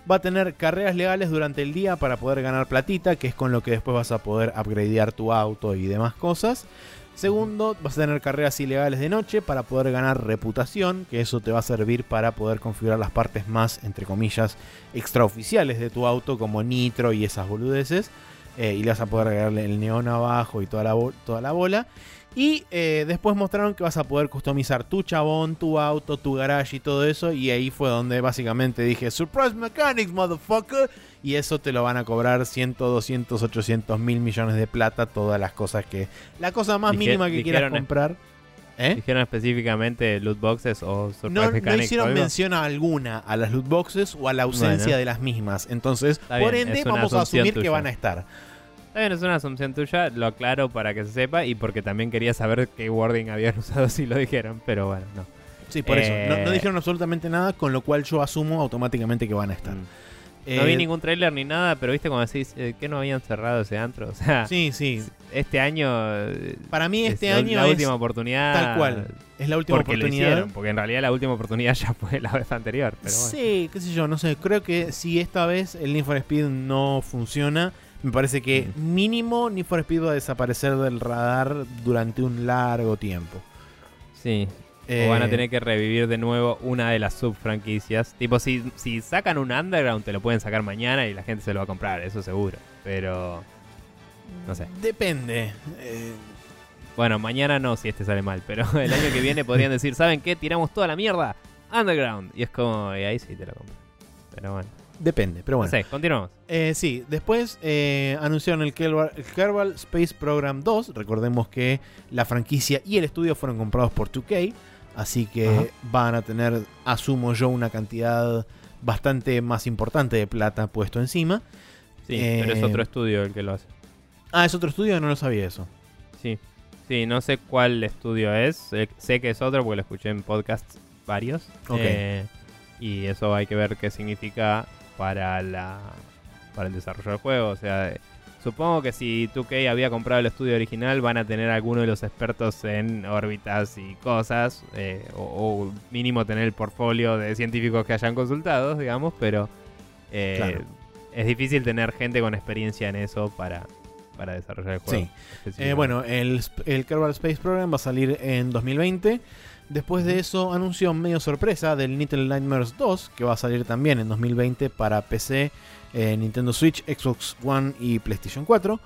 va a tener carreras legales durante el día para poder ganar platita, que es con lo que después vas a poder upgradear tu auto y demás cosas. Segundo, vas a tener carreras ilegales de noche para poder ganar reputación, que eso te va a servir para poder configurar las partes más, entre comillas, extraoficiales de tu auto, como nitro y esas boludeces. Eh, y le vas a poder agregarle el neón abajo y toda la, toda la bola. Y eh, después mostraron que vas a poder customizar tu chabón, tu auto, tu garage y todo eso. Y ahí fue donde básicamente dije, Surprise Mechanics, motherfucker. Y eso te lo van a cobrar 100, 200, 800 mil millones de plata. Todas las cosas que... La cosa más Dije- mínima que quieras dijeron- comprar. ¿Eh? Dijeron específicamente loot boxes o surprise No, no mechanics o hicieron algo? mención alguna a las loot boxes o a la ausencia Bueno. de las mismas. Entonces, Está por bien, ende, es una vamos a asunción asumir que tuya. van a estar. Bien, es una asunción tuya, lo aclaro para que se sepa y porque también quería saber qué wording habían usado si lo dijeron, pero bueno, no. Sí, por eso. No, no Eh. dijeron absolutamente nada, con lo cual yo asumo automáticamente que van a estar. Mm. Eh, No vi ningún trailer ni nada, pero viste cuando decís eh, que no habían cerrado ese antro. O sea, Sí, sí. este año. eh, Para mí es este año la es última oportunidad. tal cual. Es la última Porque lo oportunidad. hicieron, porque en realidad la última oportunidad ya fue la vez anterior. Pero bueno. Sí, qué sé yo, no sé. Creo que si esta vez el Need for Speed no funciona, me parece que mínimo Need for Speed va a desaparecer del radar durante un largo tiempo. Sí. O van a Eh, tener que revivir de nuevo una de las subfranquicias. Tipo, si, si sacan un Underground, te lo pueden sacar mañana y la gente se lo va a comprar, eso seguro. Pero, no sé. Depende. Eh, Bueno, mañana no, si este sale mal. Pero el año que viene podrían decir, ¿saben qué? Tiramos toda la mierda. Underground. Y es como, y ahí sí te lo compro. Pero bueno. Depende, pero bueno. No sé, continuamos. Eh, sí, después eh, anunciaron el Kerbal, el Kerbal Space Program 2. Recordemos que la franquicia y el estudio fueron comprados por 2K. Así que Ajá. van a tener, asumo yo, una cantidad bastante más importante de plata puesto encima. Sí, Eh, pero es otro estudio el que lo hace. Ah, es otro estudio, no lo sabía eso. Sí. Sí, no sé cuál estudio es. eh, Sé que es otro porque lo escuché en podcasts varios. Ok. Eh, y eso hay que ver qué significa para la para el desarrollo del juego. O sea, eh, supongo que si 2K había comprado el estudio original, van a tener alguno de los expertos en órbitas y cosas. eh, o, o mínimo tener el portfolio de científicos que hayan consultado, digamos. Pero eh, Claro. es difícil tener gente con experiencia en eso para, para desarrollar el juego. Sí. Eh, bueno, el, el Kerbal Space Program va a salir en 2020. Después de eso, anunció medio sorpresa del Little Nightmares 2, que va a salir también en 2020 para PC, eh, Nintendo Switch, Xbox One y PlayStation 4.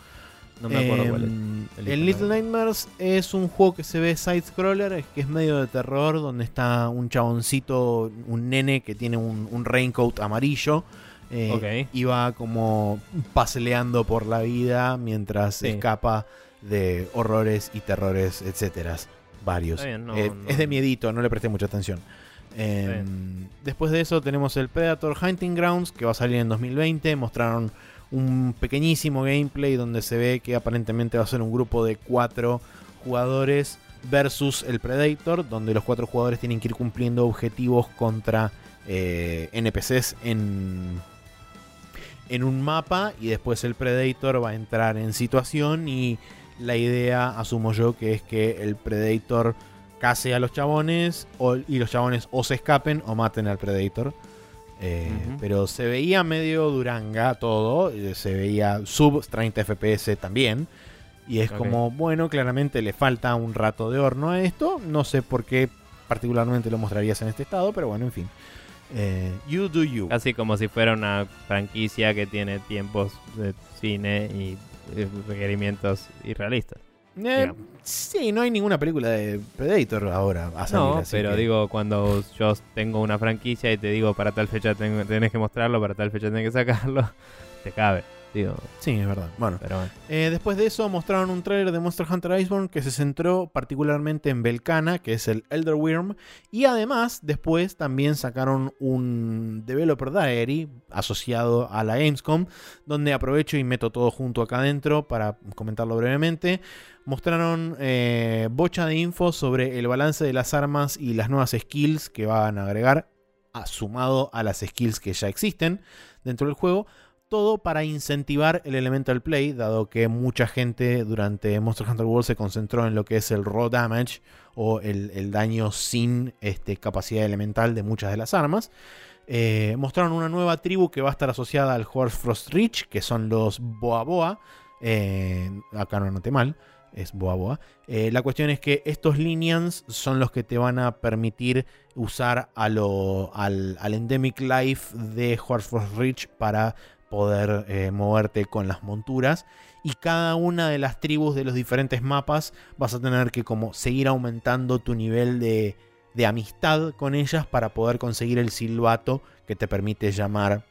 no me acuerdo cuál es. Em, el El Little Nightmares es un juego que se ve side-scroller, es que es medio de terror, donde está un chaboncito, un nene que tiene un, un raincoat amarillo. eh. Y va como paseleando por la vida mientras Sí. escapa de horrores y terrores, etcétera. Varios. Está bien, no, Eh, no- Es de miedito, no le presté mucha atención. Eh, después de eso tenemos el Predator Hunting Grounds que va a salir en 2020. Mostraron un pequeñísimo gameplay donde se ve que aparentemente va a ser un grupo de cuatro jugadores versus el Predator, donde los cuatro jugadores tienen que ir cumpliendo objetivos contra eh, NPCs en, en un mapa y después el Predator va a entrar en situación y la idea, asumo yo, que es que el Predator case a los chabones o- y los chabones o se escapen o maten al Predator. Eh. Pero se veía medio duranga todo, eh, se veía sub 30 FPS también. Y es como, bueno, claramente le falta un rato de horno a esto. No sé por qué particularmente lo mostrarías en este estado, pero bueno, en fin. Eh, you do you. Casi como si fuera una franquicia que tiene tiempos de cine y requerimientos irrealistas. Eh, sí, no hay ninguna película de Predator ahora a salir, No, pero que- digo, cuando yo tengo una franquicia y te digo para tal fecha tenés que mostrarlo, para tal fecha tenés que sacarlo, te cabe. Digo, Sí, es verdad. Bueno, pero bueno. Eh, después de eso mostraron un trailer de Monster Hunter Iceborne que se centró particularmente en Belcana, que es el Elder Worm. Y además, después también sacaron un Developer Diary asociado a la Gamescom, donde aprovecho y meto todo junto acá adentro para comentarlo brevemente. Mostraron eh, bocha de info sobre el balance de las armas y las nuevas skills que van a agregar, sumado a las skills que ya existen dentro del juego todo para incentivar el Elemental Play, dado que mucha gente durante Monster Hunter World se concentró en lo que es el raw damage o el, el daño sin este, capacidad elemental de muchas de las armas. Eh, mostraron una nueva tribu que va a estar asociada al Horsefrost Reach, que son los Boa Boa. Eh, acá no anoté mal, es Boa Boa. Eh, la cuestión es que estos Linians son los que te van a permitir usar a lo- al, al Endemic Life de Horsefrost Reach para poder eh, moverte con las monturas. Y cada una de las tribus de los diferentes mapas vas a tener que como seguir aumentando tu nivel de, de amistad con ellas para poder conseguir el silbato que te permite llamar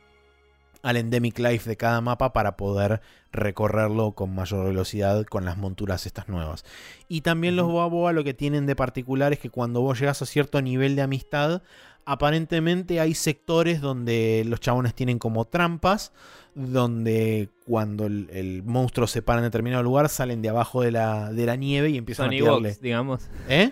al endemic life de cada mapa para poder recorrerlo con mayor velocidad con las monturas estas nuevas. Y también los. Boa Boa lo que tienen de particular es que cuando vos llegas a cierto nivel de amistad, aparentemente hay sectores donde los chabones tienen como trampas, donde cuando el, el monstruo se para en determinado lugar, salen de abajo de la, de la nieve y empiezan a tirarle. Ewoks, digamos. ¿Eh?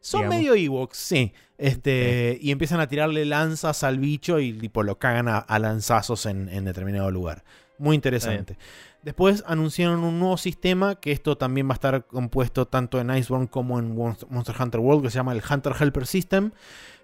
Son digamos. medio Ewoks, sí. Este, Y empiezan a tirarle lanzas al bicho y tipo, lo cagan a, a lanzazos en, en determinado lugar. Muy interesante. Después anunciaron un nuevo sistema que esto también va a estar compuesto tanto en Iceborne como en Monst- Monster Hunter World, que se llama el Hunter Helper System.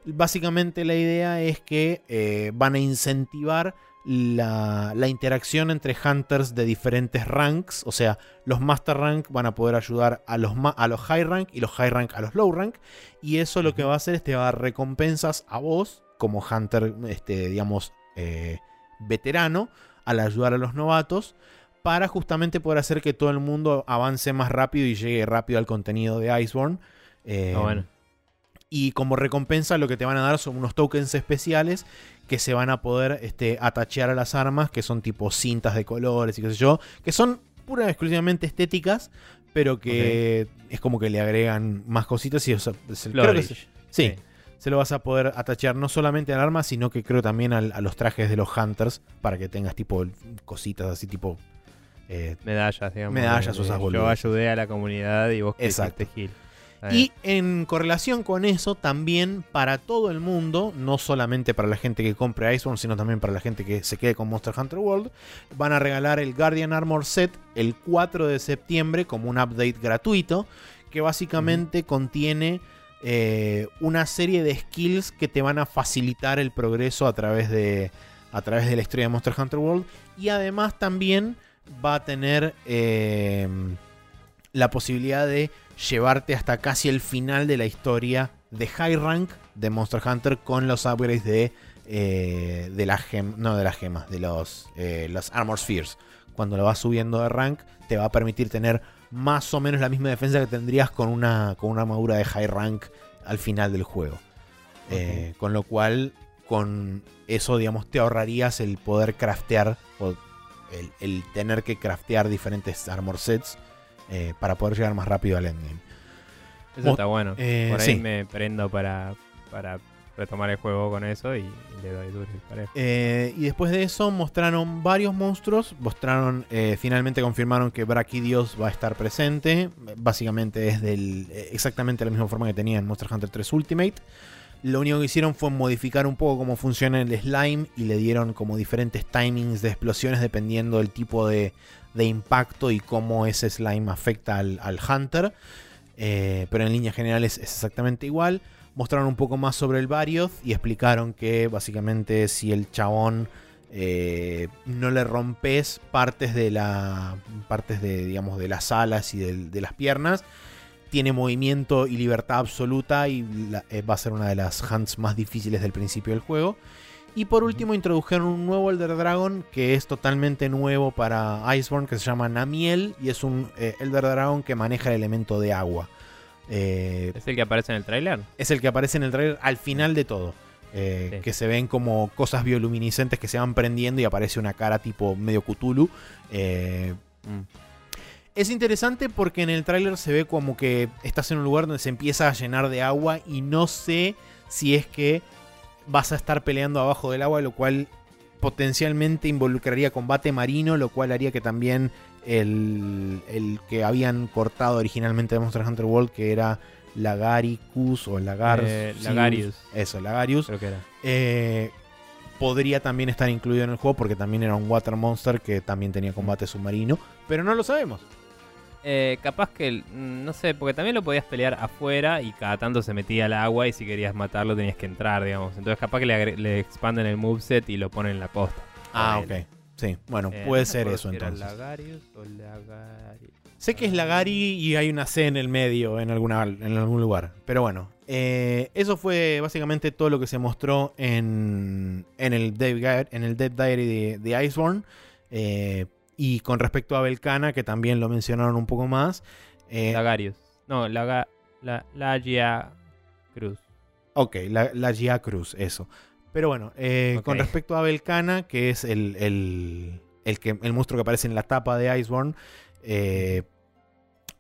Básicamente la idea es que eh, van a incentivar la, la interacción entre hunters de diferentes ranks. O sea, los master rank van a poder ayudar a los, a los high rank y los high rank a los low rank. Y eso lo que va a hacer es te va a dar recompensas a vos como hunter, este, digamos, eh, veterano, al ayudar a los novatos. Para justamente poder hacer que todo el mundo avance más rápido y llegue rápido al contenido de Iceborne. Eh, Ah, bueno. Y como recompensa lo que te van a dar son unos tokens especiales que se van a poder este, atachear a las armas, que son tipo cintas de colores y qué sé yo, que son pura y exclusivamente estéticas, pero que es como que le agregan más cositas y o sea, es el- creo que se- sí, se lo vas a poder atachear no solamente al arma, sino que creo también al- a los trajes de los hunters para que tengas tipo cositas así tipo... eh, Medallas, digamos. Medallas o esas Yo ayudé a la comunidad y vos Exacto. Gil. Y en correlación con eso, también para todo el mundo, no solamente para la gente que compre Iceborne, sino también para la gente que se quede con Monster Hunter World, van a regalar el Guardian Armor Set el 4 de septiembre como un update gratuito, que básicamente contiene eh, una serie de skills que te van a facilitar el progreso a través de, a través de la historia de Monster Hunter World. Y además también va a tener eh, la posibilidad de llevarte hasta casi el final de la historia de High Rank de Monster Hunter con los upgrades de, eh, de las gem no de las gemas, de los, eh, los Armor Spheres. Cuando lo vas subiendo de rank, te va a permitir tener más o menos la misma defensa que tendrías con una, con una armadura de High Rank al final del juego. Eh, con lo cual, con eso, digamos, te ahorrarías el poder craftear o el, el tener que craftear diferentes armor sets eh, para poder llegar más rápido al endgame. Eso está bueno. eh, Por ahí sí. me prendo para, para retomar el juego con eso y, y le doy duro y. Eh, y después de eso mostraron varios monstruos. Mostraron, eh, finalmente confirmaron que Brachidios va a estar presente. Básicamente es del, exactamente la misma forma que tenía en Monster Hunter 3 Ultimate. Lo único que hicieron fue modificar un poco cómo funciona el slime y le dieron como diferentes timings de explosiones dependiendo del tipo de, impacto y cómo ese slime afecta al, hunter. Eh, pero en líneas generales es exactamente igual. Mostraron un poco más sobre el Varioth y explicaron que básicamente si el chabón eh, no le rompes partes de la partes de digamos de las alas y de las piernas tiene movimiento y libertad absoluta y la- eh, va a ser una de las hunts más difíciles del principio del juego. Y por último introdujeron un nuevo Elder Dragon que es totalmente nuevo para Iceborne, que se llama Namiel y es un eh, Elder Dragon que maneja el elemento de agua. Eh, ¿Es el que aparece en el tráiler? es el que aparece en el trailer al final de todo. eh, Sí. Que se ven como cosas bioluminiscentes que se van prendiendo y aparece una cara tipo medio Cthulhu. Eh, Mm. Es interesante porque en el tráiler se ve como que estás en un lugar donde se empieza a llenar de agua y no sé si es que vas a estar peleando abajo del agua, lo cual potencialmente involucraría combate marino, lo cual haría que también el, el que habían cortado originalmente de Monster Hunter World, que era Lagaricus o Lagar Eh, Lagarius. Eso, Lagarius. Creo que era. Eh, podría también estar incluido en el juego porque también era un Water Monster que también tenía combate submarino, pero no lo sabemos. Eh, capaz que, mm, no sé, porque también lo podías pelear afuera y cada tanto se metía al agua y si querías matarlo tenías que entrar, digamos. Entonces capaz que le, le expanden el moveset y lo ponen en la costa. Ah, ok. Sí, bueno, Eh, puede no ser eso si entonces. Lagarius o Lagari- Sé que es Lagari y hay una C en el medio en, alguna, en algún lugar. Pero bueno, eh, eso fue básicamente todo lo que se mostró en, en, el, Dev, Guide- en el Dead Diary de, de Iceborne. Eh, y con respecto a Belcana, que también lo mencionaron un poco más. eh, Lagarius. No, Laga, la, Lagia Cruz. Ok, la, la Gia Cruz, eso. Pero bueno, eh, con respecto a Belcana, que es el, el, el que, el monstruo que aparece en la tapa de Iceborne, eh,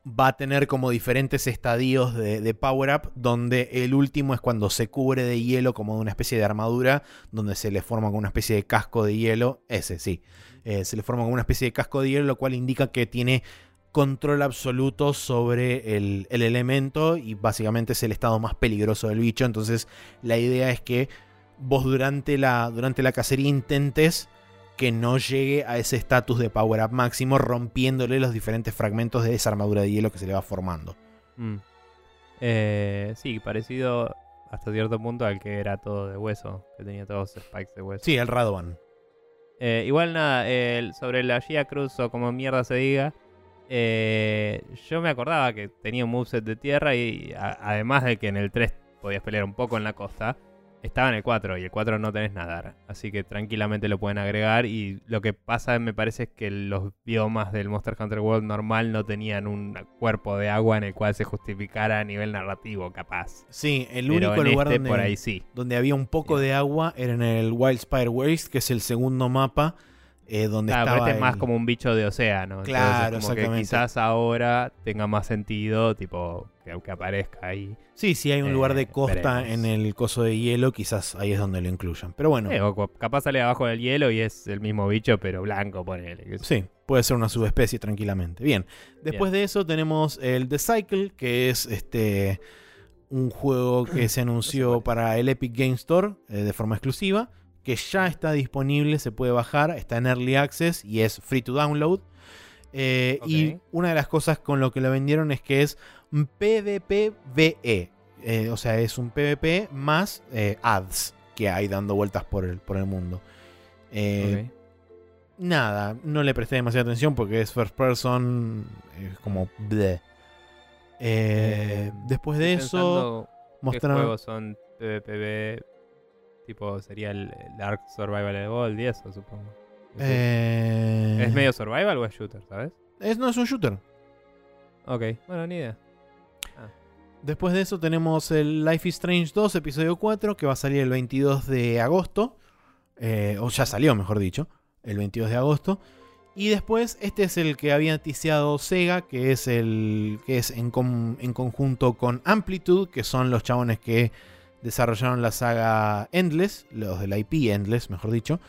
va a tener como diferentes estadios de, de power-up, donde el último es cuando se cubre de hielo como de una especie de armadura, donde se le forma como una especie de casco de hielo. Ese, sí. Eh, se le forma como una especie de casco de hielo, lo cual indica que tiene control absoluto sobre el, el elemento y básicamente es el estado más peligroso del bicho. Entonces la idea es que vos durante la, durante la cacería intentes que no llegue a ese estatus de power up máximo, rompiéndole los diferentes fragmentos de esa armadura de hielo que se le va formando. Mm. Eh, sí, parecido hasta cierto punto al que era todo de hueso, que tenía todos spikes de hueso. Sí, el Radovan. Eh, igual nada, el- sobre la Gia Cruz o como mierda se diga, eh, yo me acordaba que tenía un moveset de tierra y además de que en el 3 podías pelear un poco en la costa, estaba en el 4 y el 4 no tenés nadar. Así que tranquilamente lo pueden agregar y lo que pasa me parece es que los biomas del Monster Hunter World normal no tenían un cuerpo de agua en el cual se justificara a nivel narrativo capaz. Sí, el Pero único lugar este donde, por ahí sí. donde había un poco de agua era en el Wildspire Waste, que es el segundo mapa eh, donde Claro, pero estaba este es más como un bicho de océano. entonces Claro, como que exactamente. quizás ahora tenga más sentido, tipo, que, que aparezca ahí. Sí, si hay un lugar de Eh, costa veremos. en el coso de hielo, quizás ahí es donde lo incluyan. Pero bueno, o capaz sale abajo del hielo y es el mismo bicho, pero blanco, ponele. que sí, puede ser una subespecie tranquilamente. Bien, después de eso tenemos el The Cycle, que es este un juego que se anunció para el Epic Game Store eh, de forma exclusiva, que ya está disponible, se puede bajar, está en Early Access y es free to download. Eh, Y una de las cosas con lo que lo vendieron es que es un PvPVE. Eh, o sea, es un PvP más eh, ads que hay dando vueltas por el, por el mundo. Nada, no le presté demasiada atención porque es first person, es como bleh. Eh, Eh, después de eso, pensando ¿Qué mostraron. juegos son PvPB? Tipo, sería el, el Ark Survival Evolved y eso, supongo. eh, ¿Es medio survival o es shooter, sabes? es- no es un shooter. Ok, bueno, ni idea. Después de eso tenemos el Life is Strange 2, episodio 4, que va a salir el 22 de agosto. Eh, o ya salió, mejor dicho, el 22 de agosto. Y después, este es el que había noticiado Sega, que es el que es en, con- en conjunto con Amplitude, que son los chabones que desarrollaron la saga Endless, los del IP Endless, mejor dicho.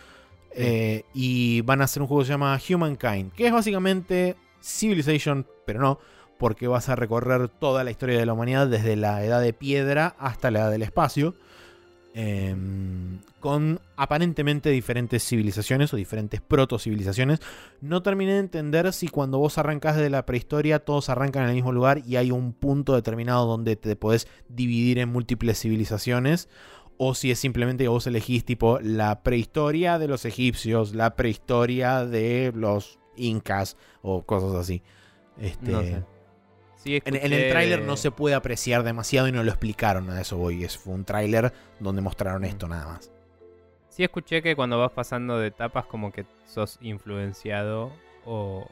Eh, y van a hacer un juego que se llama Humankind, que es básicamente Civilization, pero no, porque vas a recorrer toda la historia de la humanidad desde la edad de piedra hasta la edad del espacio, em, con aparentemente diferentes civilizaciones o diferentes proto-civilizaciones. No terminé de entender si cuando vos arrancás de la prehistoria todos arrancan en el mismo lugar y hay un punto determinado donde te podés dividir en múltiples civilizaciones. O si es simplemente que vos elegís tipo la prehistoria de los egipcios, la prehistoria de los incas o cosas así. Este. Sí, en, en el tráiler no se puede apreciar demasiado y no lo explicaron, a eso voy. Es, fue un tráiler donde mostraron esto nada más. Sí escuché que cuando vas pasando de etapas como que sos influenciado o,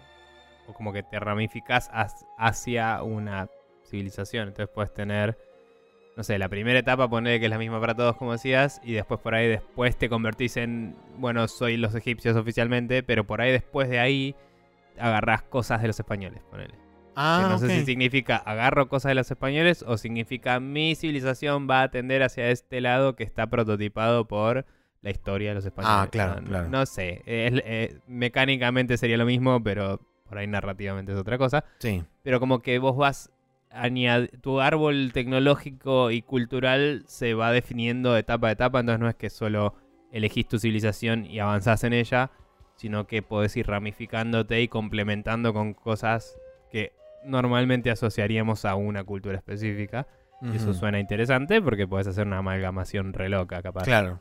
o como que te ramificas hacia una civilización. Entonces puedes tener, no sé, la primera etapa poner que es la misma para todos como decías y después por ahí después te convertís en, bueno, soy los egipcios oficialmente, pero por ahí después de ahí agarrás cosas de los españoles, ponele. Ah, que no sé si significa agarro cosas de los españoles o significa mi civilización va a tender hacia este lado que está prototipado por la historia de los españoles. Ah, claro, no, claro. No sé, es- eh, mecánicamente sería lo mismo, pero por ahí narrativamente es otra cosa. Sí. Pero como que vos vas tu árbol tecnológico y cultural se va definiendo etapa a etapa, entonces no es que solo elegís tu civilización y avanzás en ella, sino que podés ir ramificándote y complementando con cosas que normalmente asociaríamos a una cultura específica. Y Eso suena interesante porque podés hacer una amalgamación re loca, capaz. Claro.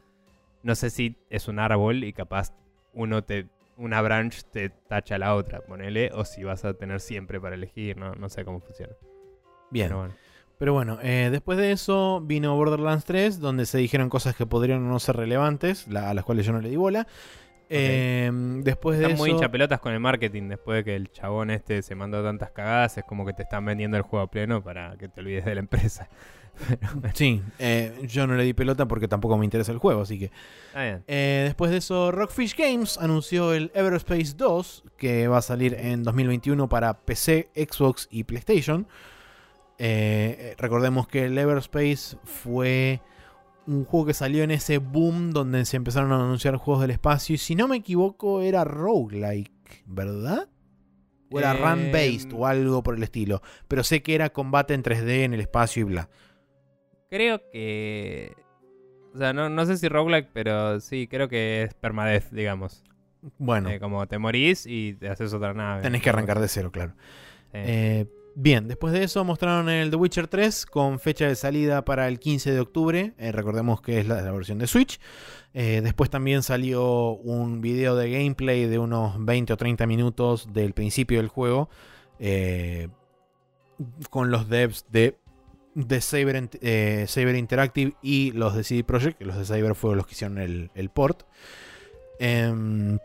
No sé si es un árbol y capaz uno te una branch te tacha la otra, ponele, o si vas a tener siempre para elegir, no, no sé cómo funciona. Bien. Pero bueno. Pero bueno, eh, después de eso vino Borderlands 3, donde se dijeron cosas que podrían no ser relevantes, la- a las cuales yo no le di bola. Eh, después de Están eso. muy hinchapelotas con el marketing después de que el chabón este se mandó tantas cagadas, es como que te están vendiendo el juego a pleno para que te olvides de la empresa. Sí, eh, yo no le di pelota porque tampoco me interesa el juego, así que. bien. Eh, después de eso, Rockfish Games anunció el Everspace 2, que va a salir en 2021 para PC, Xbox y PlayStation. Eh, recordemos que el Everspace fue un juego que salió en ese boom donde se empezaron a anunciar juegos del espacio. Y si no me equivoco, era roguelike, ¿verdad? O era Eh, run-based o algo por el estilo. Pero sé que era combate en 3D en el espacio y bla. Creo que. O sea, no, no sé si roguelike, pero sí, creo que es permadeath, digamos. Bueno, Eh, como te morís y te haces otra nave. tenés que arrancar de cero, claro. Eh, Bien, después de eso mostraron el The Witcher 3 con fecha de salida para el 15 de octubre. Eh, recordemos que es la, la versión de Switch. Eh, después también salió un video de gameplay de unos 20 o 30 minutos del principio del juego. eh, con los devs de, de Saber, Interactive y los de CD Projekt. Los de Saber fueron los que hicieron el, el port. Em,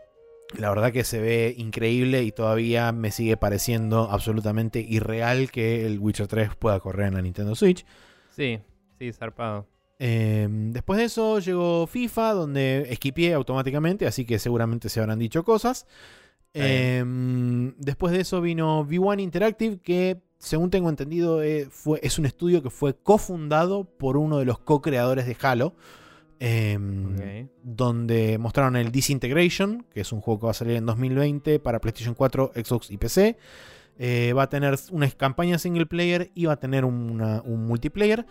la verdad que se ve increíble y todavía me sigue pareciendo absolutamente irreal que el Witcher 3 pueda correr en la Nintendo Switch. Sí, sí, zarpado. Eh, después de eso llegó FIFA, donde esquipié automáticamente, así que seguramente se habrán dicho cosas. Eh, después de eso vino V1 Interactive, que según tengo entendido eh, fue, es un estudio que fue cofundado por uno de los co-creadores de Halo. Eh, Ok. donde mostraron el Disintegration, que es un juego que va a salir en 2020 para PlayStation 4, Xbox y PC. Eh, va a tener una campaña single player y va a tener una- un multiplayer.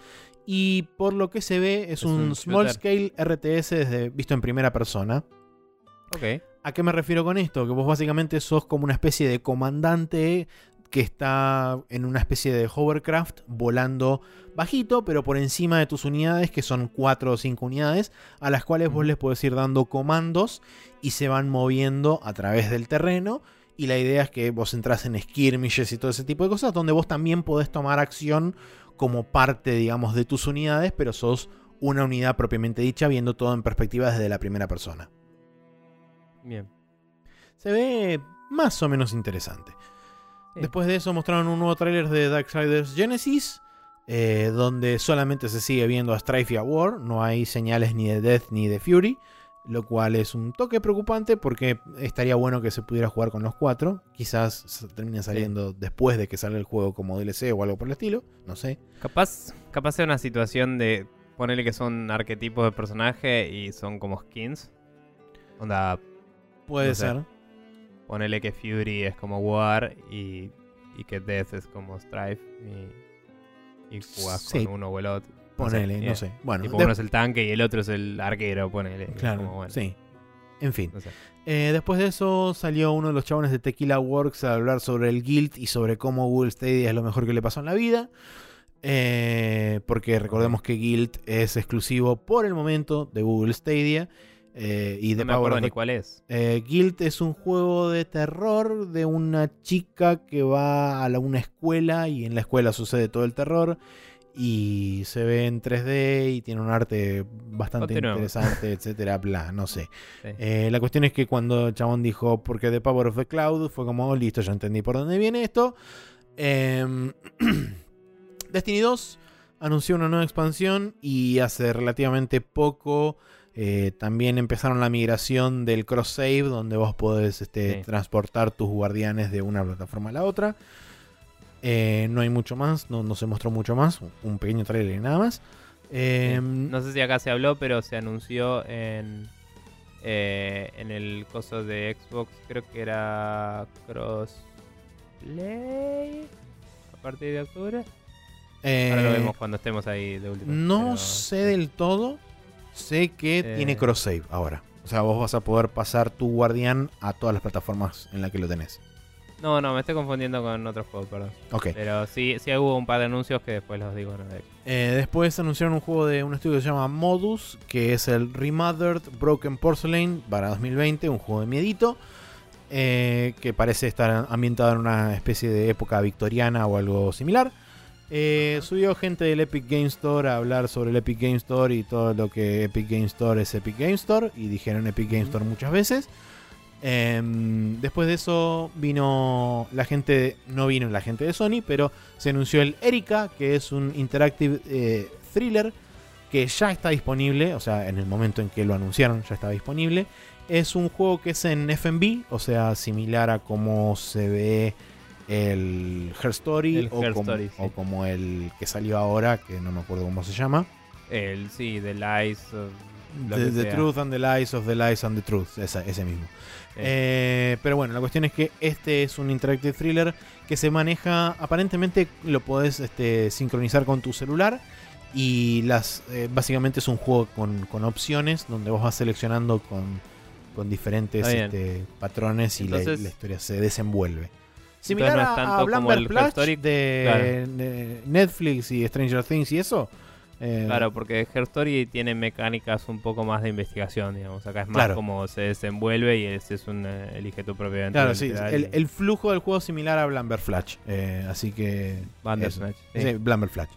Y por lo que se ve, es, Es un, un small shooter. scale RTS desde, visto en primera persona. Ok. ¿A qué me refiero con esto? Que vos básicamente sos como una especie de comandante que está en una especie de hovercraft volando bajito, pero por encima de tus unidades, que son 4 o 5 unidades, a las cuales vos les podés ir dando comandos y se van moviendo a través del terreno. Y la idea es que vos entras en skirmishes y todo ese tipo de cosas, donde vos también podés tomar acción como parte, digamos, de tus unidades, pero sos una unidad propiamente dicha, viendo todo en perspectiva desde la primera persona. Bien. Se ve más o menos interesante. Sí. Después de eso mostraron un nuevo tráiler de Darksiders Genesis, eh, donde solamente se sigue viendo a Strife y a War, no hay señales ni de Death ni de Fury, lo cual es un toque preocupante porque estaría bueno que se pudiera jugar con los cuatro. Quizás se termine saliendo después de que salga el juego como DLC o algo por el estilo, no sé. Capaz, capaz sea una situación de ponerle que son arquetipos de personaje y son como skins. Onda, Puede No sé. Ser. ponerle que Fury es como War y, y que Death es como Strife y, y jugás Sí. con uno o el otro. No Ponele, sé, no eh, sé. Bueno, Tipo, uno es el tanque y el otro es el arquero, ponele. Claro, como, bueno, sí. En fin. no sé. Eh, después de eso salió uno de los chabones de Tequila Works a hablar sobre el Guild y sobre cómo Google Stadia es lo mejor que le pasó en la vida. Eh, porque recordemos que Guild es exclusivo por el momento de Google Stadia. Eh, y de No me acuerdo ni the- cuál es. Eh, Guild es un juego de terror de una chica que va a la- una escuela y en la escuela sucede todo el terror. Y se ve en 3D y tiene un arte bastante interesante, etcétera, bla, no sé. Sí. Eh, la cuestión es que cuando chabón dijo porque The Power of the Cloud fue como "Oh, listo, ya entendí por dónde viene esto. Em, Destiny 2 anunció una nueva expansión y hace relativamente poco eh, también empezaron la migración del cross save donde vos podés este, Sí. transportar tus guardianes de una plataforma a la otra. Eh, no hay mucho más, no, no se mostró mucho más, un pequeño trailer y nada más. Em, No sé si acá se habló, pero se anunció en eh, en el coso de Xbox, creo que era Crossplay a partir de octubre. Ahora lo vemos cuando estemos ahí de última. No pero- sé del todo. Sé que Eh. tiene cross save ahora. O sea, vos vas a poder pasar tu guardián a todas las plataformas en las que lo tenés. No, no, me estoy confundiendo con otro juego, perdón. Ok. Pero sí, sí hubo un par de anuncios que después los digo. ¿no? Eh, después anunciaron un juego de un estudio que se llama Modus, que es el Remothered Broken Porcelain para 2020, un juego de miedito, eh, que parece estar ambientado en una especie de época victoriana o algo similar. Eh, subió gente del Epic Game Store a hablar sobre el Epic Game Store y todo lo que Epic Game Store es Epic Game Store, y dijeron Epic Game Store muchas veces. Em, después de eso vino la gente, no vino la gente de Sony, pero se anunció el Erika, que es un interactive eh, thriller que ya está disponible, o sea, en el momento en que lo anunciaron ya estaba disponible. Es un juego que es en FMV, o sea, similar a cómo se ve el Her Story, El o, Her como, Story, sí. o como el que salió ahora, que no me acuerdo cómo se llama. El, sí, The Lies. of- The. Truth and the Lies of the Lies and the Truth, esa- ese mismo. Eh, pero bueno, la cuestión es que este es un interactive thriller que se maneja, aparentemente lo podés este, sincronizar con tu celular y las eh, básicamente es un juego con, con opciones donde vos vas seleccionando con, con diferentes este, patrones y la, historia se desenvuelve. Similar no es tanto a, como el Story. de, de Netflix y Stranger Things y eso. Eh, Claro, porque Her Story tiene mecánicas un poco más de investigación, digamos. Acá es más Claro. como se desenvuelve y ese es un eh, elige tu propia. Claro, sí. El, flujo del juego es similar a Blamber Flash. eh, así que. Bandersnatch, sí. Sí, Blamber Flash.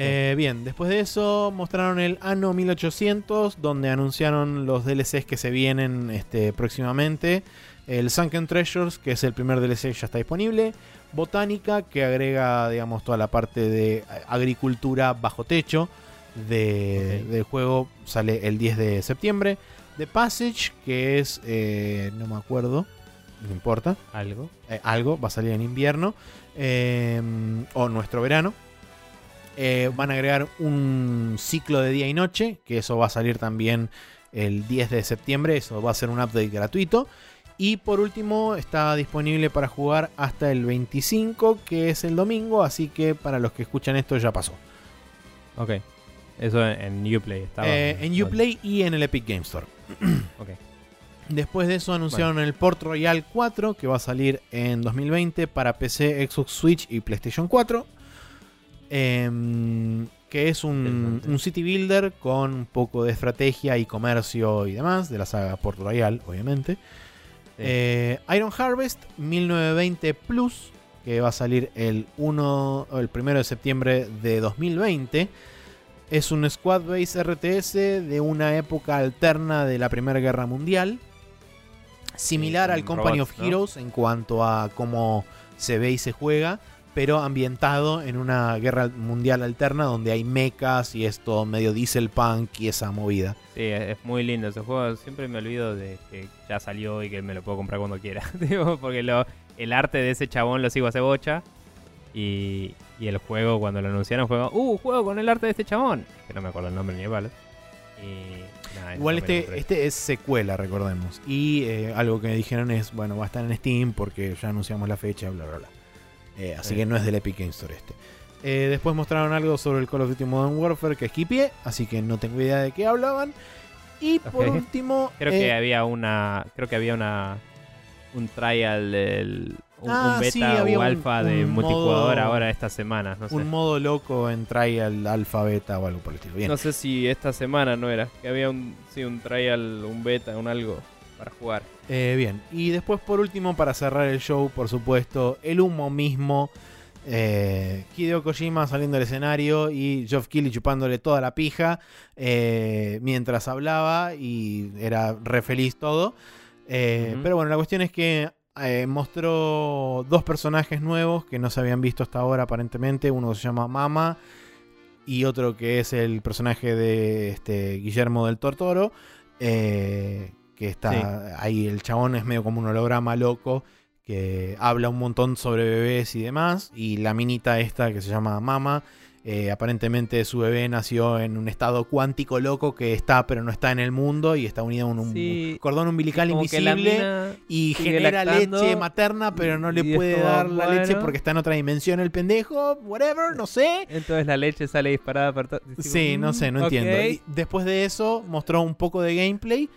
Eh, bien, después de eso mostraron el Anno 1800, donde anunciaron los DLCs que se vienen este, próximamente. El Sunken Treasures, que es el primer DLC, ya está disponible. Botánica, que agrega, digamos, toda la parte de agricultura bajo techo de- del juego, sale el 10 de septiembre. The Passage, que es, eh, no me acuerdo, no importa, Algo. eh, algo, va a salir en invierno eh, o nuestro verano. Eh, van a agregar un ciclo de día y noche, que eso va a salir también el 10 de septiembre, eso va a ser un update gratuito. Y por último está disponible para jugar hasta el 25, que es el domingo, así que para los que escuchan esto ya pasó. Ok. Eso en, en Uplay estaba. Eh, en Uplay y en el Epic Game Store. Ok. Después de eso anunciaron el Port Royal 4 que va a salir en 2020 para PC, Xbox Switch y PlayStation 4. Em, que es un, un city builder con un poco de estrategia y comercio y demás, de la saga Port Royal, obviamente. Eh, Iron Harvest 1920 Plus, que va a salir el 1 o el 1 de septiembre de 2020. Es un squad base RTS de una época alterna de la Primera Guerra Mundial. Similar al Company robots, of ¿no? Heroes en cuanto a cómo se ve y se juega, pero ambientado en una guerra mundial alterna donde hay mechas y es todo medio diesel punk y esa movida. Sí, es es muy lindo ese juego. Siempre me olvido de que ya salió y que me lo puedo comprar cuando quiera. Porque lo, el arte de ese chabón lo sigo hace bocha. Y, y el juego, cuando lo anunciaron, fue ¡Uh, juego con el arte de este chabón! Que no me acuerdo el nombre ni. Y nada, Igual este, este es secuela, recordemos. Y eh, algo que me dijeron es, bueno, va a estar en Steam porque ya anunciamos la fecha, bla, bla, bla. Eh, así Sí. que no es del Epic Game Store este. Eh, después mostraron algo sobre el Call of Duty Modern Warfare que esquipié, así que no tengo idea de qué hablaban. Y por último... Creo eh, que había una. Creo que había una. Un trial del. Un, Ah, un beta sí, o un- alfa de un multijugador modo- ahora estas semanas. No sé. un modo loco en trial, alfa, beta o algo por el estilo. Bien. No sé si esta semana no era. Que había un, sí, un trial, un beta, un algo para jugar. Eh, bien, y después por último, para cerrar el show, por supuesto, el humo mismo. Eh, Hideo Kojima saliendo del escenario y Geoff Keighley chupándole toda la pija eh, mientras hablaba y era re feliz todo. Eh. Pero bueno, la cuestión es que mostró dos personajes nuevos que no se habían visto hasta ahora aparentemente. Uno se llama Mama y otro que es el personaje de este, Guillermo del Tortoro. eh, que está Sí. ahí, el chabón es medio como un holograma loco que habla un montón sobre bebés y demás. Y la minita esta que se llama Mama, eh, aparentemente su bebé nació en un estado cuántico loco que está pero no está en el mundo y está unido a un, cordón umbilical invisible y genera lactando, leche materna pero no le puede dar la leche porque está en otra dimensión el pendejo, whatever, no sé. Entonces la leche sale disparada todo. Sí, no sé, no entiendo. Y después de eso mostró un poco de gameplay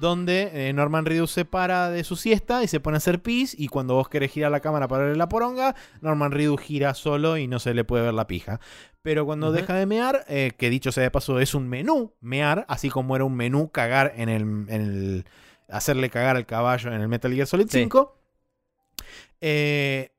donde eh, Norman Reedus se para de su siesta y se pone a hacer pis y cuando vos querés girar la cámara para ver la poronga, Norman Reedus gira solo y no se le puede ver la pija. Pero cuando deja de mear, eh, que dicho sea de paso es un menú mear, así como era un menú cagar en el, en el- hacerle cagar al caballo en el Metal Gear Solid Sí. 5. eh,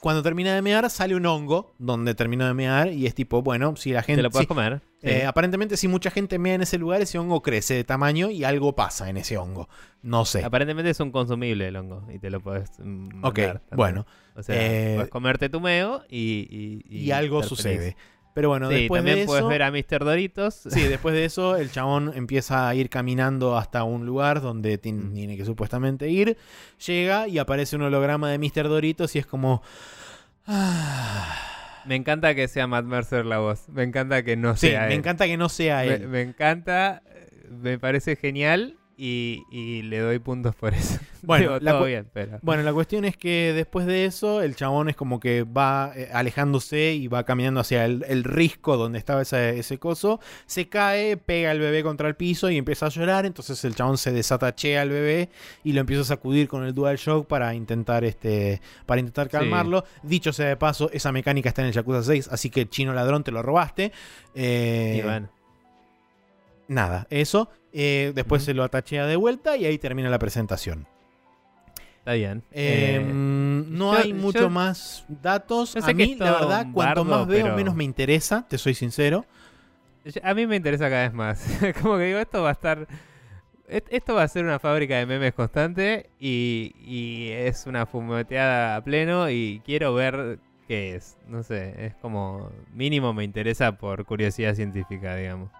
cuando termina de mear sale un hongo donde terminó de mear y es tipo, bueno, si la gente... Te lo puedes si- comer. Sí. eh, aparentemente, si mucha gente mea en ese lugar, ese hongo crece de tamaño y algo pasa en ese hongo. No sé. Aparentemente es un consumible el hongo y te lo puedes mm, Ok, también. bueno. O sea, eh, puedes comerte tu meo y... Y, Y, algo sucede. feliz. Pero bueno, sí, después también de puedes eso. ver a Mr. Doritos. Sí, después de eso, el chabón empieza a ir caminando hasta un lugar donde Mm. tiene que supuestamente ir. Llega y aparece un holograma de Mr. Doritos y es como. ah. Me encanta que sea Matt Mercer la voz. Me encanta que no Sí, sea me él. encanta que no sea Me, él. me encanta, eh, me parece genial y, y le doy puntos por eso. Bueno, Digo, la todo cu- bien, pero. Bueno, la cuestión es que después de eso, el chabón es como que va eh, alejándose y va caminando hacia el, el risco donde estaba ese, ese coso. Se cae, pega al bebé contra el piso y empieza a llorar. Entonces el chabón se desatachea al bebé y lo empieza a sacudir con el DualShock para intentar, este, para intentar Sí. calmarlo. Dicho sea de paso, esa mecánica está en el Yakuza 6, así que chino ladrón te lo robaste. Eh, Y bueno, Nada, eso. Eh, después se lo atachea de vuelta y ahí termina la presentación. está bien. Eh, Eh, no yo- hay mucho yo- más datos. A sé mí, la verdad, cuanto más veo, pero- menos me interesa, te soy sincero. a mí me interesa cada vez más. Como que digo, esto va a estar. Esto va a ser una fábrica de memes constante y, y es una fumeteada a pleno y quiero ver qué es. No sé, es como mínimo me interesa por curiosidad científica, digamos.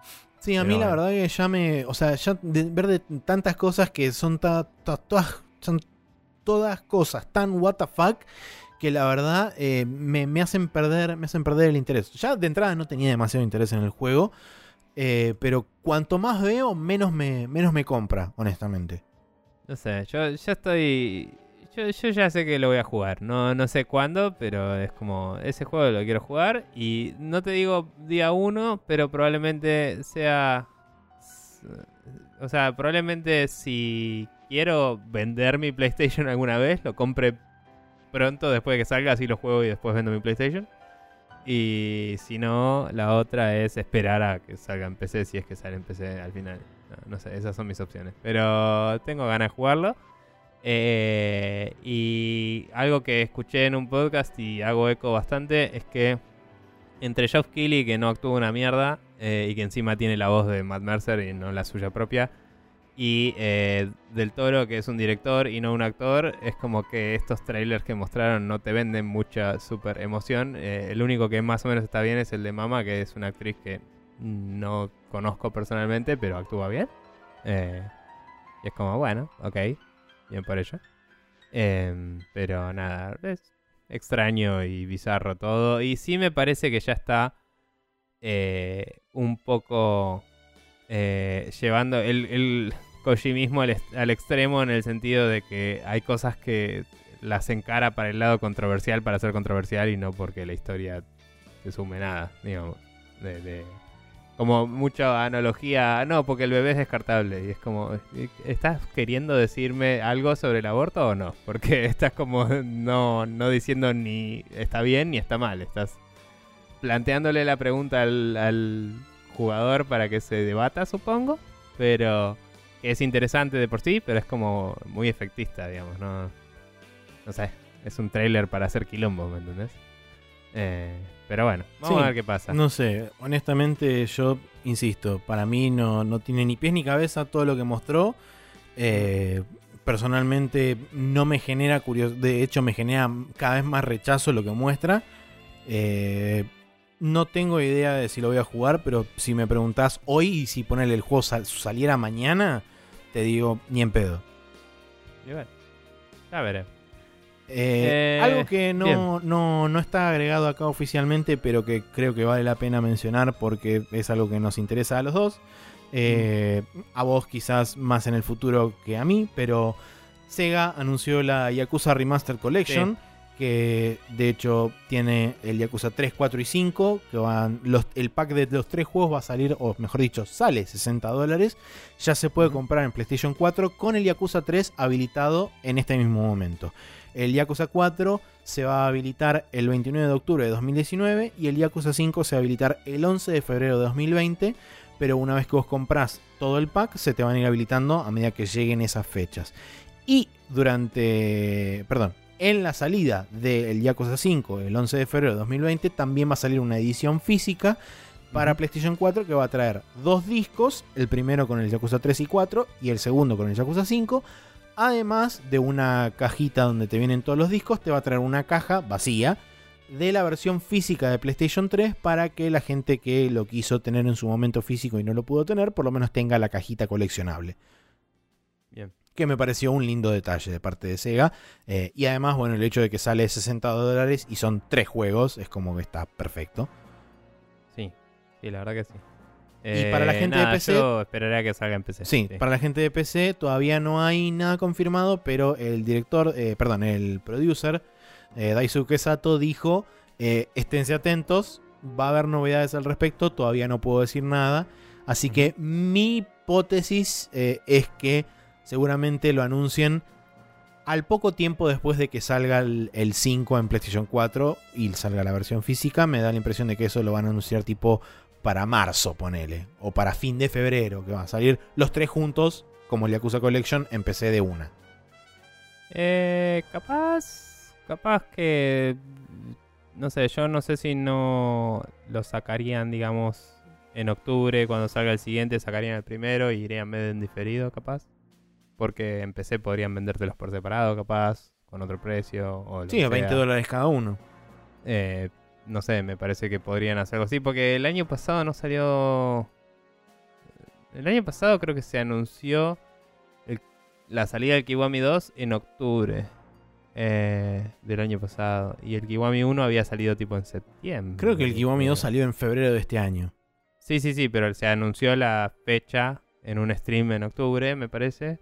Sí, a Pero mí la verdad que ya me. O sea, ya de, ver de tantas cosas que son, ta- ta- todas, son todas cosas tan what the fuck que la verdad eh, me, me hacen perder me hacen perder el interés. Ya de entrada no tenía demasiado interés en el juego, eh, pero cuanto más veo, menos me, menos me compra, honestamente. No sé, yo ya estoy. Yo, ya sé que lo voy a jugar. No, no sé cuándo, pero es como. Ese juego lo quiero jugar. Y no te digo día uno, pero probablemente sea. O sea, probablemente si quiero vender mi PlayStation alguna vez, lo compre pronto después de que salga, así lo juego y después vendo mi PlayStation. Y si no, la otra es esperar a que salga en PC, si es que sale en PC al final. No sé, esas son mis opciones. Pero tengo ganas de jugarlo. Eh, y algo que escuché en un podcast y hago eco bastante es que entre Geoff Keighley, que no actúa una mierda, eh, y que encima tiene la voz de Matt Mercer y no la suya propia, y eh, Del Toro, que es un director y no un actor, es como que estos trailers que mostraron no te venden mucha super emoción. Eh, el único que más o menos está bien es el de Mama, que es una actriz que no conozco personalmente, pero actúa bien. Y es como, bueno, ok, bien por ello. Pero nada, es extraño y bizarro todo. Y sí me parece que ya está eh, un poco eh, llevando el, el Kojimismo al, al extremo en el sentido de que hay cosas que las encara para el lado controversial para ser controversial y no porque la historia se sume nada, digamos. De- como mucha analogía, no, porque el bebé es descartable. Y es como, ¿estás queriendo decirme algo sobre el aborto o no? Porque estás como no, no diciendo ni está bien ni está mal. Estás planteándole la pregunta al, al jugador para que se debata, supongo. Pero es interesante de por sí, pero es como muy efectista, digamos. No, no sé, es un trailer para hacer quilombo, ¿me entendés? Eh, pero bueno, vamos Sí, a ver qué pasa. No sé, honestamente yo insisto, para mí no, no tiene ni pies ni cabeza todo lo que mostró. Eh, personalmente no me genera curiosidad, de hecho me genera cada vez más rechazo lo que muestra. Eh, no tengo idea de si lo voy a jugar, pero si me preguntás hoy y si ponerle el juego sal- saliera mañana, te digo ni en pedo. Y bueno, ya veré. Eh, Eh, algo que no, no, no está agregado acá oficialmente, pero que creo que vale la pena mencionar porque es algo que nos interesa a los dos. Eh, A vos quizás más en el futuro que a mí, pero Sega anunció la Yakuza Remaster Collection, que de hecho tiene el Yakuza 3, 4 y 5, que van los, el pack de los tres juegos va a salir, o mejor dicho, sale 60 dólares. Ya se puede comprar en PlayStation 4 con el Yakuza 3 habilitado en este mismo momento. El Yakuza 4 se va a habilitar el 29 de octubre de 2019 y el Yakuza 5 se va a habilitar el 11 de febrero de 2020. Pero una vez que vos comprás todo el pack, se te van a ir habilitando a medida que lleguen esas fechas. Y durante. Perdón. En la salida del Yakuza 5, el 11 de febrero de 2020, también va a salir una edición física para. PlayStation 4 que va a traer dos discos, el primero con el Yakuza 3 y 4 y el segundo con el Yakuza 5. Además de una cajita donde te vienen todos los discos, te va a traer una caja vacía de la versión física de PlayStation 3 para que la gente que lo quiso tener en su momento físico y no lo pudo tener, por lo menos tenga la cajita coleccionable. Bien. Que me pareció un lindo detalle de parte de Sega. Eh, y además, bueno, el hecho de que sale 60 dólares y son tres juegos, es como que está perfecto. Sí, sí, la verdad que sí. Y para la Eh, gente de PC Yo esperaría que salga en PC. Sí, para la gente de PC todavía no hay nada confirmado, pero el director, eh, perdón, el producer, eh, Daisuke Sato, dijo, esténse atentos, va a haber novedades al respecto, todavía no puedo decir nada, así que mi hipótesis es que seguramente lo anuncien al poco tiempo después de que salga el, el 5 en PlayStation 4 y salga la versión física, me da la impresión de que eso lo van a anunciar tipo para marzo, ponele. O para fin de febrero, que van a salir los tres juntos, como el Yakuza Collection, en PC de una. Eh, capaz, capaz que, no sé, yo no sé si no lo sacarían, digamos, en octubre, cuando salga el siguiente, sacarían el primero y irían medio en diferido, capaz. Porque en PC podrían vendértelos por separado, capaz, con otro precio. O lo Sí, que a 20 sea. dólares cada uno. Eh, no sé, me parece que podrían hacer algo así, porque el año pasado no salió... El año pasado creo que se anunció el- la salida del Kiwami 2 en octubre eh, del año pasado. Y el Kiwami 1 había salido tipo en septiembre. Creo que el Kiwami 2 creo. salió en febrero de este año. Sí, sí, sí, pero se anunció la fecha en un stream en octubre, me parece.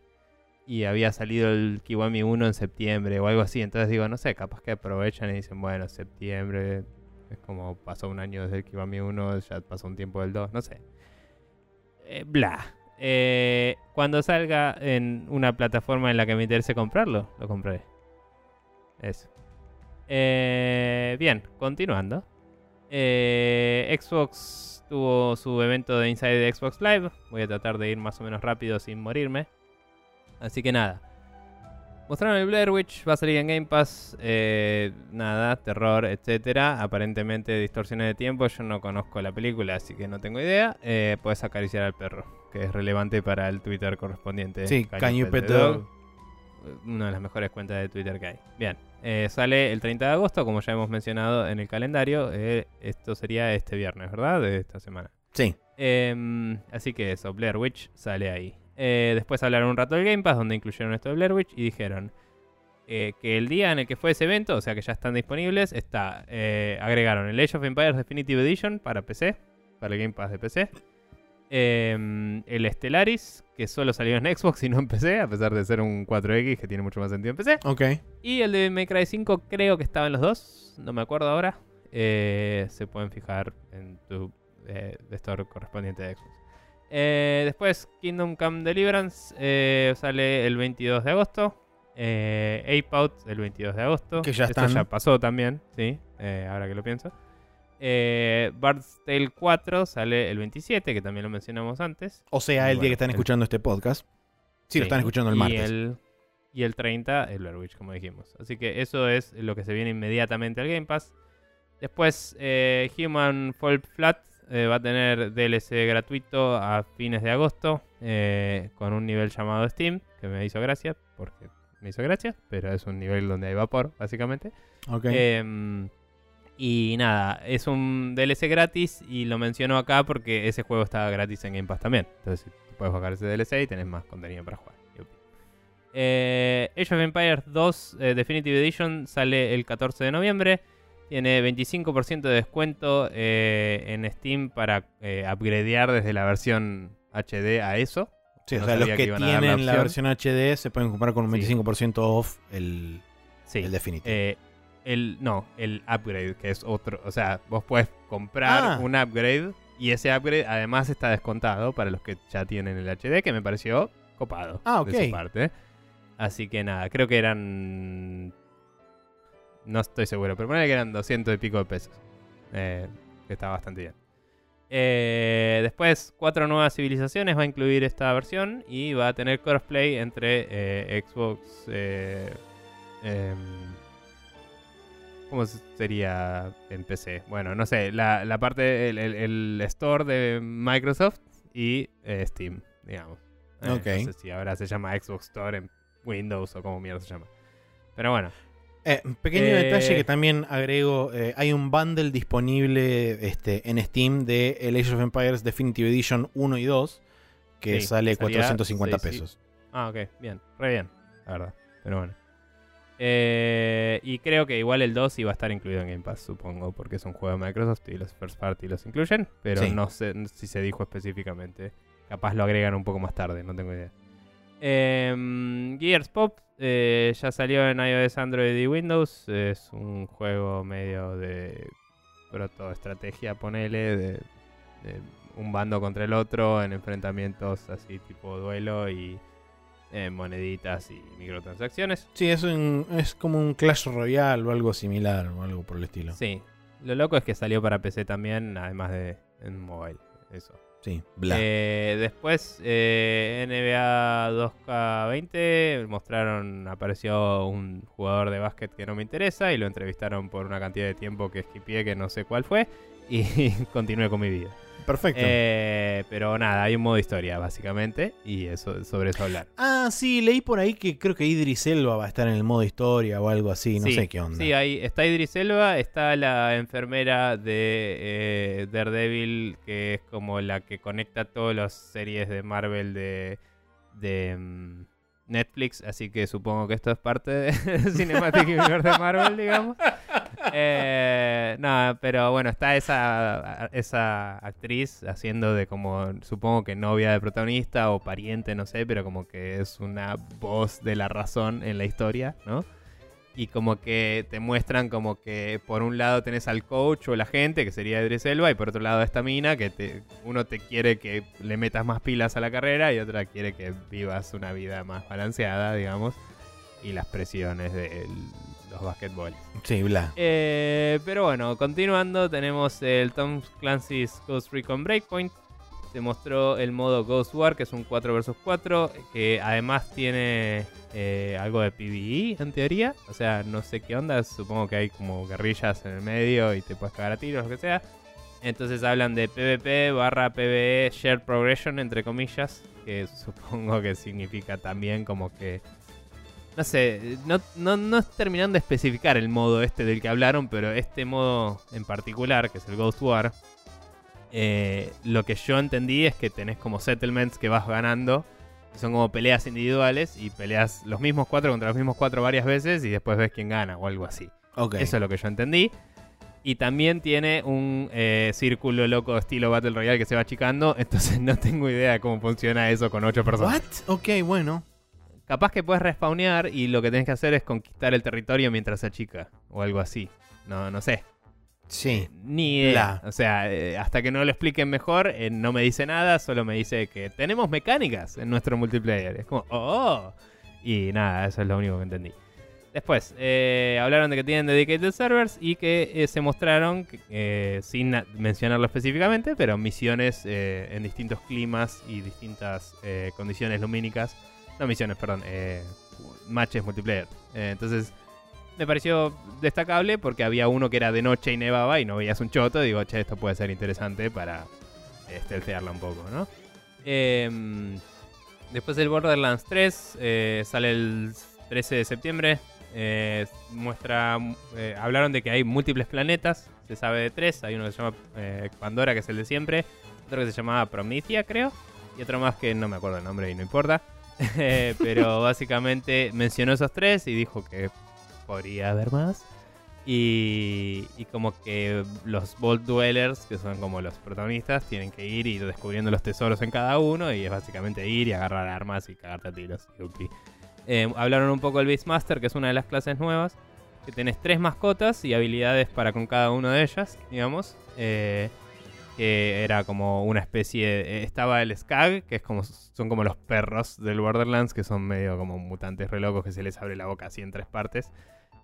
Y había salido el Kiwami 1 en septiembre o algo así. Entonces digo, no sé, capaz que aprovechan y dicen, bueno, septiembre. Es como pasó un año desde el Kiwami 1, ya pasó un tiempo del 2, no sé. Eh, bla. Eh, cuando salga en una plataforma en la que me interese comprarlo, lo compraré. Eso. Eh, bien, continuando. Eh, Xbox tuvo su evento de Inside Xbox Live. Voy a tratar de ir más o menos rápido sin morirme. Así que nada. Mostraron el Blair Witch, va a salir en Game Pass. eh, nada, terror, etcétera. Aparentemente distorsiones de tiempo. Yo no conozco la película, así que no tengo idea. Eh, puedes acariciar al perro, que es relevante para el Twitter correspondiente. Sí, the Dog? Una de las mejores cuentas de Twitter que hay. Bien, eh, sale el 30 de agosto, como ya hemos mencionado en el calendario. eh, esto sería este viernes, ¿verdad? De esta semana. Sí. Em, así que eso, Blair Witch sale ahí. Eh, después hablaron un rato del Game Pass, donde incluyeron esto de Blair Witch y dijeron eh, que el día en el que fue ese evento, o sea que ya están disponibles, está eh, agregaron el Age of Empires Definitive Edition para PC, para el Game Pass de PC. Em, el Stellaris, que solo salió en Xbox y no en PC, a pesar de ser un 4X que tiene mucho más sentido en PC. Ok. Y el de May Cry 5 creo que estaba en los dos, no me acuerdo ahora. Se pueden fijar en tu store correspondiente de Xbox. Eh, después Kingdom Come Deliverance eh, sale el 22 de agosto. Eh, Ape Out el 22 de agosto. Que ya Esto están. ya pasó también, sí, eh, ahora que lo pienso. Bard's Tale 4 sale el 27, que también lo mencionamos antes. O sea, el día que están el- escuchando este podcast. Sí, lo están escuchando el y martes. el- y el 30, el Blair Witch, como dijimos. Así que eso es lo que se viene inmediatamente al Game Pass. Después, Human Fall Flat eh, va a tener DLC gratuito a fines de agosto eh, con un nivel llamado Steam, que me hizo gracia, porque me hizo gracia, pero es un nivel donde hay vapor, básicamente. Em, y nada, es un DLC gratis y lo menciono acá porque ese juego está gratis en Game Pass también. Entonces puedes bajar ese DLC y tenés más contenido para jugar. Eh, Age of Empires 2 eh, Definitive Edition sale el 14 de noviembre. Tiene 25% de descuento eh, en Steam para eh, upgradear desde la versión HD a eso. sí, o no sea, los que la tienen la, versión HD se pueden comprar con un Sí. 25% off el, Sí. el Definitive. Eh, el, no, el upgrade, que es otro. O sea, vos puedes comprar Ah. un upgrade y ese upgrade además está descontado para los que ya tienen el HD, que me pareció copado Ah, de ok. su parte. Así que nada, creo que eran. No estoy seguro, pero ponele que eran 200 y pico de pesos. Eh, que está bastante bien. Eh, después, cuatro nuevas civilizaciones va a incluir esta versión y va a tener crossplay entre eh, Xbox. eh, em, ¿Cómo se- sería en PC? Bueno, no sé, la, la parte, el, el- el store de Microsoft y Steam, digamos. Eh, Ok. No sé si ahora se llama Xbox Store en Windows o como mierda se llama. Pero bueno, Eh, pequeño Eh, detalle que también agrego, eh, hay un bundle disponible este, en Steam de el Age of Empires Definitive Edition 1 y 2 que Sí, sale salía 450 seis- pesos. Ah, ok, bien, re bien, la verdad. Pero bueno. Eh, y creo que igual el 2 iba a estar incluido en Game Pass, supongo, porque es un juego de Microsoft y los first party los incluyen, pero no sé si se dijo específicamente. Capaz lo agregan un poco más tarde, no tengo idea. Em, Gears Pop eh, ya salió en iOS, Android y Windows. Es un juego medio de protoestrategia, ponele, de, de un bando contra el otro en enfrentamientos así tipo duelo y eh, moneditas y microtransacciones. Sí, es, un, es como un Clash Royale o algo similar o algo por el estilo. Sí. Lo loco es que salió para PC también, además de en mobile. Eso. Sí. Eh, después, eh, NBA 2K20 mostraron, apareció un jugador de básquet que no me interesa y lo entrevistaron por una cantidad de tiempo que esquipié que no sé cuál fue y continué con mi vida. Perfecto. Eh, pero nada, hay un modo historia básicamente y eso sobre eso hablar. ah, sí, leí por ahí que creo que Idris Elba va a estar en el modo historia o algo así, no Sí, sé qué onda. Sí, ahí está Idris Elba, está la enfermera de eh, Daredevil, que es como la que conecta todas las series de Marvel de, de mm, Netflix, así que supongo que esto es parte de Cinematic Universe de Marvel, digamos. Eh, no, pero bueno, está esa, esa actriz haciendo de como, supongo que novia de protagonista o pariente, no sé, pero como que es una voz de la razón en la historia, ¿no? y como que te muestran como que por un lado tenés al coach o la gente, que sería Idris Elba, y por otro lado esta mina, que te, uno te quiere que le metas más pilas a la carrera y otra quiere que vivas una vida más balanceada, digamos, y las presiones de l- los basquetboles. Sí, bla. Eh, pero bueno, continuando, tenemos el Tom Clancy's Ghost Recon Breakpoint. Se mostró el modo Ghost War, que es un 4 vs 4, que además tiene eh, algo de PvE en teoría. O sea, no sé qué onda, supongo que hay como guerrillas en el medio y te puedes cagar a tiros, lo que sea. Entonces hablan de PvP barra PvE Shared Progression, entre comillas, que supongo que significa también como que no sé, no, no, no terminan de especificar el modo este del que hablaron, pero este modo en particular, que es el Ghost War, eh, lo que yo entendí es que tenés como settlements que vas ganando, que son como peleas individuales y peleas los mismos cuatro contra los mismos cuatro varias veces y después ves quién gana o algo así. Eso es lo que yo entendí. Y también tiene un eh, círculo loco estilo Battle Royale que se va achicando, entonces no tengo idea de cómo funciona eso con ocho personas. ¿What? Ok, bueno. Capaz que puedes respawnear y lo que tenés que hacer es conquistar el territorio mientras se achica. O algo así. No, no sé. Sí. Ni idea. Bla. O sea, eh, hasta que no lo expliquen mejor, eh, no me dice nada, solo me dice que tenemos mecánicas en nuestro multiplayer. Es como, oh. Y nada, eso es lo único que entendí. Después, eh, hablaron de que tienen dedicated servers y que eh, se mostraron, sin na- mencionarlo específicamente, pero misiones en distintos climas y distintas condiciones lumínicas. No misiones, perdón, eh, matches multiplayer. Eh, entonces, me pareció destacable porque había uno que era de noche y nevaba y no veías un choto. Digo, che, esto puede ser interesante para stealthearla un poco, ¿no? Em, después del Borderlands 3 eh, sale el 13 de septiembre. Eh, muestra, eh, hablaron de que hay múltiples planetas. Se sabe de tres. Hay uno que se llama eh, Pandora, que es el de siempre. Otro que se llamaba Promethea, creo. Y otro más que no me acuerdo el nombre y no importa. Pero básicamente mencionó esos tres y dijo que podría haber más. Y, y como que los Vault Dwellers, que son como los protagonistas, tienen que ir y descubriendo los tesoros en cada uno. Y es básicamente ir y agarrar armas y cagarte a tiros. Eh, hablaron un poco del Beastmaster, que es una de las clases nuevas. Que tenés tres mascotas y habilidades para con cada una de ellas, digamos. Eh, que era como una especie. de- estaba el Skag, que es como son como los perros del Borderlands, que son medio como mutantes re locos que se les abre la boca así en tres partes.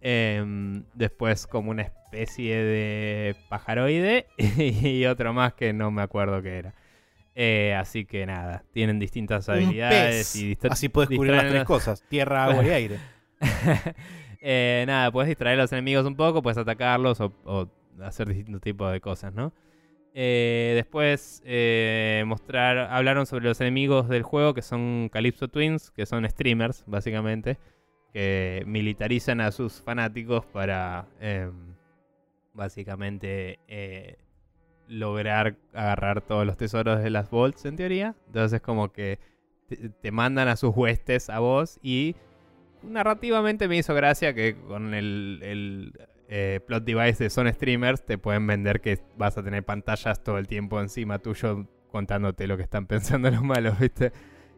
Em, después como una especie de pajaroide y otro más que no me acuerdo qué era. Eh, así que nada, tienen distintas Un habilidades pez. y Así puedes cubrir las tres cosas: tierra, agua y aire. Eh, nada, puedes distraer a los enemigos un poco, puedes atacarlos o, o hacer distintos tipos de cosas, ¿no? Eh, después eh, mostrar, hablaron sobre los enemigos del juego que son Calypso Twins, que son streamers, básicamente, que militarizan a sus fanáticos para em, básicamente eh, lograr agarrar todos los tesoros de las vaults, en teoría. Entonces, como que te, te mandan a sus huestes a vos y narrativamente me hizo gracia que con el, eh, plot device de Son Streamers te pueden vender que vas a tener pantallas todo el tiempo encima tuyo contándote lo que están pensando los malos, ¿viste?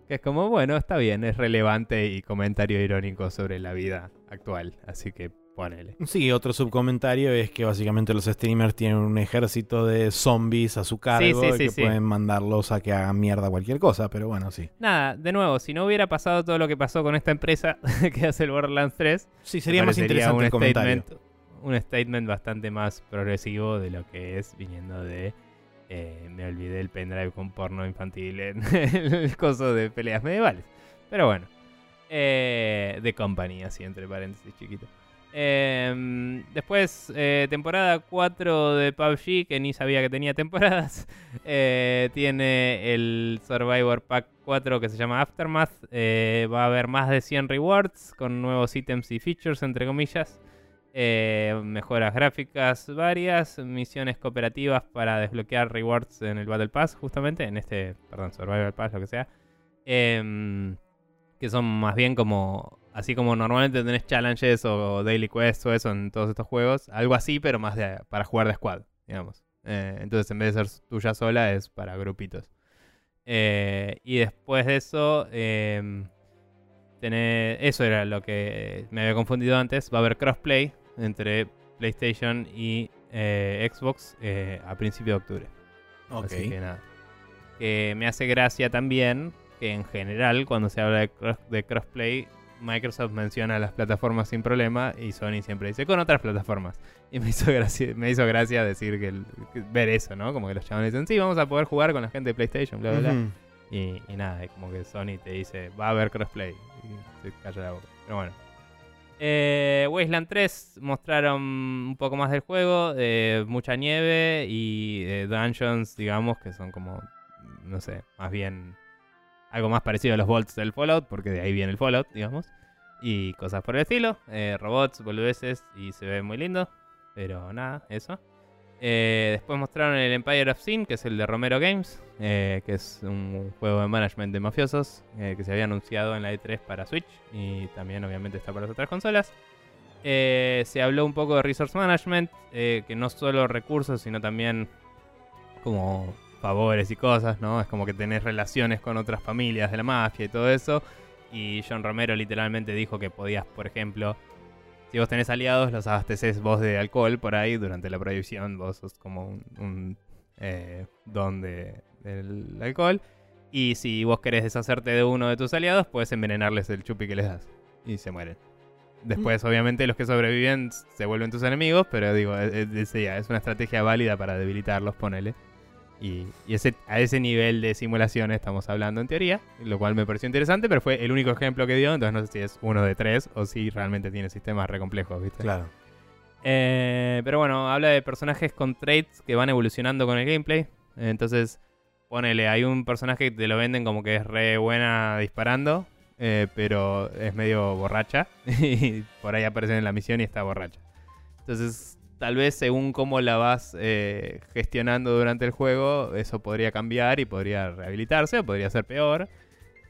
Que es como, bueno, está bien, es relevante y comentario irónico sobre la vida actual, así que ponele. Sí, otro subcomentario es que básicamente los streamers tienen un ejército de zombies a su cargo y que pueden mandarlos a que hagan mierda cualquier cosa, pero bueno, sí. Nada, de nuevo, si no hubiera pasado todo lo que pasó con esta empresa que hace el Borderlands 3, sí, sería más interesante un el statement, un statement bastante más progresivo de lo que es viniendo de eh, me olvidé el pendrive con porno infantil en el coso de peleas medievales. Pero bueno. Eh, de compañía, así entre paréntesis chiquito. Em, después, eh, temporada 4 de PUBG, que ni sabía que tenía temporadas. tiene el Survivor Pack 4 que se llama Aftermath. va a haber más de 100 rewards con nuevos ítems y features, entre comillas. Eh, mejoras gráficas varias, misiones cooperativas para desbloquear rewards en el Battle Pass, justamente, en este, perdón, Survival Pass, lo que sea. Em, que son más bien como, así como normalmente tenés challenges o, daily quests o eso en todos estos juegos, algo así, pero más para jugar de squad, digamos. Eh, entonces, en vez de ser tuya sola, es para grupitos. Eh, y después de eso, em, eso era lo que me había confundido antes. Va a haber crossplay entre PlayStation y eh, Xbox eh, a principios de octubre. Así que nada. Que me hace gracia también que en general cuando se habla de, crossplay Microsoft menciona las plataformas sin problema y Sony siempre dice con otras plataformas. Y me hizo gracia, me hizo gracia decir que, ver eso, ¿no? Como que los chavales dicen, sí, vamos a poder jugar con la gente de PlayStation, bla, bla, bla. Y, y, nada, como que Sony te dice, va a haber crossplay. Y se calla la boca. Pero bueno. Eh, Wasteland 3 mostraron un poco más del juego, mucha nieve y dungeons, digamos, que son como, no sé, más bien algo más parecido a los bolts del Fallout, porque de ahí viene el Fallout, digamos. Y cosas por el estilo, eh, robots, boludeces y se ve muy lindo, pero nada, eso. Eh, después mostraron el Empire of Sin, que es el de Romero Games, eh, que es un juego de management de mafiosos eh, que se había anunciado en la E3 para Switch y también obviamente está para las otras consolas. se habló un poco de Resource Management, que no solo recursos, sino también como favores y cosas, ¿no? Es como que tenés relaciones con otras familias de la mafia y todo eso. Y John Romero literalmente dijo que podías, por ejemplo, si vos tenés aliados, los abasteces vos de alcohol por ahí durante la prohibición. Vos sos como un, eh, don de, del alcohol. Y si vos querés deshacerte de uno de tus aliados, puedes envenenarles el chupi que les das. Y se mueren. Después, mm. obviamente, los que sobreviven se vuelven tus enemigos, pero digo, es, es una estrategia válida para debilitarlos, ponele. Y, ese, a ese nivel de simulación estamos hablando en teoría, lo cual me pareció interesante, pero fue el único ejemplo que dio, entonces no sé si es uno de tres o si realmente tiene sistemas re complejos, ¿viste? Claro. Eh, pero bueno, habla de personajes con traits que van evolucionando con el gameplay. Entonces, ponele, hay un personaje que te lo venden como que es re buena disparando, eh, pero es medio borracha. y por ahí aparece en la misión y está borracha. Entonces, tal vez según cómo la vas eh, gestionando durante el juego, eso podría cambiar y podría rehabilitarse o podría ser peor.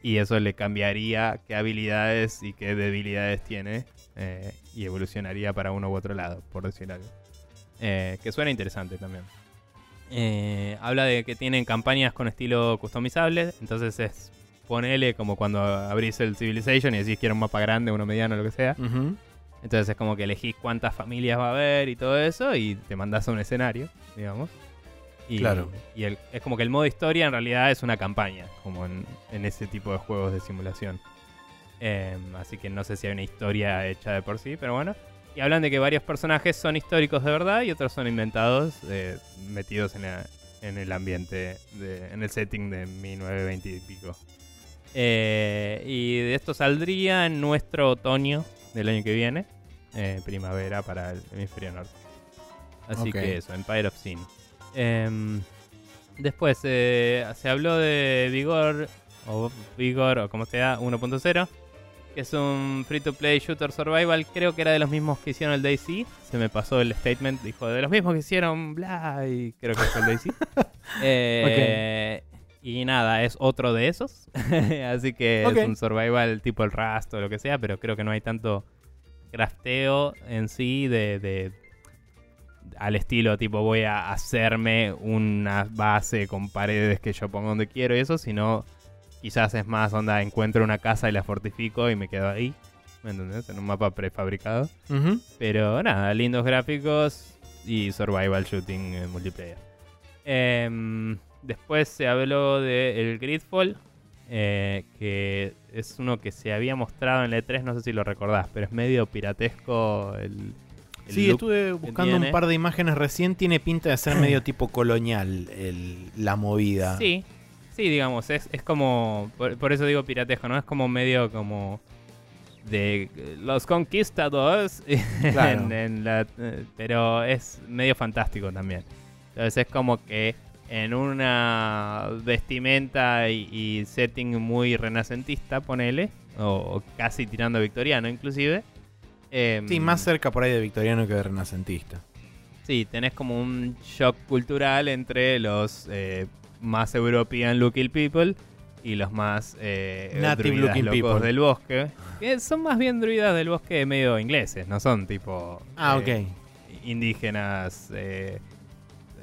Y eso le cambiaría qué habilidades y qué debilidades tiene eh, y evolucionaría para uno u otro lado, por decir algo. Eh, que suena interesante también. habla de que tienen campañas con estilo customizable, entonces es ponele como cuando abrís el Civilization y decís quiero un mapa grande, uno mediano, lo que sea. Entonces es como que elegís cuántas familias va a haber y todo eso y te mandás a un escenario, digamos. Y, claro. Y es como que el modo historia en realidad es una campaña, como en, ese tipo de juegos de simulación. Em, así que no sé si hay una historia hecha de por sí, pero bueno. Y hablan de que varios personajes son históricos de verdad y otros son inventados, eh, metidos en, el ambiente, en el setting de 1920 y pico. Eh, y de esto saldría en nuestro otoño del año que viene. Eh, primavera para el hemisferio norte. Así que eso, Empire of Sin. Em, después eh, se habló de Vigor, o Vigor, o como sea, 1.0, que es un free to play shooter survival. Creo que era de los mismos que hicieron el Daisy. Se me pasó el statement, dijo de los mismos que hicieron bla, y creo que fue el Daisy. eh, Y nada, es otro de esos. Así que es un survival tipo el Rust o lo que sea, pero creo que no hay tanto crafteo en sí de, de- al estilo tipo voy a hacerme una base con paredes que yo pongo donde quiero y eso, sino quizás es más onda encuentro una casa y la fortifico y me quedo ahí. ¿Me entendés? En un mapa prefabricado. Pero nada, lindos gráficos y survival shooting en multiplayer. Em, después se habló de el Gridfall, eh, que es uno que se había mostrado en el E3, no sé si lo recordás, pero es medio piratesco el... el Sí, estuve buscando un par de imágenes recién. Tiene pinta de ser medio tipo colonial el- la movida. Sí, sí, digamos, es, es como, por, por eso digo piratesco, ¿no? Es como medio como de eh, los conquistadores, Claro. en- en la- eh, pero es medio fantástico también. Entonces es como que en una vestimenta y, y setting muy renacentista, ponele, o, casi tirando a victoriano inclusive. em, Sí, más cerca por ahí de victoriano que de renacentista. Sí, tenés como un shock cultural entre los eh, más European looking people y los más eh, Native looking locos people. del bosque. Que son más bien druidas del bosque medio ingleses, no son tipo Ah, eh, ok. indígenas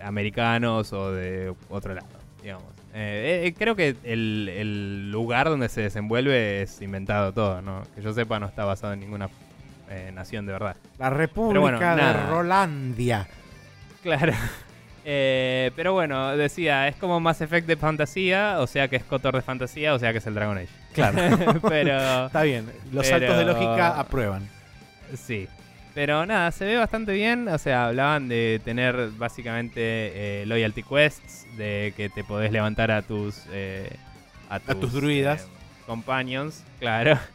americanos o de otro lado, digamos. Eh, eh, creo que el, el lugar donde se desenvuelve es inventado todo, ¿no? Que yo sepa no está basado en ninguna eh, nación de verdad. La República bueno, de nada. Rolandia. Claro. Eh, pero bueno, decía, es como Mass Effect de fantasía, o sea que es Cotor de fantasía, o sea que es el Dragon Age. Claro. pero Está bien. Los Pero- saltos de lógica aprueban. sí. Pero nada, se ve bastante bien. O sea, hablaban de tener básicamente eh, loyalty quests, de que te podés levantar a tus eh, a tus druidas. eh, companions, claro.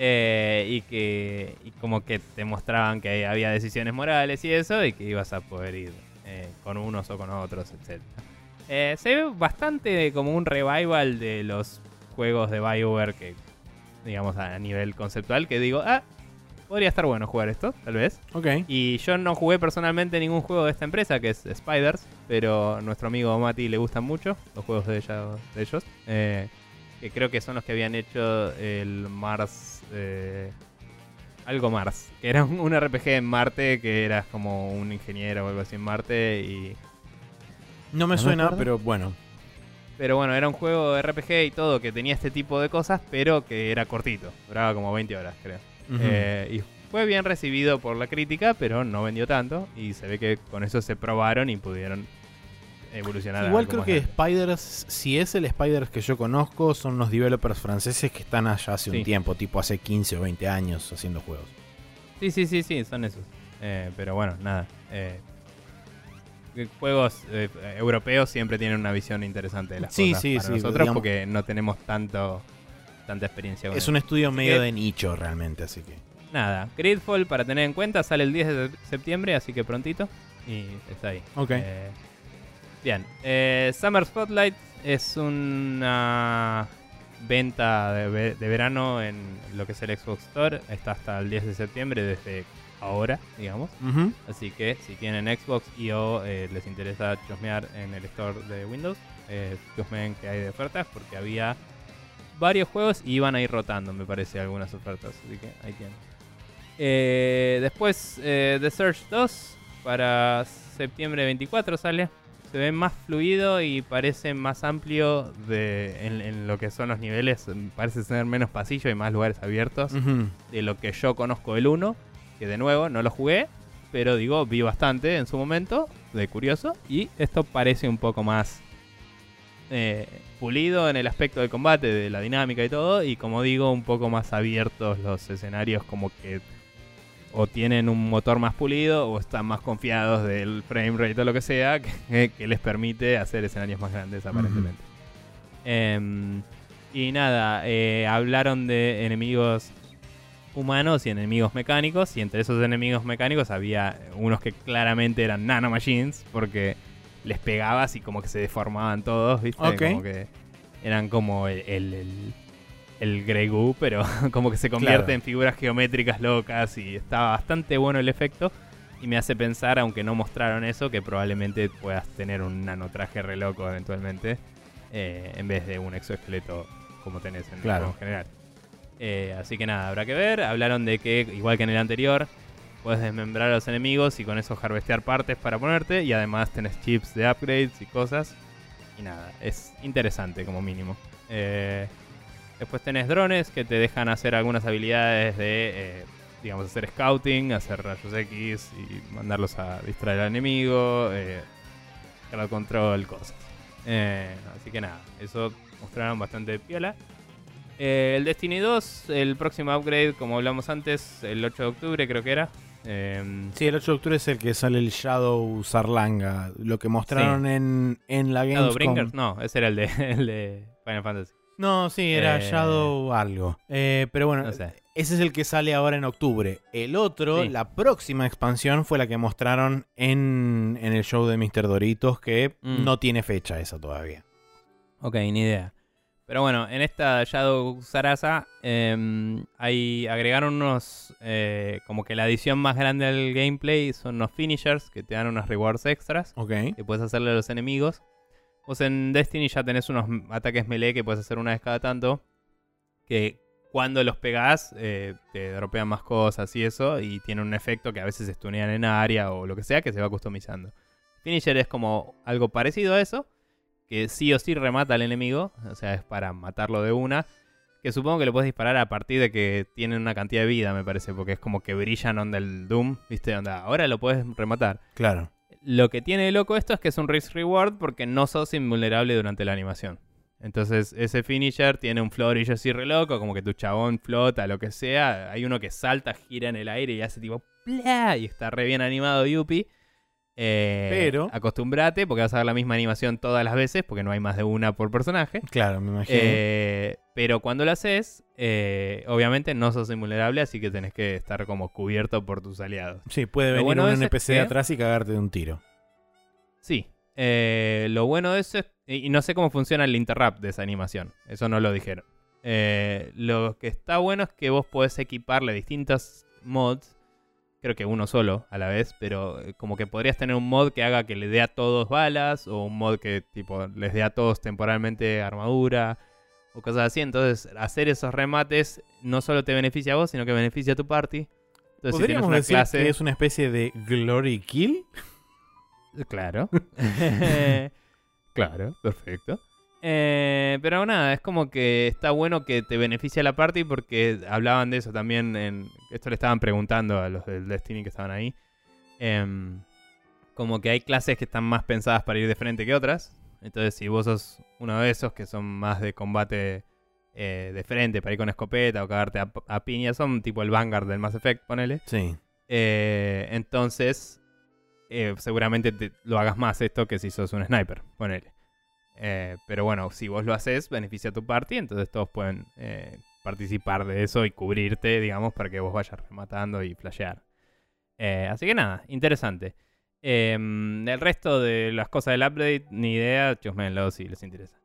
Eh, y que y como que te mostraban que había decisiones morales y eso, y que ibas a poder ir eh, con unos o con otros, etc. Eh, se ve bastante como un revival de los juegos de Bioware que, digamos, a nivel conceptual, que digo, ah, podría estar bueno jugar esto, tal vez. Ok. Y yo no jugué personalmente ningún juego de esta empresa, que es Spiders, pero a nuestro amigo Mati le gustan mucho los juegos de, ella- de ellos. eh, que creo que son los que habían hecho el Mars. eh, algo Mars, que era un, un RPG en Marte, que eras como un ingeniero o algo así en Marte. y No me suena, pero bueno. Pero bueno, era un juego de RPG y todo que tenía este tipo de cosas, pero que era cortito. Duraba como 20 horas, creo. Eh, y fue bien recibido por la crítica, pero no vendió tanto. Y se ve que con eso se probaron y pudieron evolucionar. Igual creo que grande. Spiders, si es el Spiders que yo conozco, son unos developers franceses que están allá hace Sí. un tiempo, tipo hace 15 o 20 años haciendo juegos. Sí, sí, sí, sí, son esos. Eh, pero bueno, nada. eh, juegos eh, europeos siempre tienen una visión interesante de las Sí, cosas sí, para sí, nosotros digamos- porque no tenemos tanto tanta experiencia con Es un estudio Así medio que- de nicho realmente, así que. Nada, Gridfall para tener en cuenta sale el 10 de septiembre, así que prontito. Y está ahí. Ok. Eh, bien, eh, Summer Spotlight es una venta de, ve- de verano en lo que es el Xbox Store. Está hasta el 10 de septiembre, desde ahora, digamos. Así que si tienen Xbox y o eh, les interesa chusmear en el store de Windows, eh, chusmeen que hay de ofertas porque había varios juegos y iban a ir rotando, me parece, algunas ofertas. Así que ahí tienen. Eh, después, eh, The Surge 2 para septiembre 24 sale. Se ve más fluido y parece más amplio de, en, en lo que son los niveles. Parece tener menos pasillo y más lugares abiertos de lo que yo conozco el 1, que de nuevo no lo jugué, pero digo, vi bastante en su momento, de curioso, y esto parece un poco más eh, pulido en el aspecto del combate, de la dinámica y todo, y como digo, un poco más abiertos los escenarios, como que o tienen un motor más pulido o están más confiados del frame rate o lo que sea, que, que les permite hacer escenarios más grandes aparentemente. Em, y nada, eh, hablaron de enemigos humanos y enemigos mecánicos. Y entre esos enemigos mecánicos había unos que claramente eran nanomachines. Porque les pegabas y como que se deformaban todos, ¿viste? Ok. Como que eran como el, el, el, el Grey Goo, pero como que se convierte Claro. en figuras geométricas locas. Y estaba bastante bueno el efecto. Y me hace pensar, aunque no mostraron eso, que probablemente puedas tener un nanotraje re loco eventualmente. eh, en vez de un exoesqueleto como tenés en el Claro. en general. Eh, así que nada, habrá que ver. Hablaron de que, igual que en el anterior, puedes desmembrar a los enemigos y con eso harvestear partes para ponerte. Y además tenés chips de upgrades y cosas. Y nada, es interesante como mínimo. Eh, después tenés drones que te dejan hacer algunas habilidades de, eh, digamos, hacer scouting, hacer rayos X y mandarlos a distraer al enemigo, eh, control, cosas. Eh, así que nada, eso mostraron bastante piola. Eh, el Destiny 2, el próximo upgrade, como hablamos antes, el 8 de octubre creo que era. Eh, Sí, el 8 de octubre es el que sale el Shadow Sarlanga. Lo que mostraron en, en la Shadowbringers, Gamescom. no, ese era el de, el de Final Fantasy. No, sí, era Eh, Shadow algo. Eh, pero bueno, No sé. ese es el que sale ahora en octubre. El otro, Sí. la próxima expansión fue la que mostraron en, en el show de Mr. Doritos, que Mm. no tiene fecha esa todavía. Ok, ni idea. Pero bueno, en esta Shadow Sarasa em, ahí agregaron unos. eh, como que la adición más grande al gameplay son unos finishers que te dan unos rewards extras Ok. que puedes hacerle a los enemigos. Vos en Destiny ya tenés unos ataques melee que puedes hacer una vez cada tanto. Que cuando los pegás eh, te dropean más cosas y eso. Y tiene un efecto que a veces estunean en área o lo que sea que se va customizando. Finisher es como algo parecido a eso. Que sí o sí remata al enemigo. O sea, es para matarlo de una. Que supongo que lo puedes disparar a partir de que tienen una cantidad de vida, me parece. Porque es como que brillan onda el Doom. ¿Viste? Onda, ahora lo puedes rematar. Claro. Lo que tiene de loco esto es que es un risk reward porque no sos invulnerable durante la animación. Entonces, ese finisher tiene un florillo así re loco, como que tu chabón flota, lo que sea. Hay uno que salta, gira en el aire y hace tipo ¡plá! y está re bien animado Yuppie. Eh, Pero- Acostumbrate porque vas a ver la misma animación todas las veces porque no hay más de una por personaje. Claro, me imagino. Eh, pero cuando lo haces, eh, obviamente no sos invulnerable, así que tenés que estar como cubierto por tus aliados. sí, puede lo venir bueno un NPC de que- atrás y cagarte de un tiro. Sí. Lo bueno de eso es. Y no sé cómo funciona el interrupt de esa animación. Eso no lo dijeron. Lo que está bueno es que vos podés equiparle distintos mods. Creo que uno solo a la vez. Pero eh, como que podrías tener un mod que haga que le dé a todos balas. O un mod que tipo les dé a todos temporalmente armadura. O cosas así. Entonces, hacer esos remates no solo te beneficia a vos, sino que beneficia a tu party. Entonces, si ¿Podríamos una decir clase. que es una especie de Glory Kill? Claro. claro, perfecto. Eh, pero nada, es como que está bueno que te beneficia la party porque hablaban de eso también. En, esto le estaban preguntando a los del Destiny que estaban ahí. Em, como que hay clases que están más pensadas para ir de frente que otras. Entonces, si vos sos uno de esos que son más de combate eh, de frente, para ir con escopeta o cagarte a, a piña, son tipo el Vanguard del Mass Effect, ponele. Sí. Eh, entonces, eh, seguramente te- lo hagas más esto que si sos un sniper, ponele. Eh, pero bueno, si vos lo haces, beneficia a tu party, entonces todos pueden eh, participar de eso y cubrirte, digamos, para que vos vayas rematando y flashear. Eh, así que nada, interesante. Eh, el resto de las cosas del update, ni idea, chusmenlo si les interesa.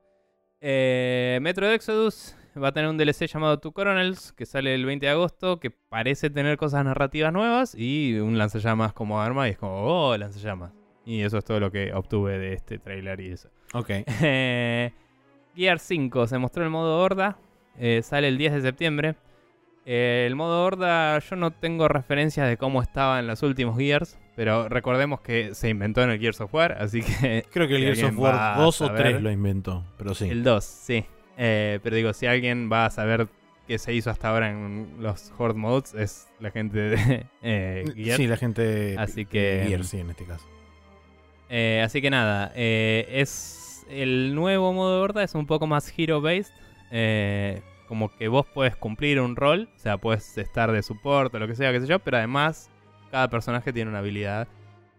Metro Exodus va a tener un DLC llamado Two Coronels que sale el 20 de agosto, que parece tener cosas narrativas nuevas y un lanzallamas como arma y es como, oh, lanzallamas. Y eso es todo lo que obtuve de este trailer y eso. Ok. Gear 5 se mostró el modo horda. eh, sale el 10 de septiembre. Eh, el modo horda, yo no tengo referencias de cómo estaba en los últimos Gears. Pero recordemos que se inventó en el Gears of War. Así que Creo que el Si Gears of alguien va War a 2 o saber- 3 lo inventó, pero sí. el 2, sí. Eh, pero digo, si alguien va a saber qué se hizo hasta ahora en los Horde Modes, es la gente de eh, Gears. Sí, la gente Así que- Gears, sí, en este caso. Eh, así que nada, eh, es el nuevo modo de horda es un poco más hero based. eh, como que vos puedes cumplir un rol, o sea, puedes estar de soporte o lo que sea, qué sé yo, pero además cada personaje tiene una habilidad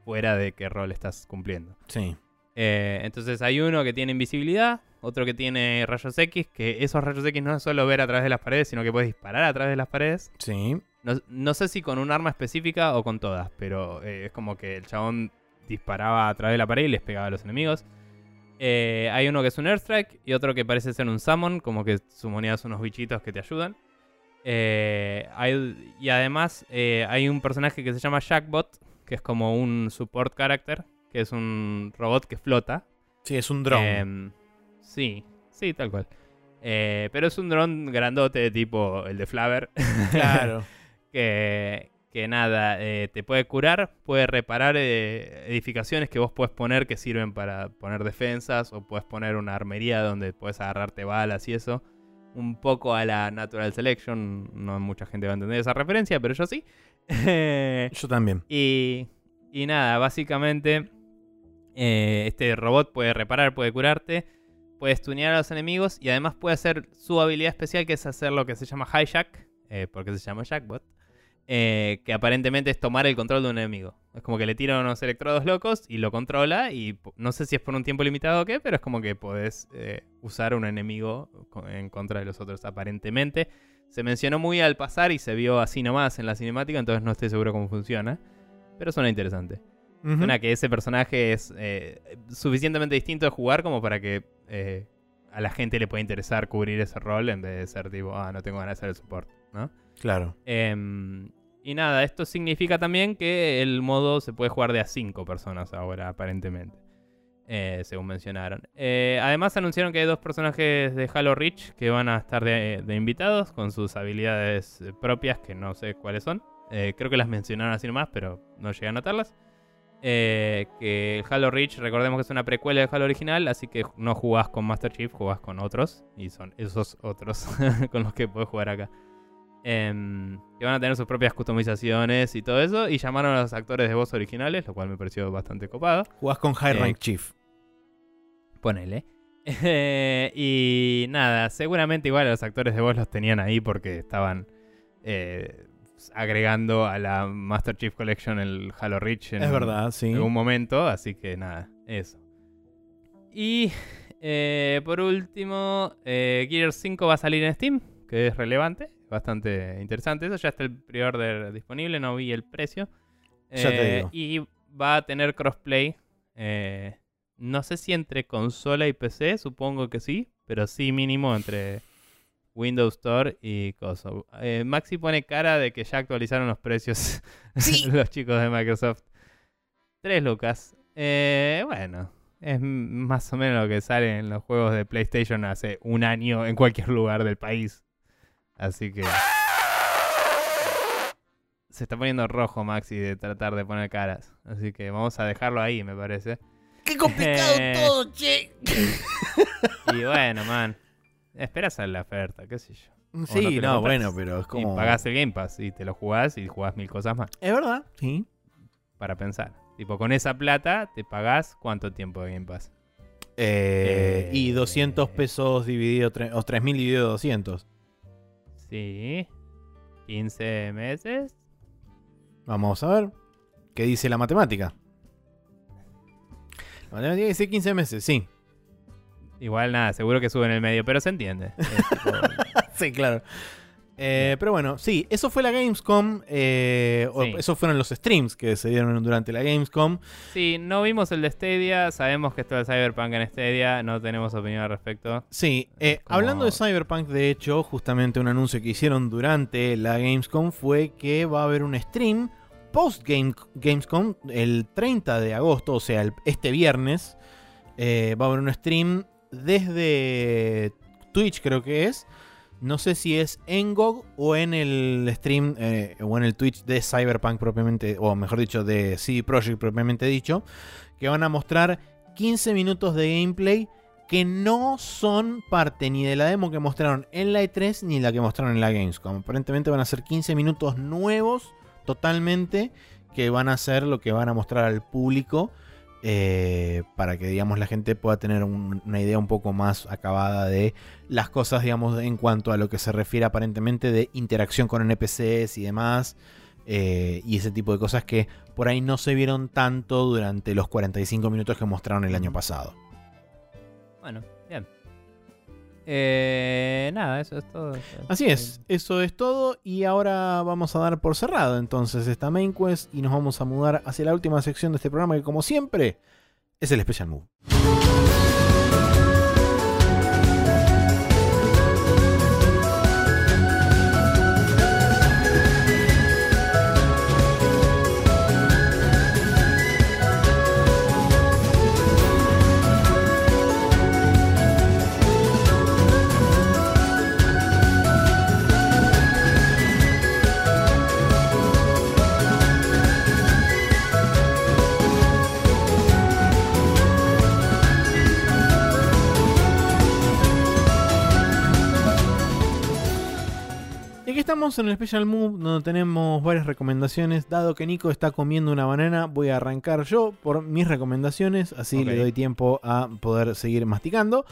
fuera de qué rol estás cumpliendo. Sí. Entonces hay uno que tiene invisibilidad, otro que tiene rayos X, que esos rayos X no es solo ver a través de las paredes, sino que puedes disparar a través de las paredes. Sí. No, no sé si con un arma específica o con todas, pero eh, es como que el chabón disparaba a través de la pared y les pegaba a los enemigos. Eh, hay uno que es un airstrike y otro que parece ser un summon, como que sumoneas unos bichitos que te ayudan. Eh, hay- y además eh, hay un personaje que se llama Jackbot, que es como un support character, que es un robot que flota. Sí, es un drone. Em, Sí, sí, tal cual. Pero es un dron grandote tipo el de Flaver. Claro. que, que nada, eh, te puede curar, puede reparar eh, edificaciones que vos puedes poner que sirven para poner defensas o puedes poner una armería donde puedes agarrarte balas y eso. Un poco a la Natural Selection, no mucha gente va a entender esa referencia, pero yo sí. Yo también. y, y nada, básicamente eh, este robot puede reparar, puede curarte, puede stunear a los enemigos y además puede hacer su habilidad especial que es hacer lo que se llama hijack, porque se llama Jackbot, eh, que aparentemente es tomar el control de un enemigo. Es como que le tira unos electrodos locos y lo controla y no sé si es por un tiempo limitado o qué, pero es como que podés eh, usar un enemigo en contra de los otros aparentemente. Se mencionó muy al pasar y se vio así nomás en la cinemática, entonces no estoy seguro cómo funciona. Pero suena interesante. Ujú. Suena que ese personaje es eh, suficientemente distinto de jugar como para que a la gente le pueda interesar cubrir ese rol en vez de ser tipo, ah, no tengo ganas de hacer el support, ¿no? Claro. Em, y nada, esto significa también que el modo se puede jugar de a 5 personas ahora, aparentemente. eh, según mencionaron. Eh, además anunciaron que hay dos personajes de Halo Reach que van a estar de, de invitados con sus habilidades eh, propias, que no sé cuáles son. Creo que las mencionaron así nomás, pero no llegué a notarlas. Que Halo Reach, recordemos que es una precuela del Halo original, así que no jugás con Master Chief, jugás con otros. Y son esos otros con los que puedes jugar acá. Em, que van a tener sus propias customizaciones y todo eso. Y llamaron a los actores de voz originales, lo cual me pareció bastante copado. Jugás con High Eh, Rank Chief. Ponele. Eh, y nada, seguramente igual los actores de voz los tenían ahí porque estaban eh, agregando a la Master Chief Collection el Halo Reach en Es verdad, sí. algún momento. Así que nada, eso. Y eh, por último, Gears 5 va a salir en Steam, que es relevante, bastante interesante. Eso ya está el pre-order disponible, no vi el precio. Ya te Eh, digo. Y va a tener crossplay. eh, no sé si entre consola y PC, supongo que sí, pero sí mínimo entre Windows Store y Coso. Eh, Maxi pone cara de que ya actualizaron los precios Sí. los chicos de Microsoft. 3 lucas. Eh, bueno, es más o menos lo que sale en los juegos de PlayStation hace un año en cualquier lugar del país. Así que... Se está poniendo rojo Maxi de tratar de poner caras. Así que vamos a dejarlo ahí, me parece. ¡Qué complicado Eh. todo, che! Y bueno, man. Esperas a la oferta, qué sé yo. no Sí, no, bueno, pero es Y como. pagás el Game Pass y te lo jugás y jugás mil cosas más. Es verdad, sí. Para pensar. Tipo, con esa plata te pagás cuánto tiempo de Game Pass. Eh, Eh, y 200 pesos dividido, tre- o 3000 dividido 200. Sí. 15 meses. Vamos a ver. ¿Qué dice la matemática? La matemática dice 15 meses, sí. Igual nada, seguro que sube en el medio, pero se entiende. Sí, claro. Eh, pero bueno, sí, eso fue la Gamescom. eh, Sí. Esos fueron los streams que se dieron durante la Gamescom. sí, no vimos el de Stadia. Sabemos que esto de Cyberpunk en Stadia. No tenemos opinión al respecto. Sí, eh, Como- hablando de Cyberpunk, de hecho, justamente un anuncio que hicieron durante la Gamescom fue que va a haber un stream post -Game Gamescom el 30 de agosto, o sea, el- este viernes. eh, va a haber un stream desde Twitch, creo que es. No sé si es en GOG o en el stream eh, o en el Twitch de Cyberpunk propiamente, o mejor dicho, de CD Projekt propiamente dicho, que van a mostrar 15 minutos de gameplay que no son parte ni de la demo que mostraron en la E3 ni la que mostraron en la Gamescom. Aparentemente van a ser 15 minutos nuevos totalmente que van a ser lo que van a mostrar al público eh, para que digamos la gente pueda tener un- una idea un poco más acabada de las cosas digamos en cuanto a lo que se refiere aparentemente de interacción con NPCs y demás eh, y ese tipo de cosas que por ahí no se vieron tanto durante los 45 minutos que mostraron el año pasado. Bueno, bien. Eh, nada, eso es todo. Así es, eso es todo y ahora vamos a dar por cerrado entonces esta main quest y nos vamos a mudar hacia la última sección de este programa que como siempre es el Special Move. Estamos en el Special Move, donde tenemos varias recomendaciones. Dado que Nico está comiendo una banana, voy a arrancar yo por mis recomendaciones, así le doy tiempo a poder seguir masticando.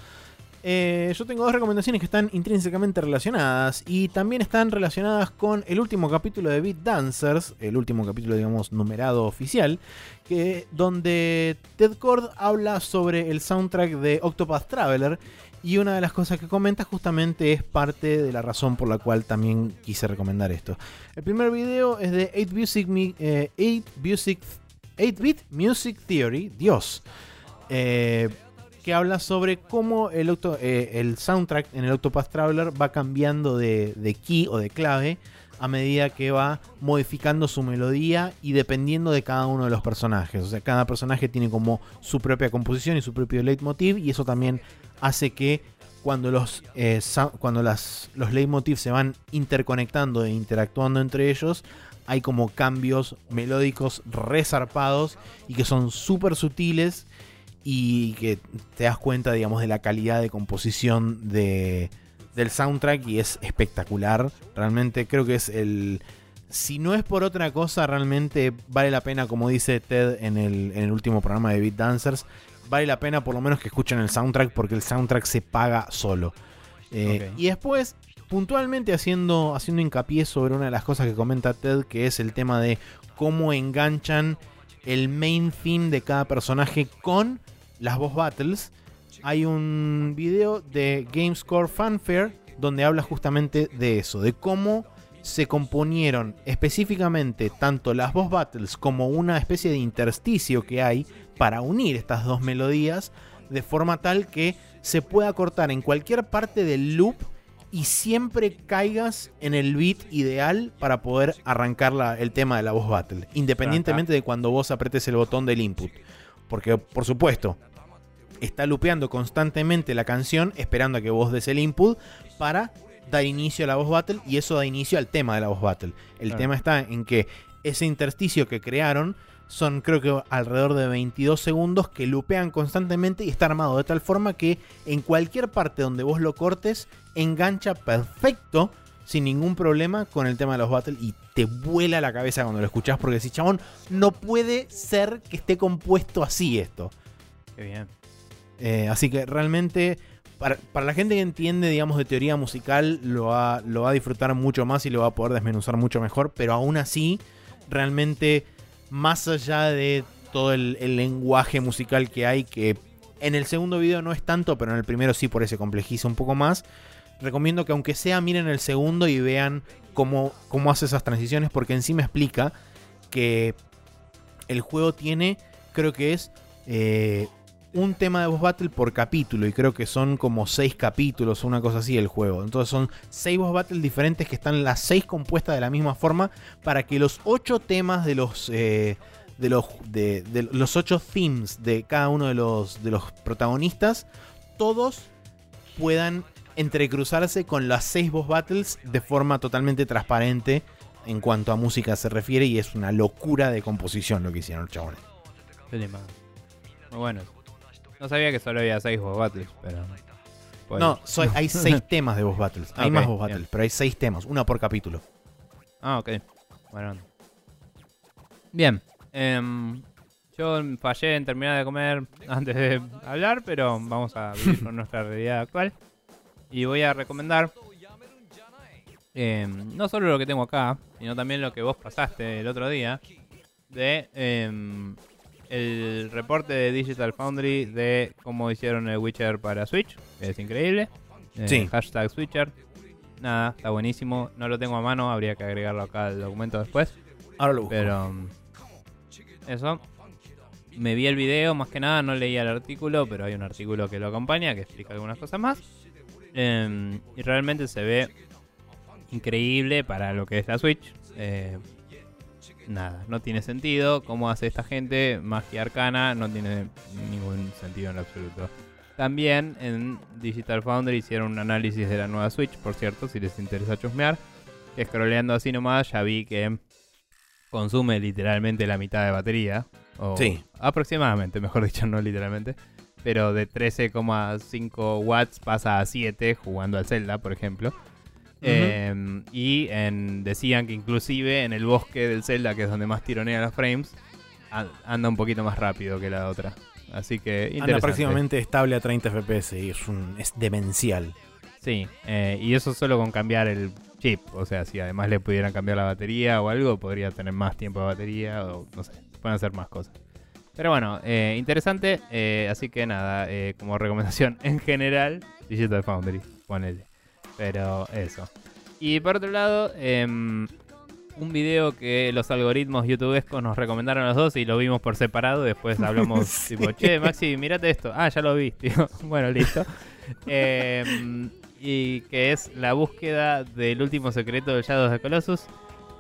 Eh, yo tengo dos recomendaciones que están intrínsecamente relacionadas y también están relacionadas con el último capítulo de Beat Dancers, el último capítulo, digamos, numerado oficial, que, donde Ted Cord habla sobre el soundtrack de Octopath Traveler y una de las cosas que comenta justamente es parte de la razón por la cual también quise recomendar esto. El primer video es de 8 Music, eh, 8 Music 8-Bit Music Theory, Dios, eh, que habla sobre cómo el, eh, el soundtrack en el Octopath Traveler va cambiando de, de key o de clave a medida que va modificando su melodía y dependiendo de cada uno de los personajes. O sea, cada personaje tiene como su propia composición y su propio leitmotiv y eso también hace que cuando los, eh, cuando las, los se van interconectando e interactuando entre ellos, hay como cambios melódicos resarpados y que son súper sutiles y que te das cuenta, digamos, de la calidad de composición de, del soundtrack y es espectacular. Realmente creo que es el... Si no es por otra cosa, realmente vale la pena, como dice Ted en el, en el último programa de Beat Dancers, vale la pena por lo menos que escuchen el soundtrack porque el soundtrack se paga solo. Eh. Y después, puntualmente haciendo, haciendo hincapié sobre una de las cosas que comenta Ted, que es el tema de cómo enganchan el main theme de cada personaje con las boss battles. Hay un video de GameScore Fanfare donde habla justamente de eso, de cómo se componieron específicamente tanto las boss battles como una especie de intersticio que hay para unir estas dos melodías de forma tal que se pueda cortar en cualquier parte del loop y siempre caigas en el beat ideal para poder arrancar la- el tema de la voz battle, independientemente de cuando vos apretes el botón del input. Porque, por supuesto, está lupeando constantemente la canción esperando a que vos des el input para dar inicio a la voz battle y eso da inicio al tema de la voz battle. El Claro. tema está en que ese intersticio que crearon son creo que alrededor de 22 segundos que lupean constantemente y está armado de tal forma que en cualquier parte donde vos lo cortes engancha perfecto sin ningún problema con el tema de los battles y te vuela la cabeza cuando lo escuchás porque decís, chabón, no puede ser que esté compuesto así esto. Qué bien. Eh, así que realmente, para, para la gente que entiende, digamos, de teoría musical, lo va, lo va a disfrutar mucho más y lo va a poder desmenuzar mucho mejor. Pero aún así, realmente, más allá de todo el, lenguaje musical que hay, que en el segundo video no es tanto, pero en el primero sí, por eso complejiza un poco más. Recomiendo que aunque sea miren el segundo y vean cómo, cómo hace esas transiciones, porque encima explica que el juego tiene, creo que es eh, un tema de boss battle por capítulo y creo que son como seis capítulos o una cosa así el juego. Entonces son seis boss battle diferentes que están las seis compuestas de la misma forma para que los ocho temas de los eh, de los de, los ocho themes de cada uno de los de los protagonistas todos puedan entrecruzarse con las seis boss battles de forma totalmente transparente en cuanto a música se refiere y es una locura de composición lo que hicieron los chabones. Muy bueno. No sabía que solo había 6 boss battles, pero. pues- No, soy- hay seis temas de boss battles. Hay más boss bien. battles, pero hay seis temas, una por capítulo. Ah, ok. Bueno. Bien. em, yo fallé en terminar de comer antes de hablar, pero vamos a vivir con nuestra realidad actual. Y voy a recomendar em, no solo lo que tengo acá, sino también lo que vos pasaste el otro día de em, el reporte de Digital Foundry de cómo hicieron el Witcher para Switch, que es increíble. Eh, Sí. Hashtag Switcher. Nada, está buenísimo. No lo tengo a mano, habría que agregarlo acá al documento después. Ahora lo busco. Pero um, eso. Me vi el video, más que nada, no leí el artículo, pero hay un artículo que lo acompaña que explica algunas cosas más. Em, y realmente se ve increíble para lo que es la Switch. Eh, nada, no tiene sentido. ¿Cómo hace esta gente? Magia arcana no tiene ningún sentido en lo absoluto. También en Digital Foundry hicieron un análisis de la nueva Switch, por cierto, si les interesa chusmear. Que scrolleando así nomás ya vi que consume literalmente la mitad de batería. O Sí. Aproximadamente, mejor dicho, no literalmente. Pero de 13,5 watts pasa a 7 jugando al Zelda, por ejemplo. Eh, y en- decían que inclusive en el bosque del Zelda, que es donde más tironea los frames, a- anda un poquito más rápido que la otra. Así que Anda prácticamente estable a 30 FPS y es, un, es demencial. Sí, eh, y eso solo con cambiar el chip. O sea, si además le pudieran cambiar la batería o algo, podría tener más tiempo de batería o no sé, pueden hacer más cosas. Pero bueno, eh, interesante. eh, así que nada, eh, como recomendación en general, Digital Foundry, ponele. Pero eso. Y por otro lado, em, un video que los algoritmos youtubescos nos recomendaron a los dos y lo vimos por separado. Después hablamos, Sí. tipo, che, Maxi, mirate esto. Ah, ya lo vi, tío. bueno, listo. Em, y que es la búsqueda del último secreto de Shadows de Colossus.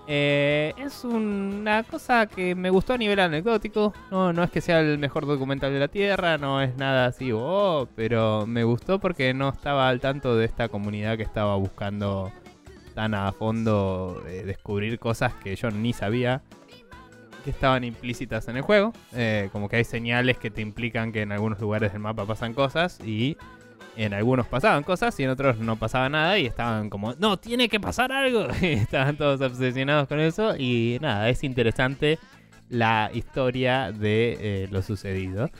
Eh, es una cosa que me gustó a nivel anecdótico. No, no es que sea el mejor documental de la Tierra, no es nada así, oh, pero me gustó porque no estaba al tanto de esta comunidad que estaba buscando tan a fondo eh, descubrir cosas que yo ni sabía que estaban implícitas en el juego. Eh, como que hay señales que te implican que en algunos lugares del mapa pasan cosas y en algunos pasaban cosas y en otros no pasaba nada y estaban como, no, tiene que pasar algo. Y estaban todos obsesionados con eso y nada, es interesante la historia de eh, lo sucedido. Sí,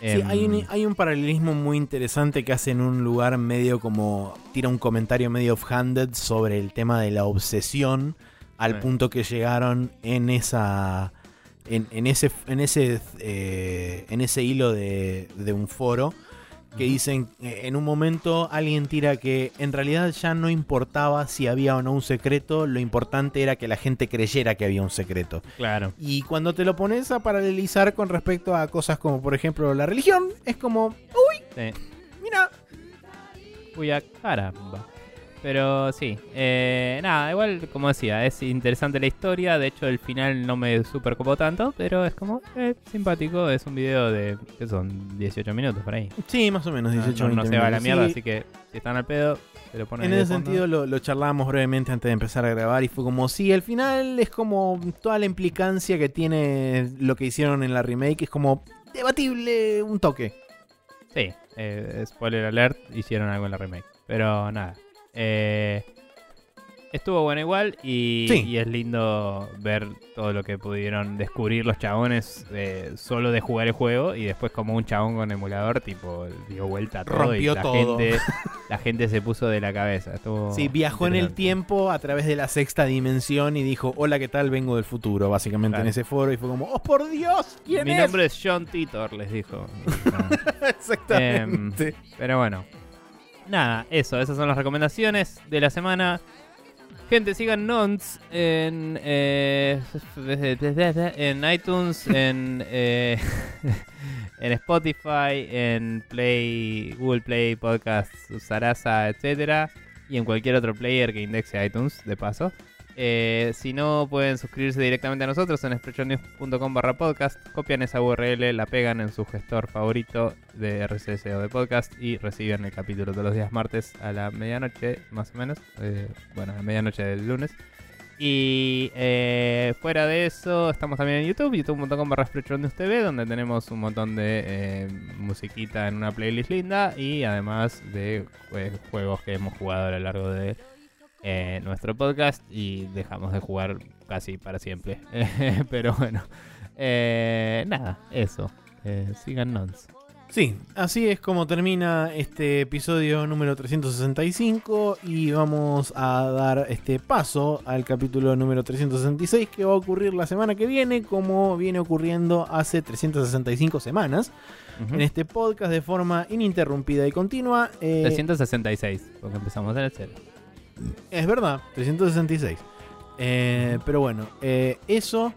Em, hay un, hay un paralelismo muy interesante que hace en un lugar medio como. tira un comentario medio off-handed sobre el tema de la obsesión al punto que llegaron en esa. en, en ese, en, ese, eh, en ese hilo de, de un foro que dicen eh, en un momento alguien tira que en realidad ya no importaba si había o no un secreto, lo importante era que la gente creyera que había un secreto. Claro. Y cuando te lo pones a paralelizar con respecto a cosas como por ejemplo la religión, es como, Sí. mira, Uy, a caramba. Pero sí, eh, nada, igual como decía, es interesante la historia. De hecho, el final no me super copó tanto, pero es como eh, simpático. Es un video de, ¿qué son? 18 minutos por ahí. sí, más o menos 18 no, no 20 se va a la minutos. mierda, Sí, así que si están al pedo, se lo ponen En ahí de ese fondo. sentido lo, lo charlábamos brevemente antes de empezar a grabar y fue como, sí, al final es como toda la implicancia que tiene lo que hicieron en la remake, es como debatible un toque. Sí, eh, spoiler alert, hicieron algo en la remake. Pero nada. Eh, estuvo bueno igual y, Sí. y es lindo ver todo lo que pudieron descubrir los chabones eh, solo de jugar el juego y después como un chabón con emulador tipo dio vuelta a todo Rompió y la todo. gente la gente se puso de la cabeza. Estuvo Sí, viajó en el tiempo a través de la sexta dimensión y dijo, hola, ¿qué tal? Vengo del futuro, básicamente en ese foro y fue como, ¡oh, por Dios! ¿Quién Mi es? nombre es John Titor, les dijo. Exactamente. Pero bueno. Nada, eso, esas son las recomendaciones de la semana. Gente, sigan Nons en, eh, en iTunes, en, eh, en Spotify, en Play, Google Play, Podcasts, Sarasa, etcétera, y en cualquier otro player que indexe iTunes, de paso. Eh, si no, pueden suscribirse directamente a nosotros en sprechonews.com barra podcast, copian esa URL, la pegan en su gestor favorito de RSS o de podcast y reciben el capítulo todos los días martes a la medianoche, más o menos. Eh, bueno, a la medianoche del lunes. Y eh, fuera de eso, estamos también en YouTube, youtube.com barra donde tenemos un montón de eh, musiquita en una playlist linda y además de juegos que hemos jugado a lo largo de eh, nuestro podcast y dejamos de jugar casi para siempre. Pero bueno, eh, nada, eso. Eh, síganos. Sí, así es como termina este episodio número 365 y vamos a dar este paso al capítulo número 366 que va a ocurrir la semana que viene como viene ocurriendo hace 365 semanas Ujú. en este podcast de forma ininterrumpida y continua. eh, 366, porque empezamos en el cero. Es verdad, 366. Eh, pero bueno, eh, eso.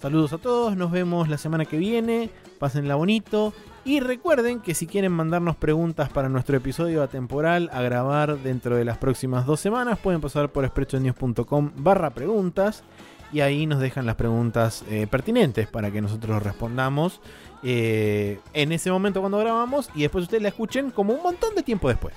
Saludos a todos, nos vemos la semana que viene. Pásenla bonito. Y recuerden que si quieren mandarnos preguntas para nuestro episodio atemporal a grabar dentro de las próximas dos semanas, pueden pasar por sprechonews.com barra preguntas. Y ahí nos dejan las preguntas eh, pertinentes para que nosotros respondamos eh, en ese momento cuando grabamos y después ustedes la escuchen como un montón de tiempo después.